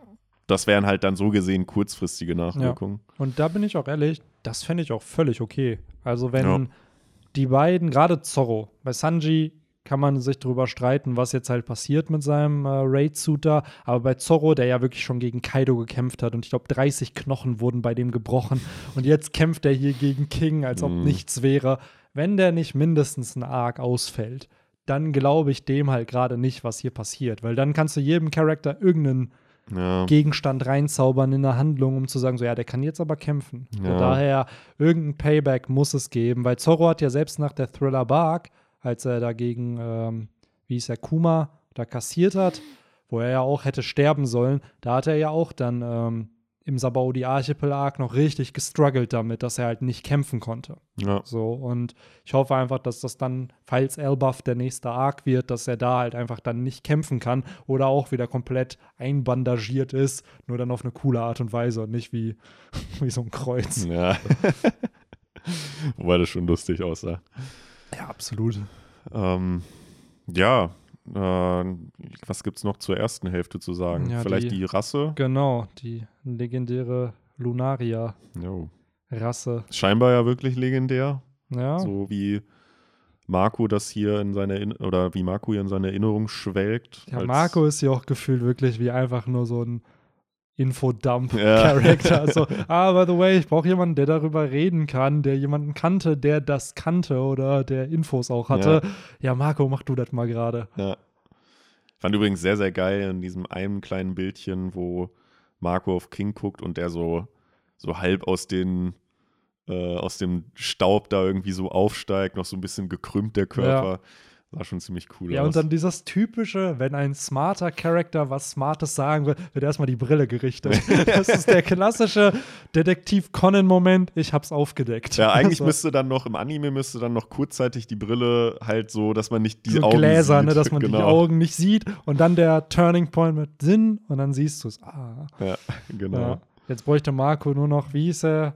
[SPEAKER 2] das wären halt dann so gesehen kurzfristige Nachwirkungen.
[SPEAKER 1] Und da bin ich auch ehrlich, das fände ich auch völlig okay. Also wenn
[SPEAKER 2] Ja.
[SPEAKER 1] Die beiden, gerade Zorro, bei Sanji kann man sich drüber streiten, was jetzt halt passiert mit seinem äh, Raid-Suit da. Aber bei Zorro, der ja wirklich schon gegen Kaido gekämpft hat und ich glaube 30 Knochen wurden bei dem gebrochen und jetzt kämpft er hier gegen King, als ob
[SPEAKER 2] Mhm.
[SPEAKER 1] nichts wäre. Wenn der nicht mindestens ein Arc ausfällt, dann glaube ich dem halt gerade nicht, was hier passiert. Weil dann kannst du jedem Charakter irgendeinen
[SPEAKER 2] Ja.
[SPEAKER 1] Gegenstand reinzaubern in der Handlung, um zu sagen, so ja, der kann jetzt aber kämpfen.
[SPEAKER 2] Ja.
[SPEAKER 1] daher, irgendein Payback muss es geben, weil Zorro hat ja selbst nach der Thriller Bark, als er dagegen, ähm, wie hieß er, Kuma, da kassiert hat, wo er ja auch hätte sterben sollen, da hat er ja auch dann ähm, im Sabaudi Archipel Arc noch richtig gestruggelt damit, dass er halt nicht kämpfen konnte.
[SPEAKER 2] ja.
[SPEAKER 1] So, und ich hoffe einfach, dass das dann, falls Elbaf der nächste Arc wird, dass er da halt einfach dann nicht kämpfen kann oder auch wieder komplett einbandagiert ist, nur dann auf eine coole Art und Weise und nicht wie, wie so ein Kreuz.
[SPEAKER 2] Ja. Wobei das schon lustig aussah.
[SPEAKER 1] Ja, absolut.
[SPEAKER 2] Ähm, ja, äh, was gibt's noch zur ersten Hälfte zu sagen?
[SPEAKER 1] Ja,
[SPEAKER 2] Vielleicht
[SPEAKER 1] die-
[SPEAKER 2] die, Rasse?
[SPEAKER 1] Genau, die legendäre Lunaria-Rasse.
[SPEAKER 2] Scheinbar ja wirklich legendär.
[SPEAKER 1] Ja,
[SPEAKER 2] So wie Marco das hier in seiner In oder wie Marco hier in seiner Erinnerung schwelgt.
[SPEAKER 1] ja Marco ist ja auch gefühlt wirklich wie einfach nur so ein
[SPEAKER 2] Ja.
[SPEAKER 1] Infodump-Charakter. Also, ah, by the way, ich brauche jemanden, der darüber reden kann, der jemanden kannte, der das kannte oder der Infos auch hatte. Ja, Marco, mach du das mal gerade.
[SPEAKER 2] Ja. Fand übrigens sehr, sehr geil in diesem einen kleinen Bildchen, wo Marco auf King guckt und der so, so halb aus den äh, aus dem Staub da irgendwie so aufsteigt, noch so ein bisschen gekrümmt der Körper. Sah schon ziemlich cool
[SPEAKER 1] Ja,
[SPEAKER 2] aus.
[SPEAKER 1] und dann dieses typische, wenn ein smarter Charakter was Smartes sagen will, wird erstmal die Brille gerichtet. das ist der klassische Detektiv-Conan-Moment, ich hab's aufgedeckt.
[SPEAKER 2] ja, eigentlich
[SPEAKER 1] so,
[SPEAKER 2] müsste dann noch, im Anime müsste dann noch kurzzeitig die Brille halt so, dass man nicht die
[SPEAKER 1] so
[SPEAKER 2] Augen
[SPEAKER 1] Gläser,
[SPEAKER 2] sieht.
[SPEAKER 1] ne, dass man die
[SPEAKER 2] genau.
[SPEAKER 1] Augen nicht sieht und dann der Turning Point mit Sinn und dann siehst du es. Ah.
[SPEAKER 2] Ja, genau.
[SPEAKER 1] Ja. Jetzt bräuchte Marco nur noch, wie hieß er?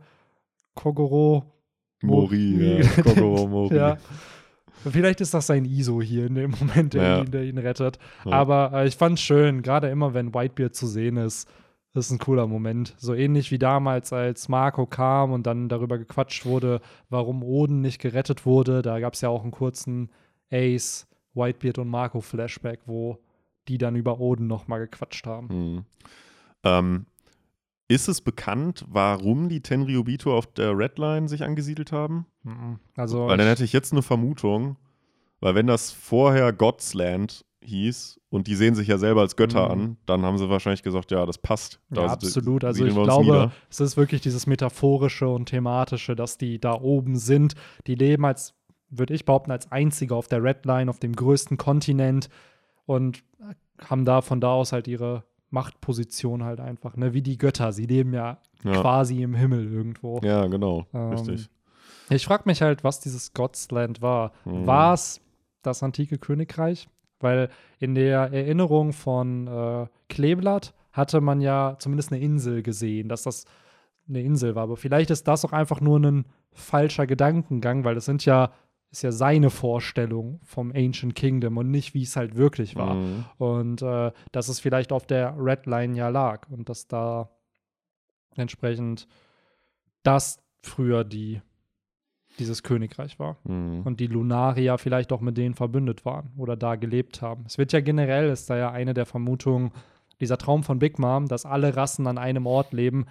[SPEAKER 1] Kogoro.
[SPEAKER 2] Mori,
[SPEAKER 1] Mori.
[SPEAKER 2] ja. Kokoro Mori.
[SPEAKER 1] Ja. Vielleicht ist das sein ISO hier in dem Moment, der,
[SPEAKER 2] Ja.
[SPEAKER 1] ihn, der ihn rettet.
[SPEAKER 2] Ja.
[SPEAKER 1] Aber äh, ich fand's schön, gerade immer, wenn Whitebeard zu sehen ist, ist ein cooler Moment. So ähnlich wie damals, als Marco kam und dann darüber gequatscht wurde, warum Oden nicht gerettet wurde. Da gab es ja auch einen kurzen Ace, Whitebeard und Marco Flashback, wo die dann über Oden nochmal gequatscht haben.
[SPEAKER 2] Hm. Ähm, ist es bekannt, warum die Tenryubito auf der Redline sich angesiedelt haben?
[SPEAKER 1] Mhm. Also,
[SPEAKER 2] Weil dann hätte ich jetzt eine Vermutung, weil wenn das vorher God's Land hieß und die sehen sich ja selber als Götter
[SPEAKER 1] Mhm.
[SPEAKER 2] an, dann haben sie wahrscheinlich gesagt, ja, das passt. Da
[SPEAKER 1] Ja, absolut. Also ich glaube,
[SPEAKER 2] nieder.
[SPEAKER 1] es ist wirklich dieses metaphorische und thematische, dass die da oben sind. Die leben als, würde ich behaupten, als einzige auf der Red Line, auf dem größten Kontinent und haben da von da aus halt ihre Machtposition halt einfach, ne, wie die Götter. Sie leben ja,
[SPEAKER 2] Ja.
[SPEAKER 1] quasi im Himmel irgendwo.
[SPEAKER 2] Ja, genau.
[SPEAKER 1] Ähm,
[SPEAKER 2] Richtig.
[SPEAKER 1] Ich frage mich halt, was dieses Godsland war.
[SPEAKER 2] Mhm.
[SPEAKER 1] War es das antike Königreich? Weil in der Erinnerung von äh, Kleeblatt hatte man ja zumindest eine Insel gesehen, dass das eine Insel war. Aber vielleicht ist das auch einfach nur ein falscher Gedankengang, weil das sind ja, ist ja seine Vorstellung vom Ancient Kingdom und nicht, wie es halt wirklich war.
[SPEAKER 2] Mhm.
[SPEAKER 1] Und äh, dass es vielleicht auf der Red Line ja lag und dass da entsprechend das früher die, dieses Königreich war.
[SPEAKER 2] Mhm.
[SPEAKER 1] Und die Lunarier vielleicht auch mit denen verbündet waren oder da gelebt haben. Es wird ja generell, ist da ja eine der Vermutungen, dieser Traum von Big Mom, dass alle Rassen an einem Ort leben,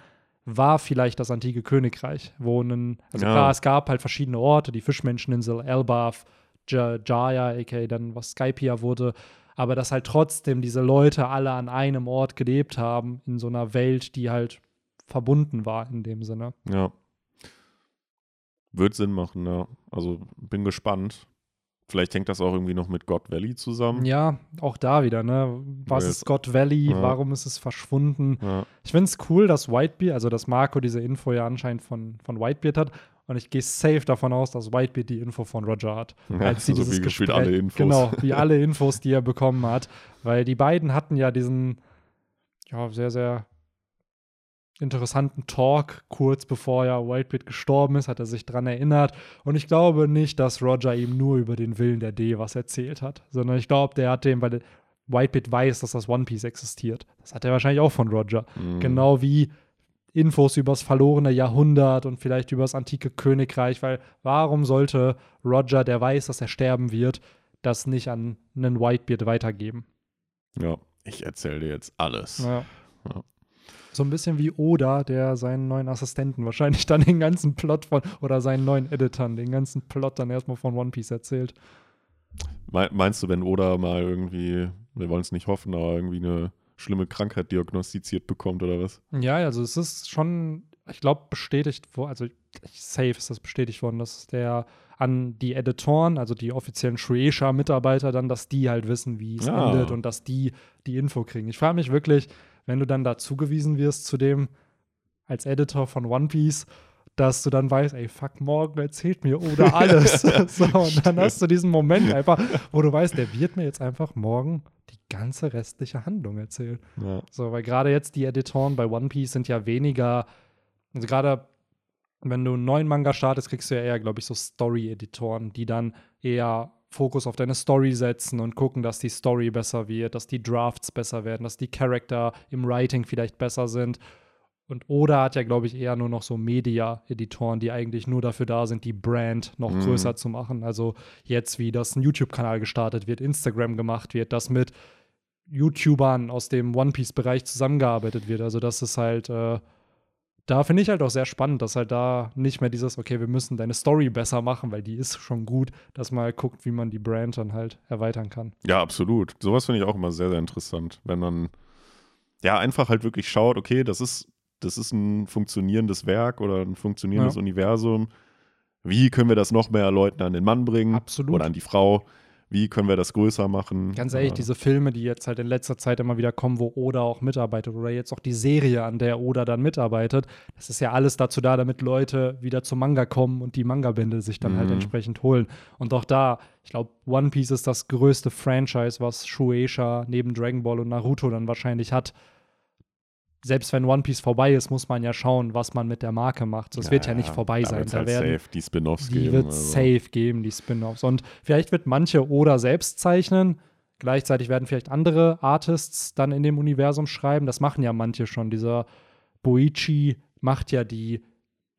[SPEAKER 1] war vielleicht das antike Königreich, wo ein, also
[SPEAKER 2] Ja.
[SPEAKER 1] klar, es gab halt verschiedene Orte, die Fischmenscheninsel, Elbaf, Ja- Jaya, aka dann was Skypia wurde, aber dass halt trotzdem diese Leute alle an einem Ort gelebt haben, in so einer Welt, die halt verbunden war in dem Sinne.
[SPEAKER 2] Ja. Wird Sinn machen, ja. Also bin gespannt. Vielleicht hängt das auch irgendwie noch mit God Valley zusammen.
[SPEAKER 1] Ja, auch da wieder, ne? Was ist God Valley?
[SPEAKER 2] ja.
[SPEAKER 1] Warum ist es verschwunden?
[SPEAKER 2] Ja.
[SPEAKER 1] Ich finde es cool, dass Whitebeard, also dass Marco diese Info ja anscheinend von, von Whitebeard hat. Und ich gehe safe davon aus, dass Whitebeard die Info von Roger hat.
[SPEAKER 2] Ja,
[SPEAKER 1] als sie
[SPEAKER 2] so
[SPEAKER 1] dieses
[SPEAKER 2] wie
[SPEAKER 1] Gespräch,
[SPEAKER 2] alle Infos.
[SPEAKER 1] Genau, wie alle Infos, die er bekommen hat. Weil die beiden hatten ja diesen, ja, sehr, sehr interessanten Talk, kurz bevor ja Whitebeard gestorben ist, hat er sich dran erinnert. Und ich glaube nicht, dass Roger ihm nur über den Willen der D was erzählt hat, sondern ich glaube, der hat dem, weil Whitebeard weiß, dass das One Piece existiert. Das hat er wahrscheinlich auch von Roger.
[SPEAKER 2] Mhm.
[SPEAKER 1] Genau wie Infos übers verlorene Jahrhundert und vielleicht übers antike Königreich, weil warum sollte Roger, der weiß, dass er sterben wird, das nicht an einen Whitebeard weitergeben?
[SPEAKER 2] Ja, ich erzähle dir jetzt alles.
[SPEAKER 1] Ja.
[SPEAKER 2] Ja.
[SPEAKER 1] So ein bisschen wie Oda, der seinen neuen Assistenten wahrscheinlich dann den ganzen Plot von, oder seinen neuen Editern, den ganzen Plot dann erstmal von One Piece erzählt.
[SPEAKER 2] Me- Meinst du, wenn Oda mal irgendwie, wir wollen es nicht hoffen, aber irgendwie eine schlimme Krankheit diagnostiziert bekommt oder was?
[SPEAKER 1] Ja, also es ist schon, ich glaube, bestätigt also safe ist das bestätigt worden, dass der an die Editoren, also die offiziellen Shueisha-Mitarbeiter dann, dass die halt wissen, wie es
[SPEAKER 2] Ah.
[SPEAKER 1] endet und dass die die Info kriegen. Ich frage mich wirklich, wenn du dann da zugewiesen wirst zu dem als Editor von One Piece, dass du dann weißt, ey, fuck, morgen erzählt mir oder alles. so, und dann hast du diesen Moment einfach, wo du weißt, der wird mir jetzt einfach morgen die ganze restliche Handlung erzählen.
[SPEAKER 2] Ja.
[SPEAKER 1] So, weil gerade jetzt die Editoren bei One Piece sind ja weniger, also gerade wenn du einen neuen Manga startest, kriegst du ja eher, glaube ich, so Story-Editoren, die dann eher Fokus auf deine Story setzen und gucken, dass die Story besser wird, dass die Drafts besser werden, dass die Charakter im Writing vielleicht besser sind. Und Oda hat ja, glaube ich, eher nur noch so Media-Editoren, die eigentlich nur dafür da sind, die Brand noch
[SPEAKER 2] Mhm.
[SPEAKER 1] größer zu machen. Also jetzt, wie das ein YouTube-Kanal gestartet wird, Instagram gemacht wird, das mit YouTubern aus dem One Piece-Bereich zusammengearbeitet wird. Also das ist halt, äh, da finde ich halt auch sehr spannend, dass halt da nicht mehr dieses, okay, wir müssen deine Story besser machen, weil die ist schon gut, dass man halt guckt, wie man die Brand dann halt erweitern kann.
[SPEAKER 2] Ja, absolut. Sowas finde ich auch immer sehr, sehr interessant, wenn man ja einfach halt wirklich schaut, okay, das ist, das ist ein funktionierendes Werk oder ein funktionierendes
[SPEAKER 1] Ja.
[SPEAKER 2] Universum. Wie können wir das noch mehr Leuten an den Mann bringen?
[SPEAKER 1] Absolut.
[SPEAKER 2] Oder an die Frau? Wie können wir das größer machen?
[SPEAKER 1] Ganz ehrlich,
[SPEAKER 2] Äh,
[SPEAKER 1] diese Filme, die jetzt halt in letzter Zeit immer wieder kommen, wo Oda auch mitarbeitet oder jetzt auch die Serie, an der Oda dann mitarbeitet, das ist ja alles dazu da, damit Leute wieder zum Manga kommen und die Manga-Bände sich dann halt
[SPEAKER 2] Mhm.
[SPEAKER 1] entsprechend holen. Und auch da, ich glaube, One Piece ist das größte Franchise, was Shueisha neben Dragon Ball und Naruto dann wahrscheinlich hat. Selbst wenn One Piece vorbei ist, muss man ja schauen, was man mit der Marke macht. Das wird ja nicht vorbei sein. Da
[SPEAKER 2] halt
[SPEAKER 1] werden
[SPEAKER 2] safe die Spin-offs
[SPEAKER 1] die
[SPEAKER 2] geben.
[SPEAKER 1] wird
[SPEAKER 2] also.
[SPEAKER 1] safe geben, die Spin-offs. Und vielleicht wird manche Oda selbst zeichnen. Gleichzeitig werden vielleicht andere Artists dann in dem Universum schreiben. Das machen ja manche schon. Dieser Boichi macht ja die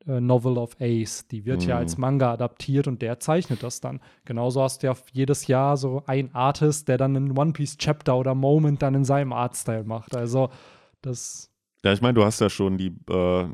[SPEAKER 1] äh, Novel of Ace. Die wird ja
[SPEAKER 2] Mhm.
[SPEAKER 1] als Manga adaptiert und der zeichnet das dann. Genauso hast du ja jedes Jahr so ein Artist, der dann einen One Piece Chapter oder Moment dann in seinem Artstyle macht. Also das
[SPEAKER 2] Ja, ich meine, du hast ja schon die äh,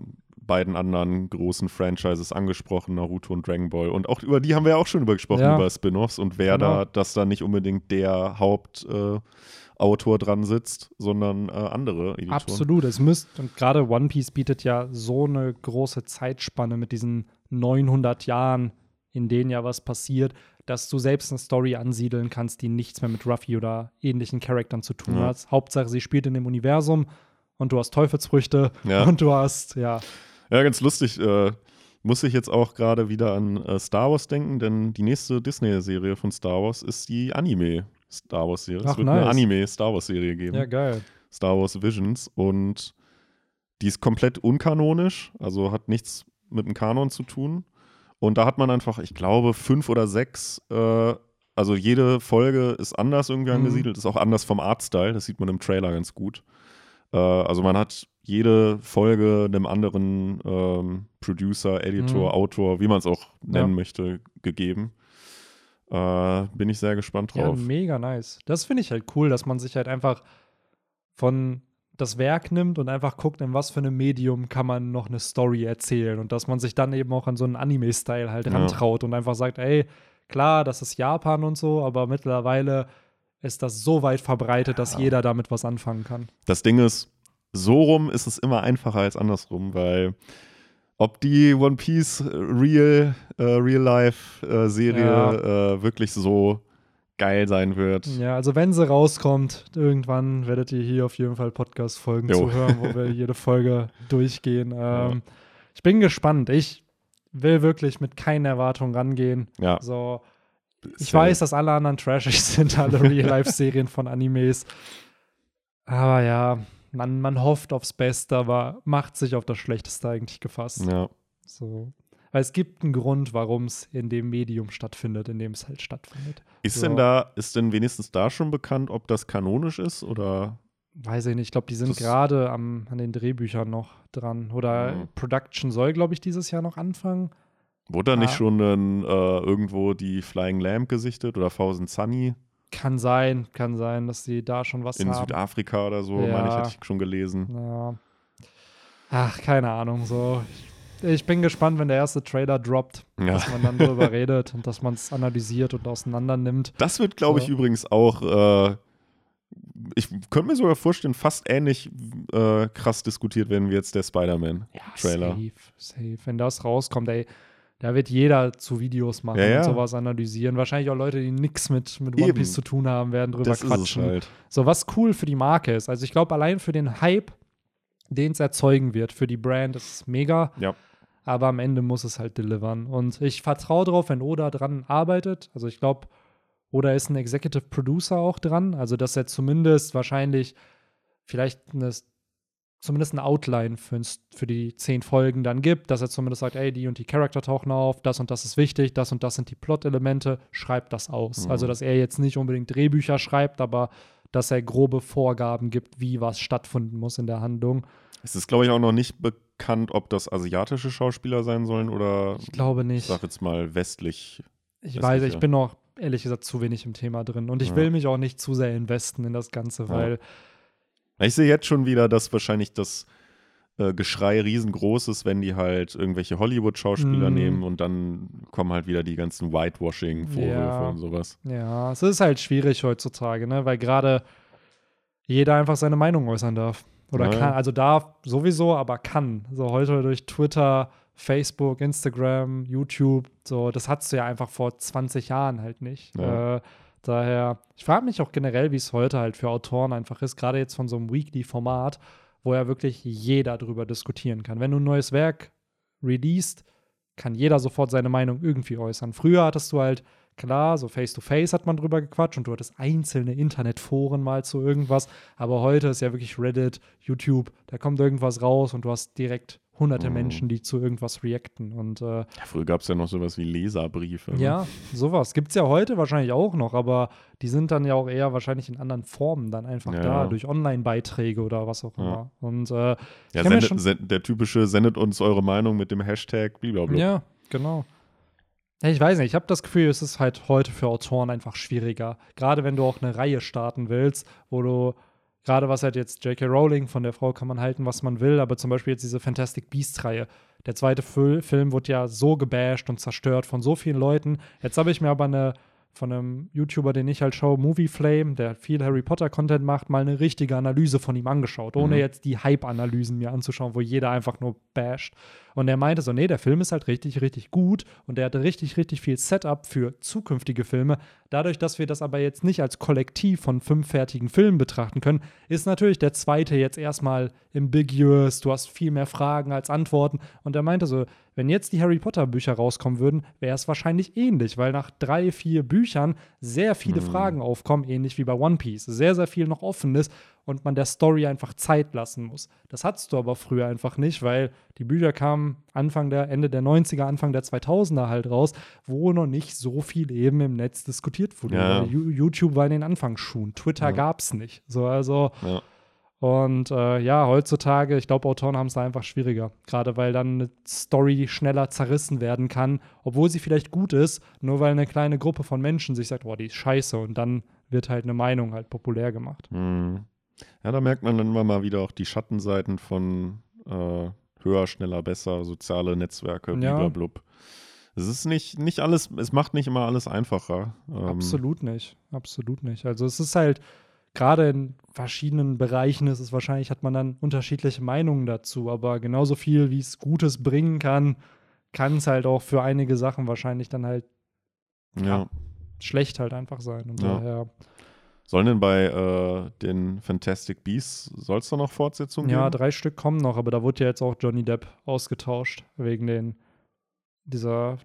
[SPEAKER 2] beiden anderen großen Franchises angesprochen, Naruto und Dragon Ball. Und auch über die haben wir ja auch schon über gesprochen,
[SPEAKER 1] Ja.
[SPEAKER 2] über Spin-offs und wer
[SPEAKER 1] Genau.
[SPEAKER 2] da, dass da nicht unbedingt der Hauptautor äh, dran sitzt, sondern äh, andere Editoren.
[SPEAKER 1] Absolut, es müsste, und gerade One Piece bietet ja so eine große Zeitspanne mit diesen 900 Jahren, in denen ja was passiert, dass du selbst eine Story ansiedeln kannst, die nichts mehr mit Ruffy oder ähnlichen Charakteren zu tun
[SPEAKER 2] Ja.
[SPEAKER 1] hat. Hauptsache, sie spielt in dem Universum und du hast Teufelsfrüchte
[SPEAKER 2] Ja.
[SPEAKER 1] und du hast, ja,
[SPEAKER 2] Ja, ganz lustig. Äh, muss ich jetzt auch gerade wieder an äh, Star Wars denken, denn die nächste Disney-Serie von Star Wars ist die Anime-Star Wars-Serie. Es wird eine
[SPEAKER 1] nice.
[SPEAKER 2] Anime-Star Wars-Serie geben.
[SPEAKER 1] ja, geil.
[SPEAKER 2] Star Wars Visions und die ist komplett unkanonisch, also hat nichts mit dem Kanon zu tun. Und da hat man einfach, ich glaube, fünf oder sechs, äh, also jede Folge ist anders irgendwie
[SPEAKER 1] Mhm.
[SPEAKER 2] angesiedelt, ist auch anders vom Artstyle, das sieht man im Trailer ganz gut. Äh, also man hat jede Folge einem anderen ähm, Producer, Editor,
[SPEAKER 1] Mhm.
[SPEAKER 2] Autor, wie man es auch nennen
[SPEAKER 1] Ja.
[SPEAKER 2] möchte, gegeben. Äh, bin ich sehr gespannt
[SPEAKER 1] Ja,
[SPEAKER 2] drauf.
[SPEAKER 1] mega nice. Das finde ich halt cool, dass man sich halt einfach von das Werk nimmt und einfach guckt, in was für einem Medium kann man noch eine Story erzählen und dass man sich dann eben auch an so einen Anime-Style halt
[SPEAKER 2] Ja.
[SPEAKER 1] rantraut und einfach sagt, ey, klar, das ist Japan und so, aber mittlerweile ist das so weit verbreitet, dass
[SPEAKER 2] Ja.
[SPEAKER 1] jeder damit was anfangen kann.
[SPEAKER 2] Das Ding ist, so rum ist es immer einfacher als andersrum, weil ob die One Piece Real, äh, Real Life äh, Serie
[SPEAKER 1] Ja.
[SPEAKER 2] äh, wirklich so geil sein wird.
[SPEAKER 1] Ja, also wenn sie rauskommt, irgendwann werdet ihr hier auf jeden Fall Podcast-Folgen
[SPEAKER 2] Jo.
[SPEAKER 1] zu hören, wo wir jede Folge durchgehen. Ähm, Ich bin gespannt. Ich will wirklich mit keinen Erwartungen rangehen.
[SPEAKER 2] Ja.
[SPEAKER 1] So, ich
[SPEAKER 2] Same.
[SPEAKER 1] weiß, dass alle anderen trashig sind, alle Real-Life-Serien von Animes. Aber ja, man, man hofft aufs Beste, aber macht sich auf das Schlechteste eigentlich gefasst.
[SPEAKER 2] Ja.
[SPEAKER 1] So. Weil es gibt einen Grund, warum es in dem Medium stattfindet, in dem es halt stattfindet.
[SPEAKER 2] Ist
[SPEAKER 1] So.
[SPEAKER 2] denn da, ist denn wenigstens da schon bekannt, ob das kanonisch ist oder?
[SPEAKER 1] Weiß ich nicht, ich glaube, die sind gerade an den Drehbüchern noch dran. Oder
[SPEAKER 2] Mhm.
[SPEAKER 1] Production soll, glaube ich, dieses Jahr noch anfangen.
[SPEAKER 2] Wurde da nicht schon ein, äh, irgendwo die Flying Lamp gesichtet oder Thousand Sunny
[SPEAKER 1] Kann sein, kann sein, dass sie da schon was
[SPEAKER 2] in
[SPEAKER 1] haben.
[SPEAKER 2] Südafrika oder so,
[SPEAKER 1] Ja.
[SPEAKER 2] meine ich, hätte ich schon gelesen.
[SPEAKER 1] Ja. Ach, keine Ahnung. So. Ich, ich bin gespannt, wenn der erste Trailer droppt,
[SPEAKER 2] Ja.
[SPEAKER 1] dass man dann darüber redet und dass man es analysiert und auseinander nimmt.
[SPEAKER 2] Das wird, glaube ich,
[SPEAKER 1] So.
[SPEAKER 2] übrigens auch, äh, ich könnte mir sogar vorstellen, fast ähnlich äh, krass diskutiert werden wie jetzt der Spider-Man-Trailer.
[SPEAKER 1] Safe, safe. Wenn das rauskommt, ey, da wird jeder zu Videos machen
[SPEAKER 2] Ja, ja.
[SPEAKER 1] und sowas analysieren. Wahrscheinlich auch Leute, die nichts mit, mit One
[SPEAKER 2] Eben.
[SPEAKER 1] Piece zu tun haben, werden drüber
[SPEAKER 2] das
[SPEAKER 1] quatschen.
[SPEAKER 2] halt.
[SPEAKER 1] So, was cool für die Marke ist. Also ich glaube, allein für den Hype, den es erzeugen wird, für die Brand, ist es mega.
[SPEAKER 2] Ja.
[SPEAKER 1] Aber am Ende muss es halt delivern. Und ich vertraue drauf, wenn Oda dran arbeitet. Also ich glaube, Oda ist ein Executive Producer auch dran. Also dass er zumindest wahrscheinlich vielleicht eine, zumindest eine Outline für, für die zehn Folgen dann gibt, dass er zumindest sagt, ey, die und die Charakter tauchen auf, das und das ist wichtig, das und das sind die Plot-Elemente, schreibt das aus.
[SPEAKER 2] Mhm.
[SPEAKER 1] Also dass er jetzt nicht unbedingt Drehbücher schreibt, aber dass er grobe Vorgaben gibt, wie was stattfinden muss in der Handlung.
[SPEAKER 2] Es ist, glaube ich, auch noch nicht bekannt, ob das asiatische Schauspieler sein sollen oder,
[SPEAKER 1] Ich glaube
[SPEAKER 2] ich
[SPEAKER 1] nicht.
[SPEAKER 2] sag jetzt mal, westlich.
[SPEAKER 1] Ich
[SPEAKER 2] Weiß
[SPEAKER 1] ich
[SPEAKER 2] ja.
[SPEAKER 1] bin noch ehrlich gesagt zu wenig im Thema drin und ich
[SPEAKER 2] Ja.
[SPEAKER 1] will mich auch nicht zu sehr investen in das Ganze, weil
[SPEAKER 2] Ich sehe jetzt schon wieder, dass wahrscheinlich das äh, Geschrei riesengroß ist, wenn die halt irgendwelche Hollywood-Schauspieler
[SPEAKER 1] Mhm.
[SPEAKER 2] nehmen und dann kommen halt wieder die ganzen Whitewashing-Vorwürfe
[SPEAKER 1] Ja.
[SPEAKER 2] und sowas.
[SPEAKER 1] ja, es ist halt schwierig heutzutage, ne, weil gerade jeder einfach seine Meinung äußern darf. Oder
[SPEAKER 2] Ja.
[SPEAKER 1] kann, also darf sowieso, aber kann. So heute durch Twitter, Facebook, Instagram, YouTube, so, das hattest du ja einfach vor 20 Jahren halt nicht.
[SPEAKER 2] Ja.
[SPEAKER 1] Äh, daher, ich frage mich auch generell, wie es heute halt für Autoren einfach ist, gerade jetzt von so einem Weekly-Format, wo ja wirklich jeder drüber diskutieren kann. Wenn du ein neues Werk released, kann jeder sofort seine Meinung irgendwie äußern. Früher hattest du halt, klar, so face-to-face hat man drüber gequatscht und du hattest einzelne Internetforen mal zu irgendwas, aber heute ist ja wirklich Reddit, YouTube, da kommt irgendwas raus und du hast direkt hunderte
[SPEAKER 2] Mhm.
[SPEAKER 1] Menschen, die zu irgendwas reacten und äh,
[SPEAKER 2] Ja, früher gab es ja noch sowas wie Leserbriefe. ne?
[SPEAKER 1] ja, sowas gibt es ja heute wahrscheinlich auch noch, aber die sind dann ja auch eher wahrscheinlich in anderen Formen dann einfach
[SPEAKER 2] Ja.
[SPEAKER 1] da, durch Online-Beiträge oder was auch
[SPEAKER 2] Ja.
[SPEAKER 1] immer. Und äh,
[SPEAKER 2] Ja,
[SPEAKER 1] kann mir
[SPEAKER 2] sendet,
[SPEAKER 1] schon-
[SPEAKER 2] sen- der typische sendet uns eure Meinung mit dem Hashtag blablabla.
[SPEAKER 1] Ja, genau. Ich weiß nicht, ich habe das Gefühl, es ist halt heute für Autoren einfach schwieriger. Gerade wenn du auch eine Reihe starten willst, wo du, gerade was halt jetzt J.K. Rowling, von der Frau kann man halten, was man will, aber zum Beispiel jetzt diese Fantastic Beasts-Reihe. Der zweite Fil Film wurde ja so gebasht und zerstört von so vielen Leuten. Jetzt habe ich mir aber eine von einem YouTuber, den ich halt schaue, Movie Flame, der viel Harry Potter Content macht, mal eine richtige Analyse von ihm angeschaut, ohne
[SPEAKER 2] Mhm.
[SPEAKER 1] jetzt die Hype-Analysen mir anzuschauen, wo jeder einfach nur basht. Und er meinte so, nee, der Film ist halt richtig, richtig gut und der hatte richtig, richtig viel Setup für zukünftige Filme. Dadurch, dass wir das aber jetzt nicht als Kollektiv von fünf fertigen Filmen betrachten können, ist natürlich der zweite jetzt erstmal ambiguous, du hast viel mehr Fragen als Antworten. Und er meinte so, wenn jetzt die Harry Potter Bücher rauskommen würden, wäre es wahrscheinlich ähnlich, weil nach drei, vier Büchern sehr viele
[SPEAKER 2] Mhm.
[SPEAKER 1] Fragen aufkommen, ähnlich wie bei One Piece. Sehr, sehr viel noch offen ist und man der Story einfach Zeit lassen muss. Das hattest du aber früher einfach nicht, weil die Bücher kamen Anfang der, Ende der 90er, Anfang der 2000er halt raus, wo noch nicht so viel eben im Netz diskutiert wurde.
[SPEAKER 2] Ja.
[SPEAKER 1] YouTube war in den Anfangsschuhen, Twitter
[SPEAKER 2] Ja.
[SPEAKER 1] gab es nicht. So, also
[SPEAKER 2] Ja.
[SPEAKER 1] Und äh, ja, heutzutage, ich glaube, Autoren haben es da einfach schwieriger. Gerade weil dann eine Story schneller zerrissen werden kann, obwohl sie vielleicht gut ist, nur weil eine kleine Gruppe von Menschen sich sagt, boah, die ist scheiße. Und dann wird halt eine Meinung halt populär gemacht.
[SPEAKER 2] Mhm. Ja, da merkt man dann immer mal wieder auch die Schattenseiten von äh, höher, schneller, besser, soziale Netzwerke, blablabla. Es ist nicht, nicht alles, es macht nicht immer alles einfacher. Ähm,
[SPEAKER 1] Absolut nicht. Absolut nicht. Also es ist halt, gerade in verschiedenen Bereichen ist es wahrscheinlich, hat man dann unterschiedliche Meinungen dazu, aber genauso viel, wie es Gutes bringen kann, kann es halt auch für einige Sachen wahrscheinlich dann halt
[SPEAKER 2] Ja.
[SPEAKER 1] schlecht halt einfach sein. Und
[SPEAKER 2] Ja.
[SPEAKER 1] daher,
[SPEAKER 2] Sollen denn bei äh, den Fantastic Beasts, soll es da noch Fortsetzungen
[SPEAKER 1] ja,
[SPEAKER 2] geben?
[SPEAKER 1] drei Stück kommen noch, aber da wurde ja jetzt auch Johnny Depp ausgetauscht, wegen den dieser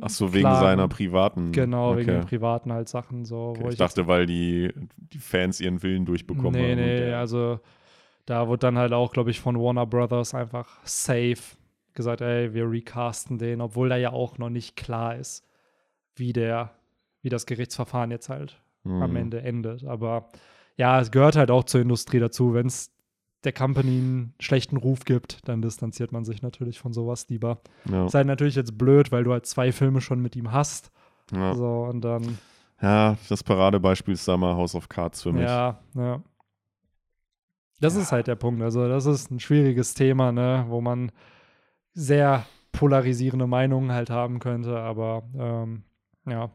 [SPEAKER 2] Ach so, wegen
[SPEAKER 1] Klagen.
[SPEAKER 2] seiner privaten.
[SPEAKER 1] Genau, wegen
[SPEAKER 2] okay.
[SPEAKER 1] den privaten halt Sachen so.
[SPEAKER 2] Okay,
[SPEAKER 1] wo
[SPEAKER 2] ich
[SPEAKER 1] ich
[SPEAKER 2] dachte, weil die, die Fans ihren Willen durchbekommen
[SPEAKER 1] nee,
[SPEAKER 2] haben.
[SPEAKER 1] nee,
[SPEAKER 2] der-
[SPEAKER 1] also da wurde dann halt auch, glaube ich, von Warner Brothers einfach safe gesagt, ey, wir recasten den, obwohl da ja auch noch nicht klar ist, wie der, wie das Gerichtsverfahren jetzt halt am
[SPEAKER 2] Hm.
[SPEAKER 1] Ende endet. Aber ja, es gehört halt auch zur Industrie dazu. Wenn es der Company einen schlechten Ruf gibt, dann distanziert man sich natürlich von sowas lieber.
[SPEAKER 2] Ja.
[SPEAKER 1] Ist halt natürlich jetzt blöd, weil du halt zwei Filme schon mit ihm hast.
[SPEAKER 2] Ja.
[SPEAKER 1] So, und dann,
[SPEAKER 2] ja, das Paradebeispiel ist da mal House of Cards für mich.
[SPEAKER 1] ja, ja. Das ist halt der Punkt. Also, das ist ein schwieriges Thema, ne, wo man sehr polarisierende Meinungen halt haben könnte, aber ähm, ja.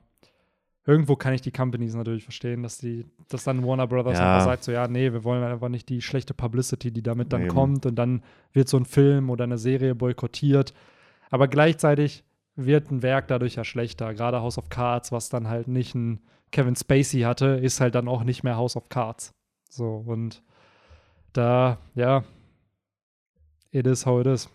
[SPEAKER 1] Irgendwo kann ich die Companies natürlich verstehen, dass die, dass dann Warner Brothers
[SPEAKER 2] Ja.
[SPEAKER 1] einfach sagt, so ja, nee, wir wollen einfach nicht die schlechte Publicity, die damit dann
[SPEAKER 2] Eben.
[SPEAKER 1] kommt und dann wird so ein Film oder eine Serie boykottiert. Aber gleichzeitig wird ein Werk dadurch ja schlechter. Gerade House of Cards, was dann halt nicht ein Kevin Spacey hatte, ist halt dann auch nicht mehr House of Cards. So, und da, ja, it is how it is.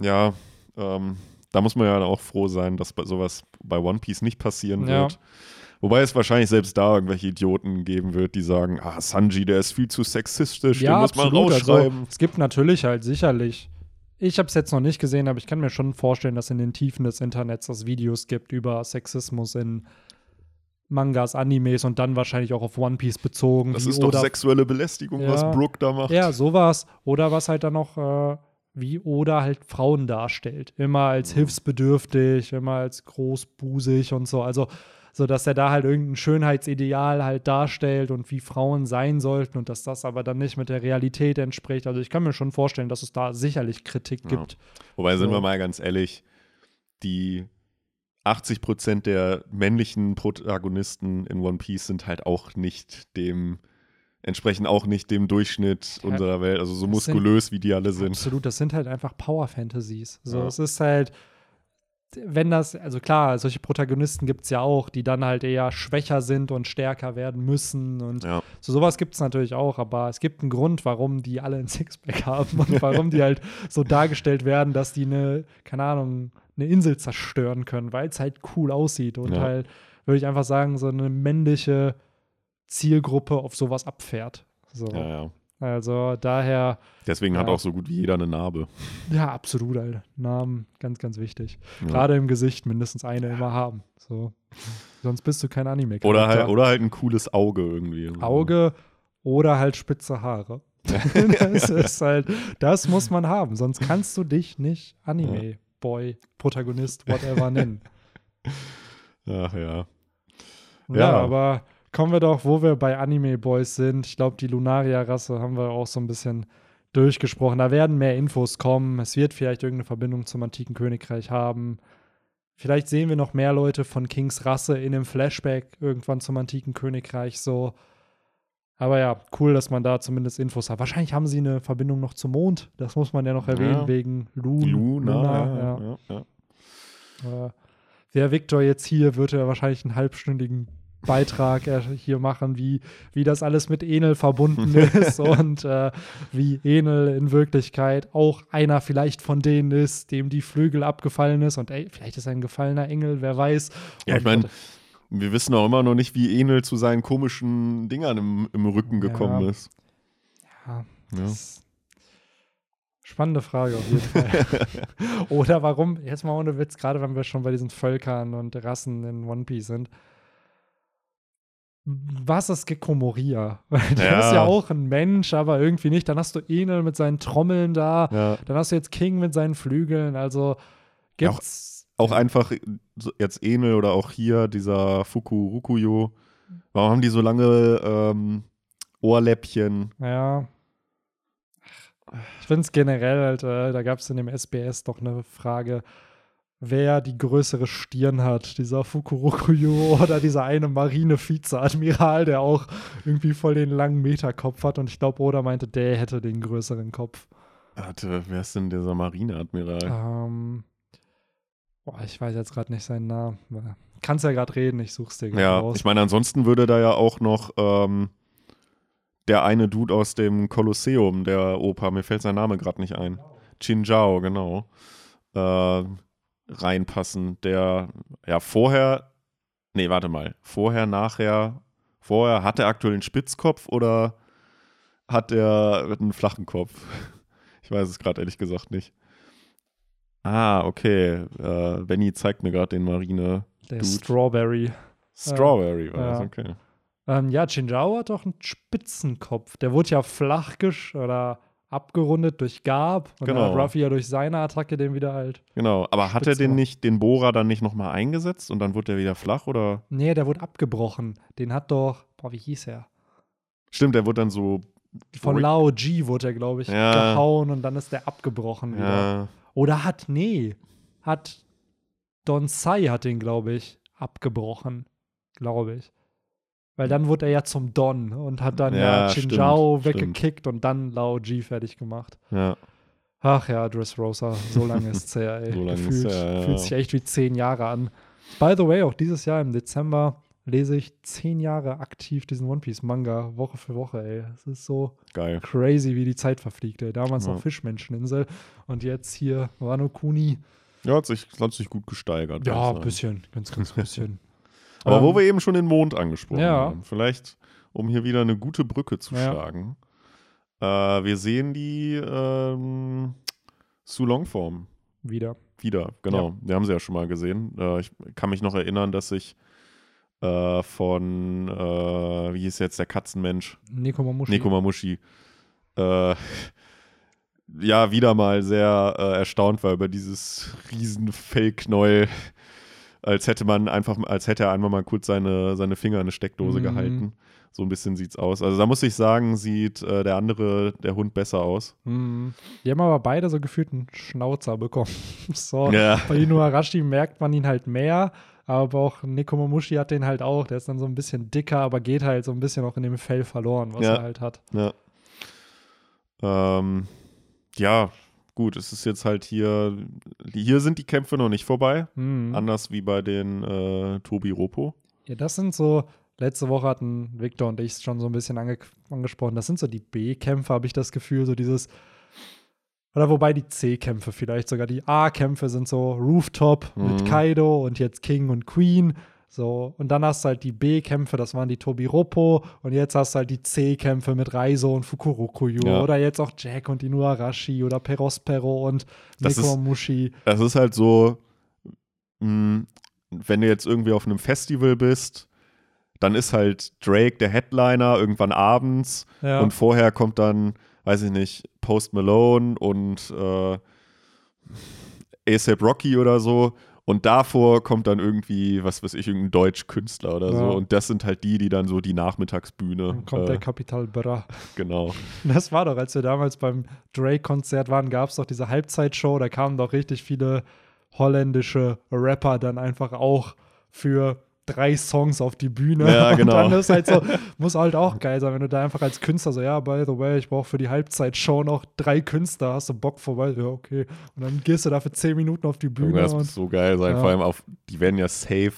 [SPEAKER 2] Ja, ähm, da muss man ja auch froh sein, dass bei sowas bei One Piece nicht passieren
[SPEAKER 1] Ja.
[SPEAKER 2] wird. Wobei es wahrscheinlich selbst da irgendwelche Idioten geben wird, die sagen, ah, Sanji, der ist viel zu sexistisch, den muss man rausschreiben.
[SPEAKER 1] Also, es gibt natürlich halt sicherlich, ich habe es jetzt noch nicht gesehen, aber ich kann mir schon vorstellen, dass in den Tiefen des Internets es Videos gibt über Sexismus in Mangas, Animes und dann wahrscheinlich auch auf One Piece bezogen.
[SPEAKER 2] das ist doch sexuelle Belästigung, was
[SPEAKER 1] Ja.
[SPEAKER 2] Brooke da macht.
[SPEAKER 1] Ja, sowas. Oder was halt dann noch, äh, wie Oda halt Frauen darstellt. Immer als hilfsbedürftig, immer als großbusig und so. Also, so dass er da halt irgendein Schönheitsideal halt darstellt und wie Frauen sein sollten und dass das aber dann nicht mit der Realität entspricht. Also, ich kann mir schon vorstellen, dass es da sicherlich Kritik
[SPEAKER 2] Ja.
[SPEAKER 1] gibt.
[SPEAKER 2] Wobei, sind
[SPEAKER 1] So.
[SPEAKER 2] wir mal ganz ehrlich, die 80 Prozent der männlichen Protagonisten in One Piece sind halt auch nicht dem, entsprechen auch nicht dem Durchschnitt
[SPEAKER 1] Ja.
[SPEAKER 2] unserer Welt, also so
[SPEAKER 1] Das sind-
[SPEAKER 2] muskulös, wie die alle sind.
[SPEAKER 1] Absolut, das sind halt einfach Power-Fantasies. So,
[SPEAKER 2] Ja.
[SPEAKER 1] es ist halt, wenn das, also klar, solche Protagonisten gibt es ja auch, die dann halt eher schwächer sind und stärker werden müssen und
[SPEAKER 2] Ja.
[SPEAKER 1] so sowas gibt es natürlich auch, aber es gibt einen Grund, warum die alle ein Sixpack haben und warum die halt so dargestellt werden, dass die eine, keine Ahnung, eine Insel zerstören können, weil es halt cool aussieht und halt, würde ich einfach sagen, so eine männliche Zielgruppe auf sowas abfährt. So.
[SPEAKER 2] Ja, ja.
[SPEAKER 1] Also daher,
[SPEAKER 2] Deswegen hat
[SPEAKER 1] Ja.
[SPEAKER 2] auch so gut wie jeder eine Narbe.
[SPEAKER 1] ja, absolut, Alter. Namen, ganz, ganz wichtig.
[SPEAKER 2] Ja.
[SPEAKER 1] Gerade im Gesicht mindestens eine immer haben. So. Sonst bist du kein anime
[SPEAKER 2] Oder halt, oder halt ein cooles Auge irgendwie.
[SPEAKER 1] Auge oder halt spitze Haare. das ist halt, das muss man haben. Sonst kannst du dich nicht Anime-Boy, Protagonist, whatever nennen.
[SPEAKER 2] Ach ja.
[SPEAKER 1] Ja,
[SPEAKER 2] Ja.
[SPEAKER 1] aber kommen wir doch, wo wir bei Anime-Boys sind. Ich glaube, die Lunaria-Rasse haben wir auch so ein bisschen durchgesprochen. Da werden mehr Infos kommen. Es wird vielleicht irgendeine Verbindung zum antiken Königreich haben. Vielleicht sehen wir noch mehr Leute von Kings Rasse in einem Flashback irgendwann zum antiken Königreich so. Aber ja, cool, dass man da zumindest Infos hat. Wahrscheinlich haben sie eine Verbindung noch zum Mond. Das muss man ja noch erwähnen,
[SPEAKER 2] Ja.
[SPEAKER 1] wegen Lun,
[SPEAKER 2] Luna,
[SPEAKER 1] Luna,
[SPEAKER 2] ja,
[SPEAKER 1] ja.
[SPEAKER 2] ja,
[SPEAKER 1] Wäre Victor jetzt hier, würde er wahrscheinlich einen halbstündigen Beitrag äh, hier machen, wie, wie das alles mit Enel verbunden ist und äh, wie Enel in Wirklichkeit auch einer vielleicht von denen ist, dem die Flügel abgefallen ist und ey, vielleicht ist er ein gefallener Engel, wer weiß.
[SPEAKER 2] Ja, ich meine, wir wissen auch immer noch nicht, wie Enel zu seinen komischen Dingern im, im Rücken gekommen
[SPEAKER 1] Ja.
[SPEAKER 2] ist.
[SPEAKER 1] ja,
[SPEAKER 2] Ja.
[SPEAKER 1] das- Spannende Frage auf jeden Fall. Oder warum, jetzt mal ohne Witz, gerade wenn wir schon bei diesen Völkern und Rassen in One Piece sind. Was ist Gecko Moria? Der
[SPEAKER 2] Ja.
[SPEAKER 1] ist ja auch ein Mensch, aber irgendwie nicht. Dann hast du Enel mit seinen Trommeln da.
[SPEAKER 2] Ja.
[SPEAKER 1] Dann hast du jetzt King mit seinen Flügeln. Also
[SPEAKER 2] Ja, auch-
[SPEAKER 1] gibt's.
[SPEAKER 2] Auch einfach jetzt Enel oder auch hier dieser Fuku Rukuyo. Warum haben die so lange ähm, Ohrläppchen?
[SPEAKER 1] Ja. Ich finde es generell halt, äh, da gab es in dem SBS doch eine Frage, wer die größere Stirn hat, dieser Fukurokuyo oder dieser eine Marine-Vizeadmiral, der auch irgendwie voll den langen Meterkopf hat und ich glaube, Oda meinte, der hätte den größeren Kopf.
[SPEAKER 2] Warte, wer ist denn dieser Marineadmiral?
[SPEAKER 1] Ähm, boah, ich weiß jetzt gerade nicht seinen Namen. Kannst ja gerade reden, ich such's dir gerade
[SPEAKER 2] Ja,
[SPEAKER 1] raus.
[SPEAKER 2] ich meine, ansonsten würde da ja auch noch ähm, der eine Dude aus dem Kolosseum, der Opa, mir fällt sein Name gerade nicht ein. Chin Zhao, genau. Äh, reinpassen, der ja vorher, nee, warte mal, vorher, nachher, vorher hat er aktuell einen Spitzkopf oder hat er einen flachen Kopf? Ich weiß es gerade ehrlich gesagt nicht. Ah, okay. Äh, Benny zeigt mir gerade den Marine.
[SPEAKER 1] Der
[SPEAKER 2] Dude.
[SPEAKER 1] Strawberry.
[SPEAKER 2] Strawberry war
[SPEAKER 1] ja.
[SPEAKER 2] das, okay.
[SPEAKER 1] Ähm, ja, Chinjao hat doch einen Spitzenkopf. Der wurde ja flach oder abgerundet durch Gab. Und
[SPEAKER 2] Genau.
[SPEAKER 1] Ruffy ja durch seine Attacke den wieder halt.
[SPEAKER 2] Genau, aber hat er den nicht, den Bohrer dann nicht nochmal eingesetzt und dann wurde der wieder flach oder?
[SPEAKER 1] Nee, der wurde abgebrochen. Den hat doch, boah, wie hieß er?
[SPEAKER 2] Stimmt, der wurde dann so,
[SPEAKER 1] Von Lao G wurde er, glaube ich,
[SPEAKER 2] Ja.
[SPEAKER 1] gehauen und dann ist der abgebrochen wieder.
[SPEAKER 2] ja,
[SPEAKER 1] Oder hat, nee, hat Don Sai hat den, glaube ich, abgebrochen. Glaube ich. Weil dann wurde er ja zum Don und hat dann ja,
[SPEAKER 2] Ja,
[SPEAKER 1] Chinjao
[SPEAKER 2] stimmt,
[SPEAKER 1] weggekickt und dann Lao G fertig gemacht.
[SPEAKER 2] ja.
[SPEAKER 1] Ach ja, Dressrosa, so lange ist's her, ey.
[SPEAKER 2] So lange
[SPEAKER 1] Gefühlt,
[SPEAKER 2] ist's her, ja.
[SPEAKER 1] Fühlt sich echt wie zehn Jahre an. By the way, auch dieses Jahr im Dezember lese ich zehn Jahre aktiv diesen One Piece Manga, Woche für Woche, ey. Es ist so
[SPEAKER 2] Geil.
[SPEAKER 1] crazy, wie die Zeit verfliegt, ey. Damals
[SPEAKER 2] Ja.
[SPEAKER 1] noch Fischmenscheninsel und jetzt hier Wano Kuni.
[SPEAKER 2] Ja, hat sich, hat sich gut gesteigert.
[SPEAKER 1] Ja, ein bisschen, ganz, ganz bisschen.
[SPEAKER 2] Aber wo
[SPEAKER 1] Ähm,
[SPEAKER 2] wir eben schon den Mond angesprochen
[SPEAKER 1] ja.
[SPEAKER 2] haben, vielleicht, um hier wieder eine gute Brücke zu
[SPEAKER 1] Ja.
[SPEAKER 2] schlagen. Äh, wir sehen die ähm, Sulong-Form
[SPEAKER 1] Wieder.
[SPEAKER 2] wieder, genau. Wir haben sie ja schon mal gesehen. Äh, ich kann mich noch erinnern, dass ich äh, von, äh, wie hieß jetzt der Katzenmensch?
[SPEAKER 1] Nekomamushi.
[SPEAKER 2] Nekomamushi. Äh, ja, wieder mal sehr äh, erstaunt war über dieses riesen Fellknäuel. Als hätte man einfach, als hätte er einfach mal kurz seine, seine Finger in eine Steckdose
[SPEAKER 1] Mhm.
[SPEAKER 2] gehalten. So ein bisschen sieht's aus. Also da muss ich sagen, sieht äh, der andere, der Hund, besser aus.
[SPEAKER 1] Mhm. Die haben aber beide so gefühlt einen Schnauzer bekommen. so.
[SPEAKER 2] Ja.
[SPEAKER 1] Bei Inuarashi merkt man ihn halt mehr, aber auch Nekomamushi hat den halt auch. Der ist dann so ein bisschen dicker, aber geht halt so ein bisschen auch in dem Fell verloren, was
[SPEAKER 2] Ja.
[SPEAKER 1] er halt hat.
[SPEAKER 2] Ja. Ähm, ja, gut, es ist jetzt halt hier, hier sind die Kämpfe noch nicht vorbei.
[SPEAKER 1] Mhm.
[SPEAKER 2] Anders wie bei den äh, Tobi Ropo.
[SPEAKER 1] Ja, das sind so, letzte Woche hatten Victor und ich es schon so ein bisschen ange angesprochen, das sind so die B-Kämpfe, habe ich das Gefühl, so dieses, oder wobei die C-Kämpfe vielleicht sogar, die A-Kämpfe sind so Rooftop mit
[SPEAKER 2] Mhm.
[SPEAKER 1] Kaido und jetzt King und Queen, so, und dann hast du halt die B-Kämpfe, das waren die Tobiropo und jetzt hast du halt die C-Kämpfe mit Reiso und Fukurokuyo
[SPEAKER 2] Ja.
[SPEAKER 1] oder jetzt auch Jack und Inuarashi oder Perospero und
[SPEAKER 2] Das ist-
[SPEAKER 1] Nekomamushi.
[SPEAKER 2] Das ist halt so, mh, wenn du jetzt irgendwie auf einem Festival bist, dann ist halt Drake der Headliner irgendwann abends
[SPEAKER 1] Ja.
[SPEAKER 2] und vorher kommt dann, weiß ich nicht, Post Malone und äh, ASAP Rocky oder so. Und davor kommt dann irgendwie, was weiß ich, irgendein Deutschkünstler oder so.
[SPEAKER 1] Ja.
[SPEAKER 2] Und das sind halt die, die dann so die Nachmittagsbühne.
[SPEAKER 1] Dann kommt
[SPEAKER 2] äh,
[SPEAKER 1] der Kapital Bra.
[SPEAKER 2] genau.
[SPEAKER 1] Das war doch, als wir damals beim Drake-Konzert waren, gab es doch diese Halbzeitshow, da kamen doch richtig viele holländische Rapper dann einfach auch für drei Songs auf die Bühne.
[SPEAKER 2] Ja, genau.
[SPEAKER 1] Und dann ist halt so, muss halt auch geil sein, wenn du da einfach als Künstler so, ja, by the way, ich brauche für die Halbzeitshow noch drei Künstler, hast du Bock vorbei? Ja, okay. Und dann gehst du da für zehn Minuten auf die Bühne
[SPEAKER 2] Das muss so geil sein.
[SPEAKER 1] Ja.
[SPEAKER 2] Vor allem auf, die werden ja safe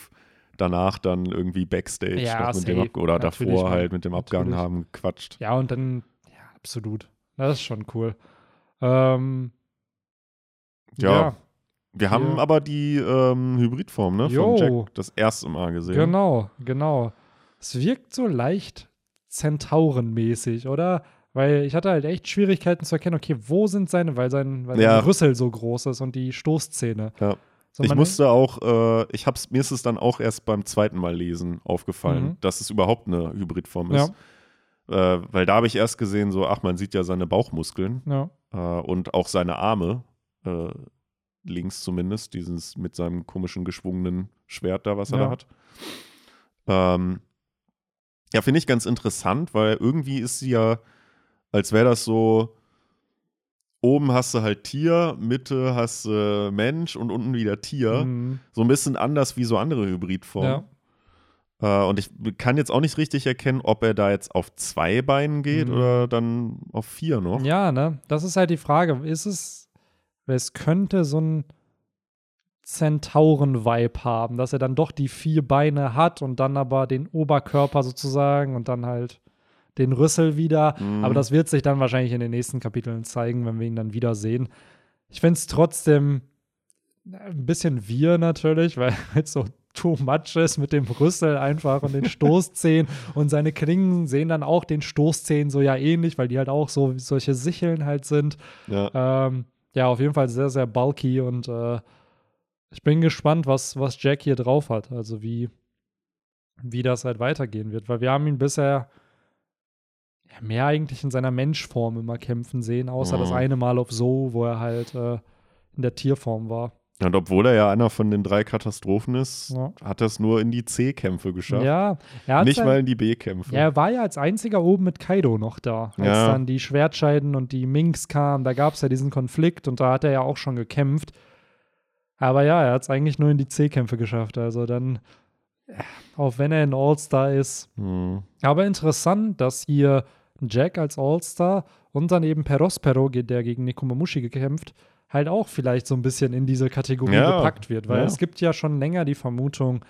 [SPEAKER 2] danach dann irgendwie Backstage
[SPEAKER 1] Ja,
[SPEAKER 2] mit dem. Ab oder
[SPEAKER 1] Natürlich,
[SPEAKER 2] davor halt mit dem Abgang
[SPEAKER 1] Natürlich.
[SPEAKER 2] haben gequatscht.
[SPEAKER 1] ja, und dann, ja, absolut. Das ist schon cool. Ähm,
[SPEAKER 2] Ja. Wir haben aber die ähm, Hybridform ne, von Jack das erste Mal gesehen.
[SPEAKER 1] Genau, genau. Es wirkt so leicht Zentaurenmäßig, oder? Weil ich hatte halt echt Schwierigkeiten zu erkennen, okay, wo sind seine, weil sein, weil
[SPEAKER 2] Ja.
[SPEAKER 1] sein Rüssel so groß ist und die Stoßzähne.
[SPEAKER 2] Ja.
[SPEAKER 1] So,
[SPEAKER 2] ich musste auch, äh, ich hab's, mir ist es dann auch erst beim zweiten Mal lesen aufgefallen,
[SPEAKER 1] Mhm.
[SPEAKER 2] dass es überhaupt eine Hybridform ist. Äh, weil da habe ich erst gesehen, so, ach, man sieht ja seine Bauchmuskeln
[SPEAKER 1] Ja,
[SPEAKER 2] äh, und auch seine Arme, äh, links zumindest, dieses mit seinem komischen geschwungenen Schwert da, was er
[SPEAKER 1] Ja.
[SPEAKER 2] da hat. Ähm, ja, finde ich ganz interessant, weil irgendwie ist sie ja, als wäre das so, oben hast du halt Tier, Mitte hast du Mensch und unten wieder Tier.
[SPEAKER 1] Mhm.
[SPEAKER 2] So ein bisschen anders wie so andere Hybridformen. Äh, und ich kann jetzt auch nicht richtig erkennen, ob er da jetzt auf zwei Beinen geht
[SPEAKER 1] Mhm.
[SPEAKER 2] oder dann auf vier noch.
[SPEAKER 1] ja, ne? Das ist halt die Frage. Ist es, es könnte so ein Zentauren-Vibe haben, dass er dann doch die vier Beine hat und dann aber den Oberkörper sozusagen und dann halt den Rüssel wieder.
[SPEAKER 2] Mhm.
[SPEAKER 1] Aber das wird sich dann wahrscheinlich in den nächsten Kapiteln zeigen, wenn wir ihn dann wiedersehen. Ich finde es trotzdem ein bisschen wir natürlich, weil es so too much ist mit dem Rüssel einfach und den Stoßzähnen und seine Klingen sehen dann auch den Stoßzähnen so ja ähnlich, weil die halt auch so solche Sicheln halt sind.
[SPEAKER 2] Ja.
[SPEAKER 1] Ähm, ja, auf jeden Fall sehr, sehr bulky und äh, ich bin gespannt, was, was Jack hier drauf hat. Also wie, wie das halt weitergehen wird, weil wir haben ihn bisher mehr eigentlich in seiner Menschform immer kämpfen sehen, außer
[SPEAKER 2] Mhm.
[SPEAKER 1] das eine Mal auf So, wo er halt äh, in der Tierform war.
[SPEAKER 2] Und obwohl er ja einer von den drei Katastrophen ist,
[SPEAKER 1] Ja.
[SPEAKER 2] hat er es nur in die C-Kämpfe geschafft.
[SPEAKER 1] Ja, er hat
[SPEAKER 2] Nicht
[SPEAKER 1] sein-
[SPEAKER 2] mal in die B-Kämpfe.
[SPEAKER 1] Ja, er war ja als einziger oben mit Kaido noch da. Als
[SPEAKER 2] Ja.
[SPEAKER 1] dann die Schwertscheiden und die Minks kamen, da gab es ja diesen Konflikt und da hat er ja auch schon gekämpft. Aber ja, er hat es eigentlich nur in die C-Kämpfe geschafft. Also dann, ja, auch wenn er ein All-Star ist.
[SPEAKER 2] Hm.
[SPEAKER 1] Aber interessant, dass hier Jack als All-Star und dann eben Perospero, der gegen Nekomamushi gekämpft, halt auch vielleicht so ein bisschen in diese Kategorie
[SPEAKER 2] Ja,
[SPEAKER 1] gepackt wird. Weil
[SPEAKER 2] ja.
[SPEAKER 1] es gibt ja schon länger die Vermutung,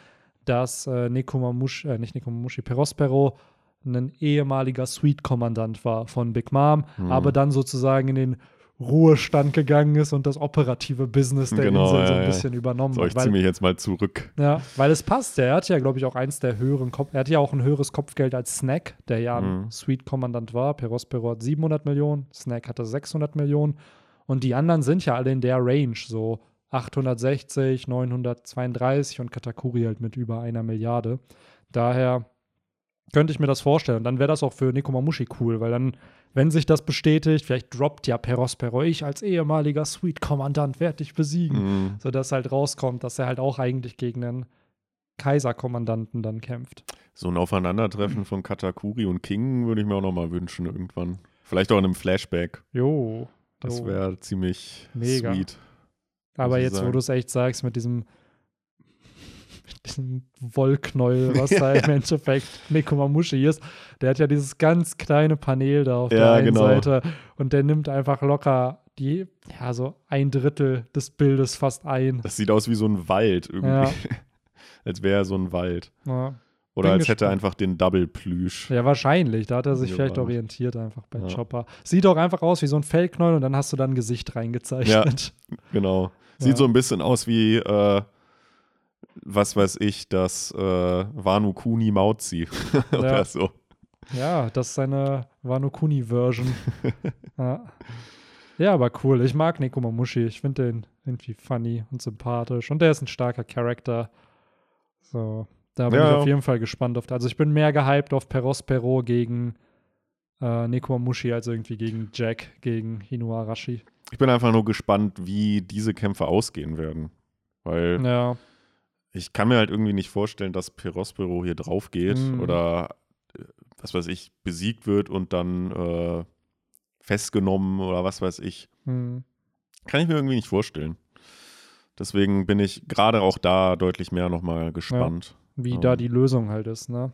[SPEAKER 1] dass äh, Nekomamushi, äh, nicht Nekomamushi, Perospero ein ehemaliger Suite-Kommandant war von Big Mom,
[SPEAKER 2] Hm.
[SPEAKER 1] aber dann sozusagen in den Ruhestand gegangen ist und das operative Business der
[SPEAKER 2] Genau,
[SPEAKER 1] Insel so
[SPEAKER 2] ja,
[SPEAKER 1] ein
[SPEAKER 2] ja.
[SPEAKER 1] bisschen übernommen
[SPEAKER 2] So,
[SPEAKER 1] hat.
[SPEAKER 2] ich
[SPEAKER 1] Weil,
[SPEAKER 2] ziehe mich jetzt mal zurück.
[SPEAKER 1] ja, weil es passt. ja. Er hat ja, glaube ich, auch eins der höheren Kopf. Er hat ja auch ein höheres Kopfgeld als Snack, der ja ein
[SPEAKER 2] Mhm.
[SPEAKER 1] Suite-Kommandant war. Perospero hat 700 Millionen, Snack hatte 600 Millionen. Und die anderen sind ja alle in der Range, so 860, 932 und Katakuri halt mit über einer Milliarde. Daher könnte ich mir das vorstellen. Und dann wäre das auch für Nekomamushi cool, weil dann, wenn sich das bestätigt, vielleicht droppt ja Perospero, ich als ehemaliger Suite-Kommandant werde dich besiegen
[SPEAKER 2] Hm.
[SPEAKER 1] sodass halt rauskommt, dass er halt auch eigentlich gegen einen Kaiserkommandanten dann kämpft.
[SPEAKER 2] So ein Aufeinandertreffen von Katakuri und King würde ich mir auch noch mal wünschen irgendwann. Vielleicht auch in einem Flashback.
[SPEAKER 1] Jo.
[SPEAKER 2] Das wäre ziemlich
[SPEAKER 1] Mega.
[SPEAKER 2] sweet.
[SPEAKER 1] Aber jetzt, wo
[SPEAKER 2] sagen.
[SPEAKER 1] du es echt sagst, mit diesem, mit diesem Wollknäuel, was da im Endeffekt Nekomamushi ist, der hat ja dieses ganz kleine Panel da auf der
[SPEAKER 2] Ja,
[SPEAKER 1] einen
[SPEAKER 2] genau.
[SPEAKER 1] Seite und der nimmt einfach locker die, ja, so ein Drittel des Bildes fast ein.
[SPEAKER 2] Das sieht aus wie so ein Wald irgendwie.
[SPEAKER 1] Ja.
[SPEAKER 2] als wäre er so ein Wald.
[SPEAKER 1] Ja.
[SPEAKER 2] Oder als hätte er einfach den Double-Plüsch.
[SPEAKER 1] Ja, wahrscheinlich. Da hat er sich vielleicht
[SPEAKER 2] Gewandt.
[SPEAKER 1] orientiert einfach bei
[SPEAKER 2] Ja.
[SPEAKER 1] Chopper. Sieht auch einfach aus wie so ein Fellknäuel und dann hast du dann ein Gesicht reingezeichnet.
[SPEAKER 2] Genau. Sieht
[SPEAKER 1] Ja.
[SPEAKER 2] so ein bisschen aus wie, äh, was weiß ich, das äh, Wano Kuni Mauzi oder
[SPEAKER 1] Ja.
[SPEAKER 2] so.
[SPEAKER 1] Ja, das ist seine Wano Kuni-Version. ja. ja, aber cool. Ich mag Nekomamushi. Ich finde den irgendwie funny und sympathisch. Und der ist ein starker Charakter. So, da bin
[SPEAKER 2] Ja.
[SPEAKER 1] ich auf jeden Fall gespannt auf. Also ich bin mehr gehypt auf Perospero gegen äh, Nekomamushi als irgendwie gegen Jack, gegen Inuarashi.
[SPEAKER 2] Ich bin einfach nur gespannt, wie diese Kämpfe ausgehen werden. Weil
[SPEAKER 1] Ja,
[SPEAKER 2] ich kann mir halt irgendwie nicht vorstellen, dass Perospero hier drauf geht
[SPEAKER 1] Mhm.
[SPEAKER 2] oder äh, was weiß ich, besiegt wird und dann äh, festgenommen oder was weiß ich.
[SPEAKER 1] hm.
[SPEAKER 2] Kann ich mir irgendwie nicht vorstellen. Deswegen bin ich gerade auch da deutlich mehr nochmal gespannt.
[SPEAKER 1] Wie
[SPEAKER 2] Ähm.
[SPEAKER 1] da die Lösung halt ist, ne?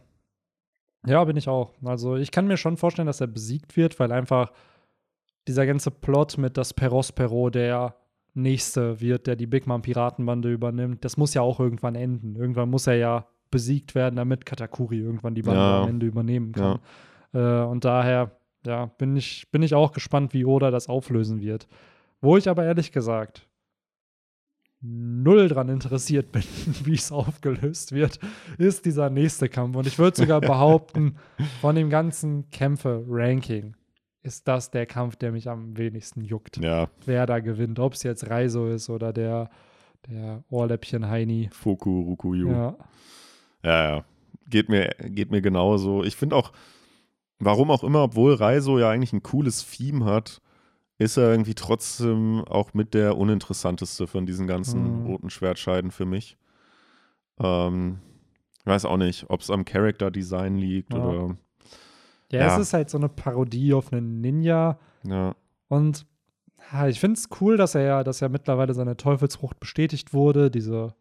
[SPEAKER 1] Ja, bin ich auch. Also ich kann mir schon vorstellen, dass er besiegt wird, weil einfach dieser ganze Plot mit das Perospero der nächste wird, der die Big Mom Piratenbande übernimmt, das muss ja auch irgendwann enden. Irgendwann muss er ja besiegt werden, damit Katakuri irgendwann die Bande
[SPEAKER 2] Ja.
[SPEAKER 1] am Ende übernehmen kann. Äh, und daher, ja, bin ich, bin ich auch gespannt, wie Oda das auflösen wird. Wo ich aber ehrlich gesagt null dran interessiert bin, wie es aufgelöst wird, ist dieser nächste Kampf. Und ich würde sogar behaupten, von dem ganzen Kämpfe-Ranking ist das der Kampf, der mich am wenigsten juckt.
[SPEAKER 2] Ja,
[SPEAKER 1] Wer da gewinnt, ob es jetzt Reiso ist oder der, der Ohrläppchen Heini.
[SPEAKER 2] Foku Rukuyu. Ja,
[SPEAKER 1] Ja,
[SPEAKER 2] ja. Geht, mir, geht mir genauso. Ich finde auch, warum auch immer, obwohl Reiso ja eigentlich ein cooles Theme hat, ist er irgendwie trotzdem auch mit der uninteressanteste von diesen ganzen
[SPEAKER 1] Mhm.
[SPEAKER 2] roten Schwertscheiden für mich. Ähm, ich weiß auch nicht, ob es am Character-Design liegt
[SPEAKER 1] Ja.
[SPEAKER 2] oder.
[SPEAKER 1] ja,
[SPEAKER 2] Ja.
[SPEAKER 1] es ist halt so eine Parodie auf einen Ninja.
[SPEAKER 2] Ja,
[SPEAKER 1] Und ja, ich finde es cool, dass er ja, dass ja mittlerweile seine Teufelsfrucht bestätigt wurde, diese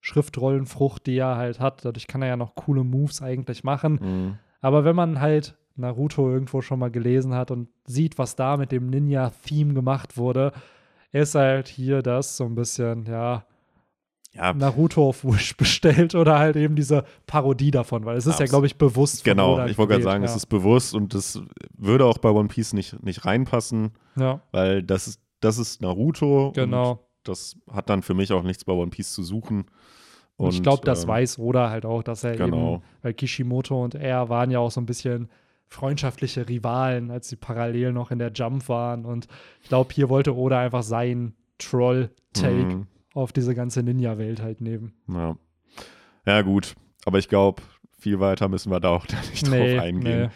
[SPEAKER 1] Schriftrollenfrucht, die er halt hat. Dadurch kann er ja noch coole Moves eigentlich machen.
[SPEAKER 2] mhm.
[SPEAKER 1] Aber wenn man halt Naruto irgendwo schon mal gelesen hat und sieht, was da mit dem Ninja-Theme gemacht wurde, ist halt hier das so ein bisschen, ja,
[SPEAKER 2] ja
[SPEAKER 1] Naruto auf Wish bestellt oder halt eben diese Parodie davon, weil es ist ja,
[SPEAKER 2] Abs-
[SPEAKER 1] glaube ich, bewusst.
[SPEAKER 2] genau. Ich wollte gerade sagen,
[SPEAKER 1] ja.
[SPEAKER 2] es ist bewusst und das würde auch bei One Piece nicht, nicht reinpassen,
[SPEAKER 1] Ja,
[SPEAKER 2] weil das ist, das ist Naruto. Und
[SPEAKER 1] genau.
[SPEAKER 2] das hat dann für mich auch nichts bei One Piece zu suchen.
[SPEAKER 1] Und, und ich glaube, das
[SPEAKER 2] ähm,
[SPEAKER 1] weiß Oda halt auch, dass er
[SPEAKER 2] genau.
[SPEAKER 1] eben, weil Kishimoto und er waren ja auch so ein bisschen freundschaftliche Rivalen, als sie parallel noch in der Jump waren. Und ich glaube, hier wollte Oda einfach seinen Troll-Take
[SPEAKER 2] Mhm.
[SPEAKER 1] auf diese ganze Ninja-Welt halt nehmen.
[SPEAKER 2] Ja. ja, gut. Aber ich glaube, viel weiter müssen wir da auch nicht
[SPEAKER 1] Nee,
[SPEAKER 2] drauf eingehen.
[SPEAKER 1] nee.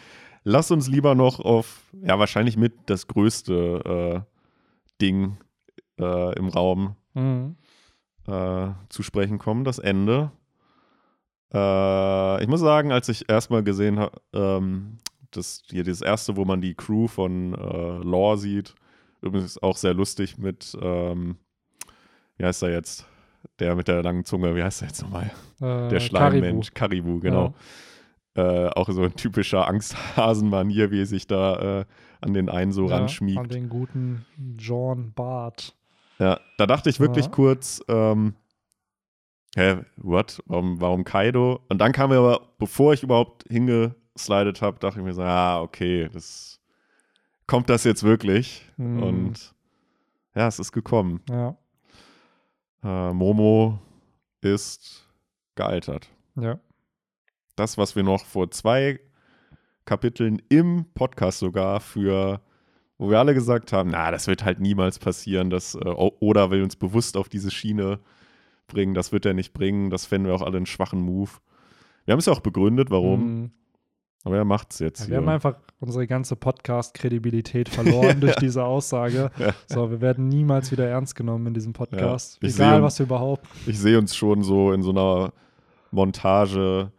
[SPEAKER 2] Lass uns lieber noch auf, ja, wahrscheinlich mit das größte äh, Ding äh, im Raum
[SPEAKER 1] Mhm.
[SPEAKER 2] äh, zu sprechen kommen, das Ende. Äh, ich muss sagen, als ich erstmal gesehen habe, ähm, das hier das erste, wo man die Crew von äh, Law sieht, übrigens auch sehr lustig mit, ähm, wie heißt er jetzt? Der mit der langen Zunge, wie heißt er jetzt nochmal?
[SPEAKER 1] Äh,
[SPEAKER 2] Der Schleimmensch, Karibu, genau. Äh, auch so ein typischer Angsthasen-Manier, wie er sich da äh, an den einen so
[SPEAKER 1] Ja,
[SPEAKER 2] ranschmiegt.
[SPEAKER 1] An den guten John Bart.
[SPEAKER 2] Ja, da dachte ich wirklich
[SPEAKER 1] Ja.
[SPEAKER 2] kurz, ähm, hä, what? Warum, warum Kaido? Und dann kam mir aber, bevor ich überhaupt hingeslidet habe, dachte ich mir so, ah, okay, das kommt das jetzt wirklich?
[SPEAKER 1] Mhm.
[SPEAKER 2] Und ja, es ist gekommen.
[SPEAKER 1] Ja,
[SPEAKER 2] Äh, Momo ist gealtert.
[SPEAKER 1] ja.
[SPEAKER 2] Das, was wir noch vor zwei Kapiteln im Podcast sogar für, wo wir alle gesagt haben, na, das wird halt niemals passieren, dass äh, Oda will uns bewusst auf diese Schiene bringen, das wird er nicht bringen, das fänden wir auch alle einen schwachen Move. Wir haben es ja auch begründet, warum,
[SPEAKER 1] Mhm.
[SPEAKER 2] Aber er macht es jetzt
[SPEAKER 1] Ja,
[SPEAKER 2] hier.
[SPEAKER 1] wir haben einfach unsere ganze Podcast-Kredibilität verloren durch diese Aussage.
[SPEAKER 2] Ja.
[SPEAKER 1] So, wir werden niemals wieder ernst genommen in diesem Podcast.
[SPEAKER 2] Ich
[SPEAKER 1] Egal,
[SPEAKER 2] sehe-
[SPEAKER 1] was wir überhaupt.
[SPEAKER 2] Ich sehe uns schon so in so einer Montage,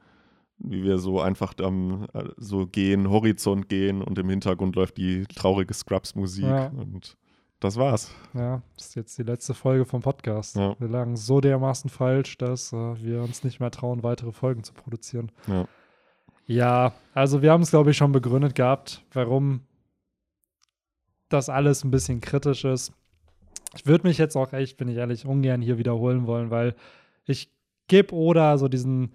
[SPEAKER 2] wie wir so einfach am äh, so gehen, Horizont gehen und im Hintergrund läuft die traurige Scrubs-Musik
[SPEAKER 1] Ja.
[SPEAKER 2] und das war's.
[SPEAKER 1] Ja, das ist jetzt die letzte Folge vom Podcast.
[SPEAKER 2] Ja.
[SPEAKER 1] Wir lagen so dermaßen falsch, dass äh, wir uns nicht mehr trauen, weitere Folgen zu produzieren.
[SPEAKER 2] Ja.
[SPEAKER 1] Ja, also wir haben es, glaube ich, schon begründet gehabt, warum das alles ein bisschen kritisch ist. Ich würde mich jetzt auch echt, bin ich ehrlich, ungern hier wiederholen wollen, weil ich gebe Oda so diesen,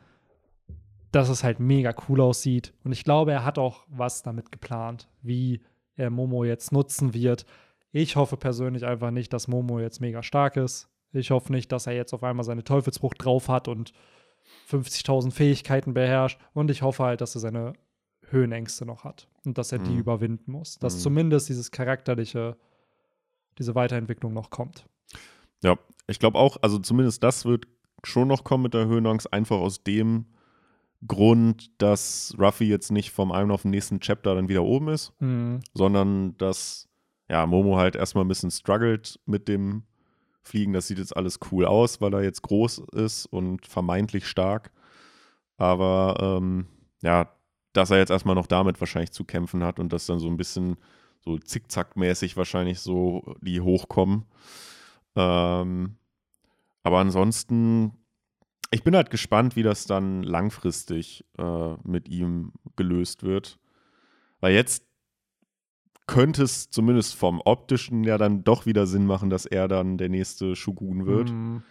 [SPEAKER 1] dass es halt mega cool aussieht. Und ich glaube, er hat auch was damit geplant, wie er Momo jetzt nutzen wird. Ich hoffe persönlich einfach nicht, dass Momo jetzt mega stark ist. Ich hoffe nicht, dass er jetzt auf einmal seine Teufelsfrucht drauf hat und 50.000 Fähigkeiten beherrscht. Und ich hoffe halt, dass er seine Höhenängste noch hat und dass er die
[SPEAKER 2] Mhm.
[SPEAKER 1] überwinden muss. Dass
[SPEAKER 2] Mhm.
[SPEAKER 1] zumindest dieses charakterliche, diese Weiterentwicklung noch kommt.
[SPEAKER 2] Ja, ich glaube auch, also zumindest das wird schon noch kommen mit der Höhenangst, einfach aus dem Grund, dass Ruffy jetzt nicht vom einen auf den nächsten Chapter dann wieder oben ist,
[SPEAKER 1] Mhm.
[SPEAKER 2] sondern dass ja, Momo halt erstmal ein bisschen struggelt mit dem Fliegen. Das sieht jetzt alles cool aus, weil er jetzt groß ist und vermeintlich stark. Aber ähm, ja, dass er jetzt erstmal noch damit wahrscheinlich zu kämpfen hat und dass dann so ein bisschen so zickzackmäßig wahrscheinlich so die hochkommen. Ähm, aber ansonsten, ich bin halt gespannt, wie das dann langfristig äh, mit ihm gelöst wird. Weil jetzt könnte es zumindest vom optischen ja dann doch wieder Sinn machen, dass er dann der nächste Shogun wird.
[SPEAKER 1] Mhm.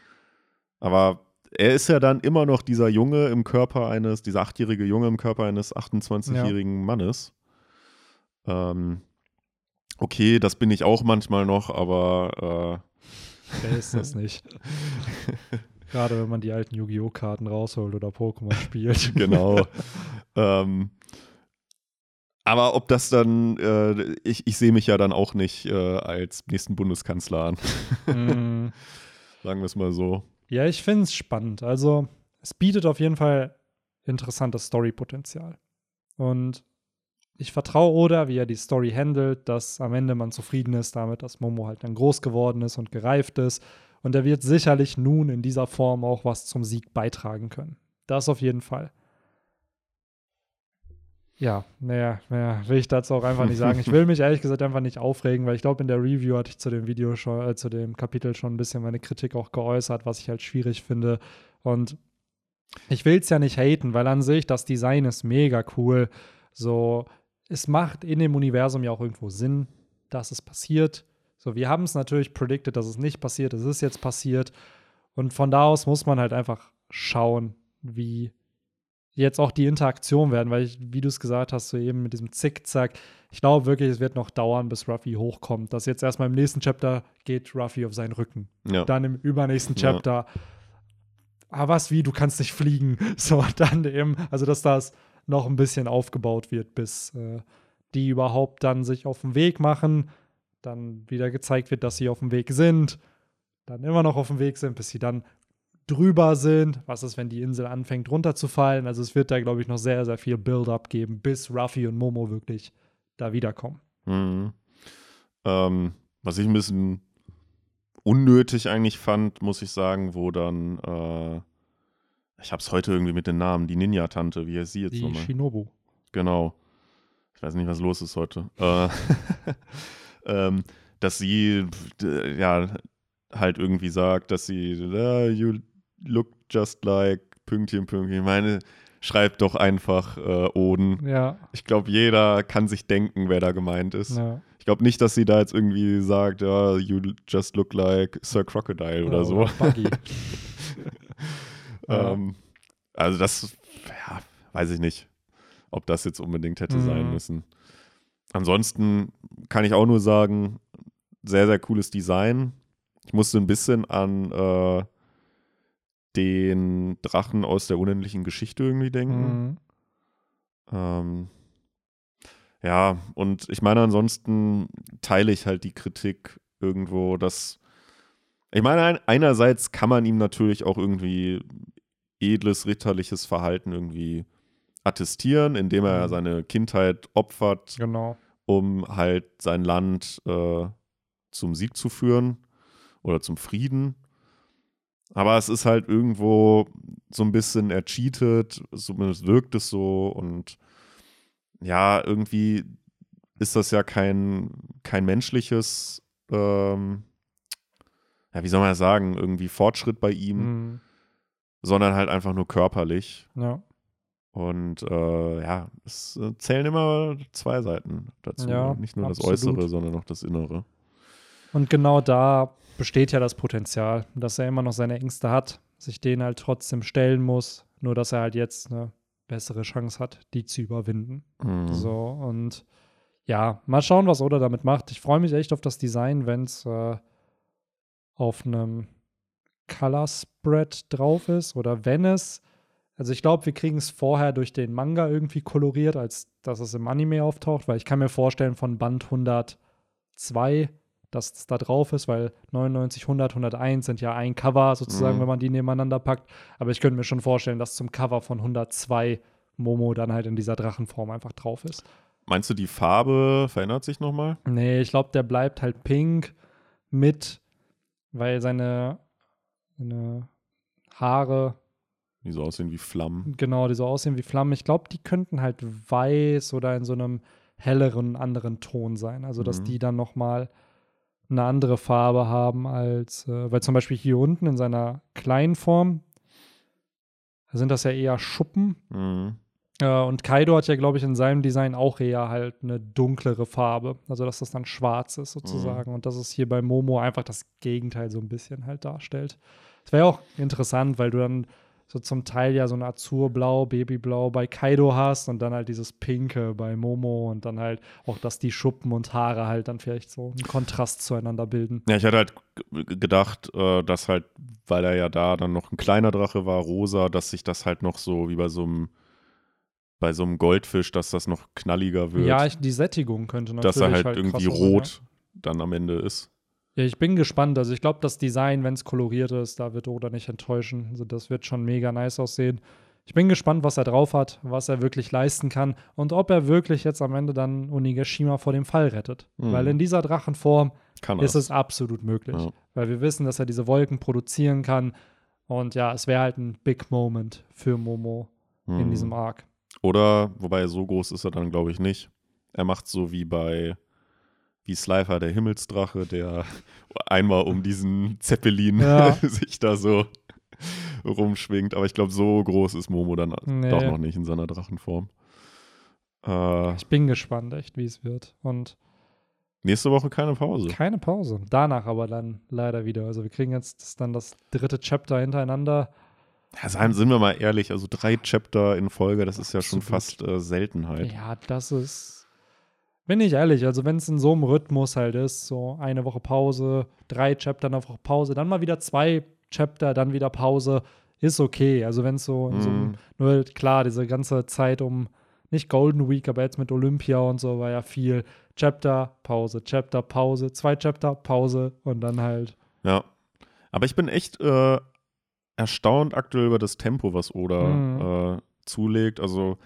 [SPEAKER 2] Aber er ist ja dann immer noch dieser Junge im Körper eines, dieser achtjährige Junge im Körper eines 28-jährigen Mannes. Ähm, okay, das bin ich auch manchmal noch, aber
[SPEAKER 1] Wer ist das nicht? Gerade wenn man die alten Yu-Gi-Oh! Karten rausholt oder Pokémon spielt.
[SPEAKER 2] äh, genau. ähm, aber ob das dann, äh, ich, ich sehe mich ja dann auch nicht äh, als nächsten Bundeskanzler an,
[SPEAKER 1] Mhm.
[SPEAKER 2] sagen wir es mal so.
[SPEAKER 1] Ja, ich finde es spannend. Also, es bietet auf jeden Fall interessantes Story-Potenzial. Und ich vertraue Oda, wie er die Story handelt, dass am Ende man zufrieden ist damit, dass Momo halt dann groß geworden ist und gereift ist. Und er wird sicherlich nun in dieser Form auch was zum Sieg beitragen können. Das auf jeden Fall. Ja, naja, naja, will ich dazu auch einfach nicht sagen. Ich will mich ehrlich gesagt einfach nicht aufregen, weil ich glaube, in der Review hatte ich zu dem Video schon, äh, zu dem Kapitel schon ein bisschen meine Kritik auch geäußert, was ich halt schwierig finde. Und ich will es ja nicht haten, weil an sich das Design ist mega cool. So, es macht in dem Universum ja auch irgendwo Sinn, dass es passiert. So, wir haben es natürlich predicted, dass es nicht passiert. Es ist jetzt passiert. Und von da aus muss man halt einfach schauen, wie jetzt auch die Interaktion werden, weil ich, wie du es gesagt hast, so eben mit diesem Zickzack, ich glaube wirklich, es wird noch dauern, bis Ruffy hochkommt. Dass jetzt erstmal im nächsten Chapter geht Ruffy auf seinen Rücken.
[SPEAKER 2] Ja.
[SPEAKER 1] Dann im übernächsten
[SPEAKER 2] Ja.
[SPEAKER 1] Chapter, ah, was wie, du kannst nicht fliegen. So, dann eben, also dass das noch ein bisschen aufgebaut wird, bis äh, die überhaupt dann sich auf den Weg machen, dann wieder gezeigt wird, dass sie auf dem Weg sind, dann immer noch auf dem Weg sind, bis sie dann drüber sind. Was ist, wenn die Insel anfängt runterzufallen? Also es wird da, glaube ich, noch sehr, sehr viel Build-up geben, bis Ruffy und Momo wirklich da wiederkommen.
[SPEAKER 2] Mhm. Ähm, was ich ein bisschen unnötig eigentlich fand, muss ich sagen, wo dann, äh, ich habe es heute irgendwie mit den Namen, die Ninja-Tante, wie heißt sie jetzt
[SPEAKER 1] Die
[SPEAKER 2] nochmal?
[SPEAKER 1] Shinobu.
[SPEAKER 2] Genau. Ich weiß nicht, was los ist heute. Äh, ähm, dass sie ja halt irgendwie sagt, dass sie "Ah, you look just like Pünktchen, Pünktchen. Ich meine, schreibt doch einfach äh, Oden.
[SPEAKER 1] Ja,
[SPEAKER 2] Ich glaube, jeder kann sich denken, wer da gemeint ist.
[SPEAKER 1] ja.
[SPEAKER 2] Ich glaube nicht, dass sie da jetzt irgendwie sagt, ja, you just look like Sir Crocodile oder so.
[SPEAKER 1] Buggy.
[SPEAKER 2] Ähm, also das, ja, weiß ich nicht, ob das jetzt unbedingt hätte sein
[SPEAKER 1] Mhm.
[SPEAKER 2] müssen. Ansonsten kann ich auch nur sagen, sehr, sehr cooles Design. Ich musste ein bisschen an äh, den Drachen aus der unendlichen Geschichte irgendwie denken.
[SPEAKER 1] Mhm.
[SPEAKER 2] Ähm, ja, und ich meine, ansonsten teile ich halt die Kritik irgendwo, dass ich meine, ein- einerseits kann man ihm natürlich auch irgendwie edles, ritterliches Verhalten irgendwie attestieren, indem er
[SPEAKER 1] Mhm.
[SPEAKER 2] seine Kindheit opfert,
[SPEAKER 1] Genau.
[SPEAKER 2] um halt sein Land äh, zum Sieg zu führen oder zum Frieden. Aber es ist halt irgendwo so ein bisschen er cheatet, zumindest wirkt es so und ja, irgendwie ist das ja kein, kein menschliches, ähm, ja, wie soll man das sagen, irgendwie Fortschritt bei ihm,
[SPEAKER 1] Mhm.
[SPEAKER 2] sondern halt einfach nur körperlich.
[SPEAKER 1] Ja.
[SPEAKER 2] Und äh, ja, es äh, zählen immer zwei Seiten dazu.
[SPEAKER 1] Ja,
[SPEAKER 2] Nicht nur das
[SPEAKER 1] absolut.
[SPEAKER 2] Äußere, sondern auch das Innere.
[SPEAKER 1] Und genau da besteht ja das Potenzial, dass er immer noch seine Ängste hat, sich denen halt trotzdem stellen muss, nur dass er halt jetzt eine bessere Chance hat, die zu überwinden.
[SPEAKER 2] Mhm.
[SPEAKER 1] So, und ja, mal schauen, was Oda damit macht. Ich freue mich echt auf das Design, wenn es äh, auf einem Color Spread drauf ist oder wenn es, also ich glaube, wir kriegen es vorher durch den Manga irgendwie koloriert, als dass es im Anime auftaucht, weil ich kann mir vorstellen, von Band 102, dass es da drauf ist, weil 99, 100, 101 sind ja ein Cover sozusagen,
[SPEAKER 2] Mhm.
[SPEAKER 1] wenn man die nebeneinander packt. Aber ich könnte mir schon vorstellen, dass zum Cover von 102 Momo dann halt in dieser Drachenform einfach drauf ist.
[SPEAKER 2] Meinst du, die Farbe verändert sich nochmal?
[SPEAKER 1] Nee, ich glaube, der bleibt halt pink mit, weil seine, seine Haare,
[SPEAKER 2] Die so aussehen wie Flammen.
[SPEAKER 1] genau, die so aussehen wie Flammen. Ich glaube, die könnten halt weiß oder in so einem helleren, anderen Ton sein. Also, dass
[SPEAKER 2] Mhm.
[SPEAKER 1] die dann noch mal eine andere Farbe haben als, äh, weil zum Beispiel hier unten in seiner kleinen Form sind das ja eher Schuppen.
[SPEAKER 2] Mhm.
[SPEAKER 1] Äh, und Kaido hat ja, glaube ich, in seinem Design auch eher halt eine dunklere Farbe. Also, dass das dann schwarz ist sozusagen. Und dass es hier bei Momo einfach das Gegenteil so ein bisschen halt darstellt. Es wäre auch interessant, weil du dann so zum Teil ja so ein Azurblau, Babyblau bei Kaido hast und dann halt dieses Pinke bei Momo und dann halt auch, dass die Schuppen und Haare halt dann vielleicht so einen Kontrast zueinander bilden.
[SPEAKER 2] Ja, ich hatte halt gedacht, äh, dass halt, weil er ja da dann noch ein kleiner Drache war, rosa, dass sich das halt noch so wie bei so einem bei so einem Goldfisch, dass das noch knalliger wird.
[SPEAKER 1] Ja, ich, die Sättigung könnte natürlich
[SPEAKER 2] dass er halt,
[SPEAKER 1] halt
[SPEAKER 2] irgendwie
[SPEAKER 1] krasser sein, ja.
[SPEAKER 2] rot dann am Ende ist.
[SPEAKER 1] Ja, ich bin gespannt. Also ich glaube, das Design, wenn es koloriert ist, da wird Oda nicht enttäuschen. Also das wird schon mega nice aussehen. Ich bin gespannt, was er drauf hat, was er wirklich leisten kann und ob er wirklich jetzt am Ende dann Onigashima vor dem Fall rettet.
[SPEAKER 2] Mhm.
[SPEAKER 1] Weil in dieser Drachenform ist es absolut möglich.
[SPEAKER 2] Ja.
[SPEAKER 1] Weil wir wissen, dass er diese Wolken produzieren kann. Und ja, es wäre halt ein Big Moment für Momo in
[SPEAKER 2] Mhm.
[SPEAKER 1] diesem Arc.
[SPEAKER 2] Oder, wobei so groß ist er dann, glaube ich, nicht. Er macht so wie bei wie Slifer, der Himmelsdrache, der einmal um diesen Zeppelin
[SPEAKER 1] Ja.
[SPEAKER 2] sich da so rumschwingt. Aber ich glaube, so groß ist Momo dann
[SPEAKER 1] Nee.
[SPEAKER 2] doch noch nicht in seiner Drachenform. Äh,
[SPEAKER 1] Ich bin gespannt, echt, wie es wird. Und
[SPEAKER 2] nächste Woche keine Pause.
[SPEAKER 1] Keine Pause. Danach aber dann leider wieder. Also wir kriegen jetzt das- dann das dritte Chapter hintereinander.
[SPEAKER 2] Ja, seien, sind wir mal ehrlich, also drei Chapter in Folge, das ist ja schon
[SPEAKER 1] Absolut.
[SPEAKER 2] fast äh, Seltenheit.
[SPEAKER 1] Ja, das ist. Bin ich ehrlich, also wenn es in so einem Rhythmus halt ist, so eine Woche Pause, drei Chapter, eine Woche Pause, dann mal wieder zwei Chapter, dann wieder Pause, ist okay. Also wenn es so in so
[SPEAKER 2] Mhm.
[SPEAKER 1] nur klar, diese ganze Zeit um, nicht Golden Week, aber jetzt mit Olympia und so war ja viel Chapter, Pause, Chapter, Pause, zwei Chapter, Pause und dann halt.
[SPEAKER 2] Ja. Aber ich bin echt äh, erstaunt aktuell über das Tempo, was Oda
[SPEAKER 1] Mhm.
[SPEAKER 2] äh, zulegt. Also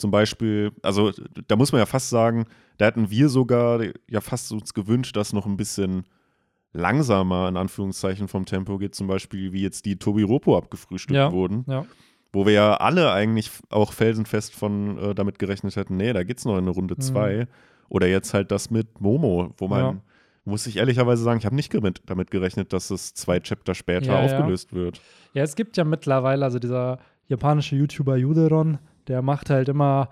[SPEAKER 2] zum Beispiel, also da muss man ja fast sagen, da hätten wir sogar ja fast uns gewünscht, dass noch ein bisschen langsamer in Anführungszeichen vom Tempo geht, zum Beispiel wie jetzt die Tobiropo abgefrühstückt
[SPEAKER 1] Ja.
[SPEAKER 2] wurden,
[SPEAKER 1] Ja.
[SPEAKER 2] wo wir ja alle eigentlich auch felsenfest von äh, damit gerechnet hätten, nee, da geht's noch in eine Runde
[SPEAKER 1] Mhm.
[SPEAKER 2] zwei. Oder jetzt halt das mit Momo, wo man,
[SPEAKER 1] Ja.
[SPEAKER 2] muss ich ehrlicherweise sagen, ich habe nicht damit, damit gerechnet, dass es zwei Chapter später aufgelöst wird.
[SPEAKER 1] Ja, es gibt ja mittlerweile, also dieser japanische YouTuber Yuderon, der macht halt immer,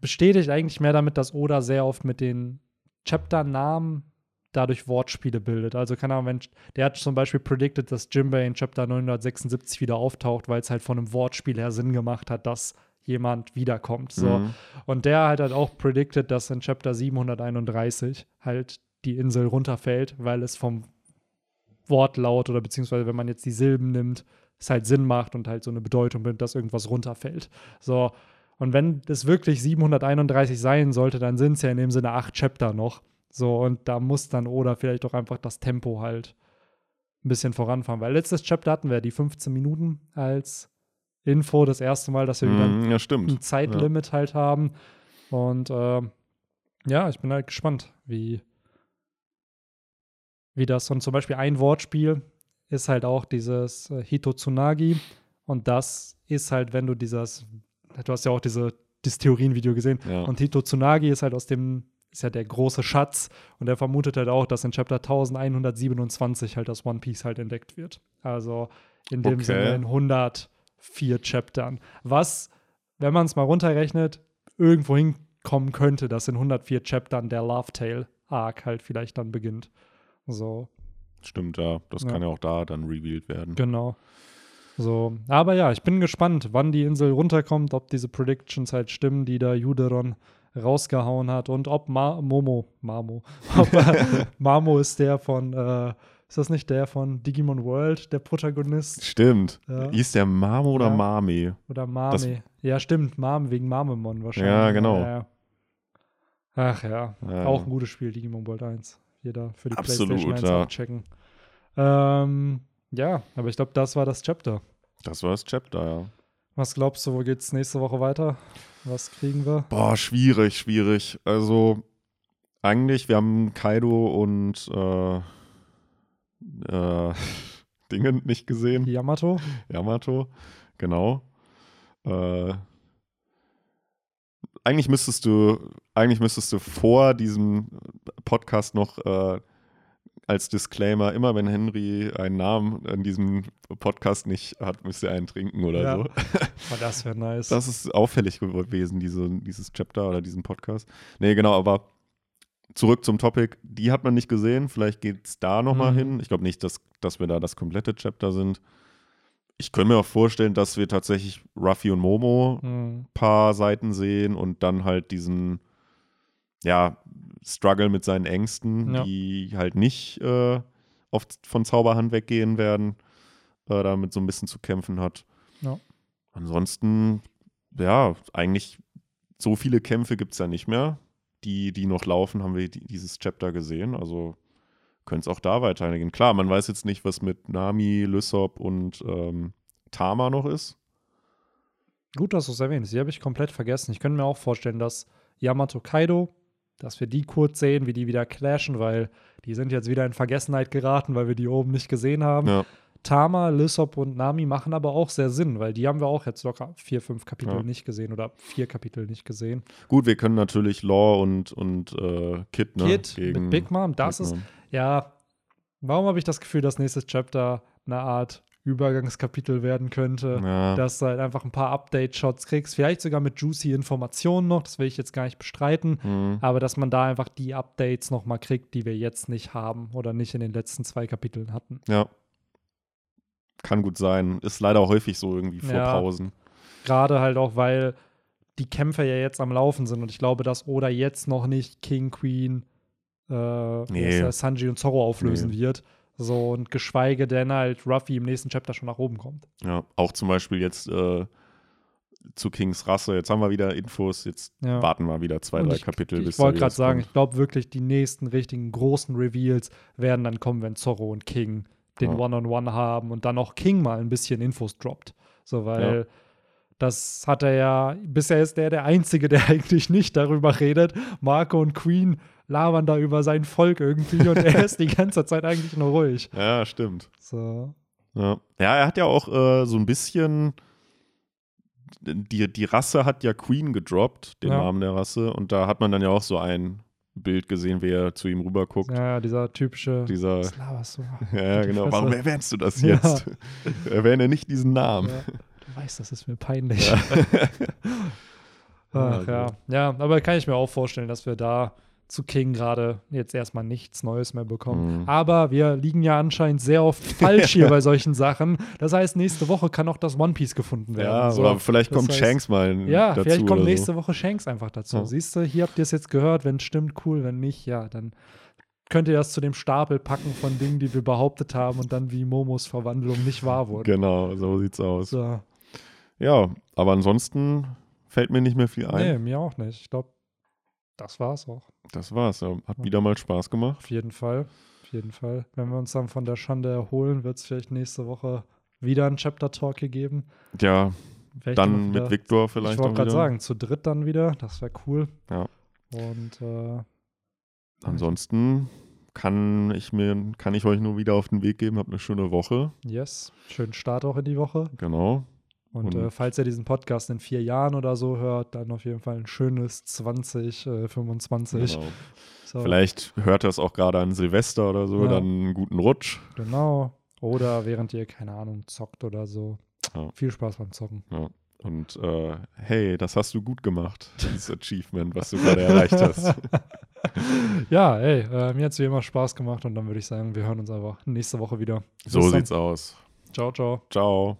[SPEAKER 1] bestätigt eigentlich mehr damit, dass Oda sehr oft mit den Chapter-Namen dadurch Wortspiele bildet. Also keine Ahnung, wenn, der hat zum Beispiel predicted, dass Jimbei in Chapter 976 wieder auftaucht, weil es halt von einem Wortspiel her Sinn gemacht hat, dass jemand wiederkommt. So.
[SPEAKER 2] Mhm.
[SPEAKER 1] Und der hat halt auch predicted, dass in Chapter 731 halt die Insel runterfällt, weil es vom Wortlaut oder beziehungsweise wenn man jetzt die Silben nimmt, es halt Sinn macht und halt so eine Bedeutung nimmt, dass irgendwas runterfällt. So. Und wenn es wirklich 731 sein sollte, dann sind es ja in dem Sinne acht Chapter noch. So, und da muss dann Oda vielleicht doch einfach das Tempo halt ein bisschen voranfahren. Weil letztes Chapter hatten wir die 15 Minuten als Info, das erste Mal, dass wir wieder
[SPEAKER 2] Mhm, ja,
[SPEAKER 1] ein Zeitlimit halt haben. Und ähm, ja, ich bin halt gespannt, wie, wie das. Und zum Beispiel ein Wortspiel ist halt auch dieses äh, Hitotsunagi. Und das ist halt, wenn du dieses, du hast ja auch diese, dieses Theorienvideo gesehen.
[SPEAKER 2] Ja.
[SPEAKER 1] Und Hitotsunagi ist halt aus dem, ist ja der große Schatz. Und er vermutet halt auch, dass in Chapter 1127 halt das One Piece halt entdeckt wird. Also in dem
[SPEAKER 2] Okay.
[SPEAKER 1] Sinne in 104 Chaptern. Was, wenn man es mal runterrechnet, irgendwo hinkommen könnte, dass in 104 Chaptern der Love Tale Arc halt vielleicht dann beginnt. So,
[SPEAKER 2] Stimmt, ja. Das
[SPEAKER 1] Ja.
[SPEAKER 2] kann ja auch da dann revealed werden.
[SPEAKER 1] genau. So, aber ja, ich bin gespannt, wann die Insel runterkommt, ob diese Predictions halt stimmen, die da Juderon rausgehauen hat und ob Ma Momo, Mamo, ob äh, Mamo ist der von, äh, ist das nicht der von Digimon World, der Protagonist?
[SPEAKER 2] Stimmt.
[SPEAKER 1] Ja.
[SPEAKER 2] Hieß der Mamo oder
[SPEAKER 1] Ja.
[SPEAKER 2] Mami?
[SPEAKER 1] Oder.
[SPEAKER 2] Das-
[SPEAKER 1] ja, stimmt, Mame wegen Mamemon wahrscheinlich.
[SPEAKER 2] Ja, genau.
[SPEAKER 1] Ja. Ach ja,
[SPEAKER 2] Ja.
[SPEAKER 1] auch ein gutes Spiel, Digimon World 1. Jeder für die
[SPEAKER 2] Absolut,
[SPEAKER 1] PlayStation 1
[SPEAKER 2] ja.
[SPEAKER 1] abchecken. Ähm, ja, aber ich glaube, das war das Chapter.
[SPEAKER 2] Das war das Chapter, ja.
[SPEAKER 1] Was glaubst du, wo geht's nächste Woche weiter? Was kriegen wir?
[SPEAKER 2] Boah, schwierig, schwierig. Also, eigentlich, wir haben Kaido und äh, äh, Dingen nicht gesehen.
[SPEAKER 1] Yamato?
[SPEAKER 2] Yamato, genau. Äh, eigentlich müsstest du, eigentlich müsstest du vor diesem Podcast noch äh, als Disclaimer, immer wenn Henry einen Namen in diesem Podcast nicht hat, müsst ihr einen trinken oder
[SPEAKER 1] Ja.
[SPEAKER 2] so.
[SPEAKER 1] Oh, das wäre nice.
[SPEAKER 2] Das ist auffällig gewesen, diese, dieses Chapter oder diesen Podcast. Nee, genau, aber zurück zum Topic. Die hat man nicht gesehen. Vielleicht geht es da nochmal
[SPEAKER 1] Mhm.
[SPEAKER 2] hin. Ich glaube nicht, dass, dass wir da das komplette Chapter sind. Ich könnte mir auch vorstellen, dass wir tatsächlich Ruffy und Momo
[SPEAKER 1] Hm,
[SPEAKER 2] paar Seiten sehen und dann halt diesen, ja, Struggle mit seinen Ängsten,
[SPEAKER 1] Ja.
[SPEAKER 2] die halt nicht äh, oft von Zauberhand weggehen werden, äh, damit so ein bisschen zu kämpfen hat.
[SPEAKER 1] Ja.
[SPEAKER 2] Ansonsten, ja, eigentlich so viele Kämpfe gibt es ja nicht mehr. Die, die noch laufen, haben wir die, dieses Chapter gesehen. Also könnte es auch da weitergehen. Klar, man weiß jetzt nicht, was mit Nami, Lysop und ähm, Tama noch ist.
[SPEAKER 1] Gut, dass du es erwähnst. Die habe ich komplett vergessen. Ich könnte mir auch vorstellen, dass Yamato Kaido, dass wir die kurz sehen, wie die wieder clashen, weil die sind jetzt wieder in Vergessenheit geraten, weil wir die oben nicht gesehen haben.
[SPEAKER 2] Ja.
[SPEAKER 1] Tama, Lysop und Nami machen aber auch sehr Sinn, weil die haben wir auch jetzt locker vier, fünf Kapitel
[SPEAKER 2] Ja.
[SPEAKER 1] nicht gesehen oder vier Kapitel nicht gesehen.
[SPEAKER 2] Gut, wir können natürlich Law und, und äh, Kid, ne?
[SPEAKER 1] Kid
[SPEAKER 2] gegen
[SPEAKER 1] mit Big Mom, das
[SPEAKER 2] Big
[SPEAKER 1] ist,
[SPEAKER 2] Mom.
[SPEAKER 1] ja, warum habe ich das Gefühl, dass nächstes Chapter eine Art Übergangskapitel werden könnte?
[SPEAKER 2] Ja,
[SPEAKER 1] dass du halt einfach ein paar Update-Shots kriegst, vielleicht sogar mit juicy Informationen noch, das will ich jetzt gar nicht bestreiten,
[SPEAKER 2] hm,
[SPEAKER 1] aber dass man da einfach die Updates noch mal kriegt, die wir jetzt nicht haben oder nicht in den letzten zwei Kapiteln hatten.
[SPEAKER 2] ja. Kann gut sein. Ist leider häufig so irgendwie vor
[SPEAKER 1] Ja.
[SPEAKER 2] Pausen.
[SPEAKER 1] Gerade halt auch, weil die Kämpfe ja jetzt am Laufen sind und ich glaube, dass Oda jetzt noch nicht King, Queen, äh,
[SPEAKER 2] Nee.
[SPEAKER 1] Sanji und Zorro auflösen
[SPEAKER 2] Nee.
[SPEAKER 1] wird. So und geschweige denn halt Ruffy im nächsten Chapter schon nach oben kommt.
[SPEAKER 2] Ja, auch zum Beispiel jetzt äh, zu Kings Rasse. Jetzt haben wir wieder Infos. Jetzt
[SPEAKER 1] Ja.
[SPEAKER 2] warten wir wieder zwei,
[SPEAKER 1] Und
[SPEAKER 2] drei
[SPEAKER 1] ich,
[SPEAKER 2] Kapitel.
[SPEAKER 1] Ich
[SPEAKER 2] bis da
[SPEAKER 1] wollte gerade sagen,
[SPEAKER 2] kommt.
[SPEAKER 1] ich glaube wirklich, die nächsten richtigen großen Reveals werden dann kommen, wenn Zorro und King den
[SPEAKER 2] Ja.
[SPEAKER 1] One-on-One haben und dann auch King mal ein bisschen Infos droppt. So, weil das hat er ja, bisher ist der der Einzige, der eigentlich nicht darüber redet. Marco und Queen labern da über sein Volk irgendwie und er ist die ganze Zeit eigentlich nur ruhig.
[SPEAKER 2] Ja, stimmt.
[SPEAKER 1] So.
[SPEAKER 2] Ja, ja er hat ja auch äh, so ein bisschen. Die, die Rasse hat ja Queen gedroppt, den
[SPEAKER 1] Ja.
[SPEAKER 2] Namen der Rasse. Und da hat man dann ja auch so ein Bild gesehen, wie er zu ihm rüberguckt.
[SPEAKER 1] Ja, dieser typische.
[SPEAKER 2] Dieser.
[SPEAKER 1] Was laberst du?
[SPEAKER 2] Ja, genau.
[SPEAKER 1] Fresse.
[SPEAKER 2] Warum erwähnst du das
[SPEAKER 1] Ja.
[SPEAKER 2] jetzt? Erwähne nicht diesen Namen.
[SPEAKER 1] Ja, du weißt, das ist mir peinlich.
[SPEAKER 2] Ja.
[SPEAKER 1] Ach, ja. ja, aber kann ich mir auch vorstellen, dass wir da zu King gerade jetzt erstmal nichts Neues mehr bekommen.
[SPEAKER 2] Mhm.
[SPEAKER 1] Aber wir liegen ja anscheinend sehr oft falsch hier bei solchen Sachen. Das heißt, nächste Woche kann auch das One Piece gefunden werden.
[SPEAKER 2] Ja,
[SPEAKER 1] So,
[SPEAKER 2] oder vielleicht
[SPEAKER 1] das
[SPEAKER 2] kommt
[SPEAKER 1] heißt-
[SPEAKER 2] Shanks mal
[SPEAKER 1] Ja,
[SPEAKER 2] dazu.
[SPEAKER 1] vielleicht kommt nächste
[SPEAKER 2] so.
[SPEAKER 1] Woche Shanks einfach dazu.
[SPEAKER 2] Ja.
[SPEAKER 1] Siehst du, hier habt ihr es jetzt gehört. Wenn es stimmt, cool. Wenn nicht, ja, dann könnt ihr das zu dem Stapel packen von Dingen, die wir behauptet haben und dann wie Momos Verwandlung nicht wahr wurde.
[SPEAKER 2] Genau, so sieht's aus.
[SPEAKER 1] So.
[SPEAKER 2] Ja, aber ansonsten fällt mir nicht mehr viel ein.
[SPEAKER 1] Nee, mir auch nicht. Ich glaube, das war's auch.
[SPEAKER 2] Das war's. Ja. Hat wieder mal Spaß gemacht.
[SPEAKER 1] Auf jeden Fall. Auf jeden Fall. Wenn wir uns dann von der Schande erholen, wird es vielleicht nächste Woche wieder einen Chapter Talk geben.
[SPEAKER 2] Ja,
[SPEAKER 1] Vielleicht
[SPEAKER 2] dann mit Victor
[SPEAKER 1] Ich
[SPEAKER 2] vielleicht
[SPEAKER 1] wollte
[SPEAKER 2] auch
[SPEAKER 1] gerade sagen, zu dritt dann wieder. Das wäre cool.
[SPEAKER 2] Ja.
[SPEAKER 1] Und äh,
[SPEAKER 2] Ansonsten kann ich mir, kann ich euch nur wieder auf den Weg geben. Habt eine schöne Woche.
[SPEAKER 1] yes, schönen Start auch in die Woche.
[SPEAKER 2] Genau.
[SPEAKER 1] Und,
[SPEAKER 2] Und-
[SPEAKER 1] äh, falls ihr diesen Podcast in vier Jahren oder so hört, dann auf jeden Fall ein schönes 2025.
[SPEAKER 2] genau.
[SPEAKER 1] So,
[SPEAKER 2] Vielleicht hört ihr es auch gerade an Silvester oder so,
[SPEAKER 1] Ja.
[SPEAKER 2] dann einen guten Rutsch.
[SPEAKER 1] Genau. Oder während ihr, keine Ahnung, zockt oder so.
[SPEAKER 2] Ja.
[SPEAKER 1] Viel Spaß beim Zocken.
[SPEAKER 2] Und äh, hey, das hast du gut gemacht, dieses Achievement, was du gerade erreicht hast.
[SPEAKER 1] ja, ey, äh, mir hat es wie immer Spaß gemacht und dann würde ich sagen, wir hören uns einfach nächste Woche wieder.
[SPEAKER 2] So
[SPEAKER 1] Bis dann.
[SPEAKER 2] sieht's aus.
[SPEAKER 1] Ciao, ciao.
[SPEAKER 2] Ciao.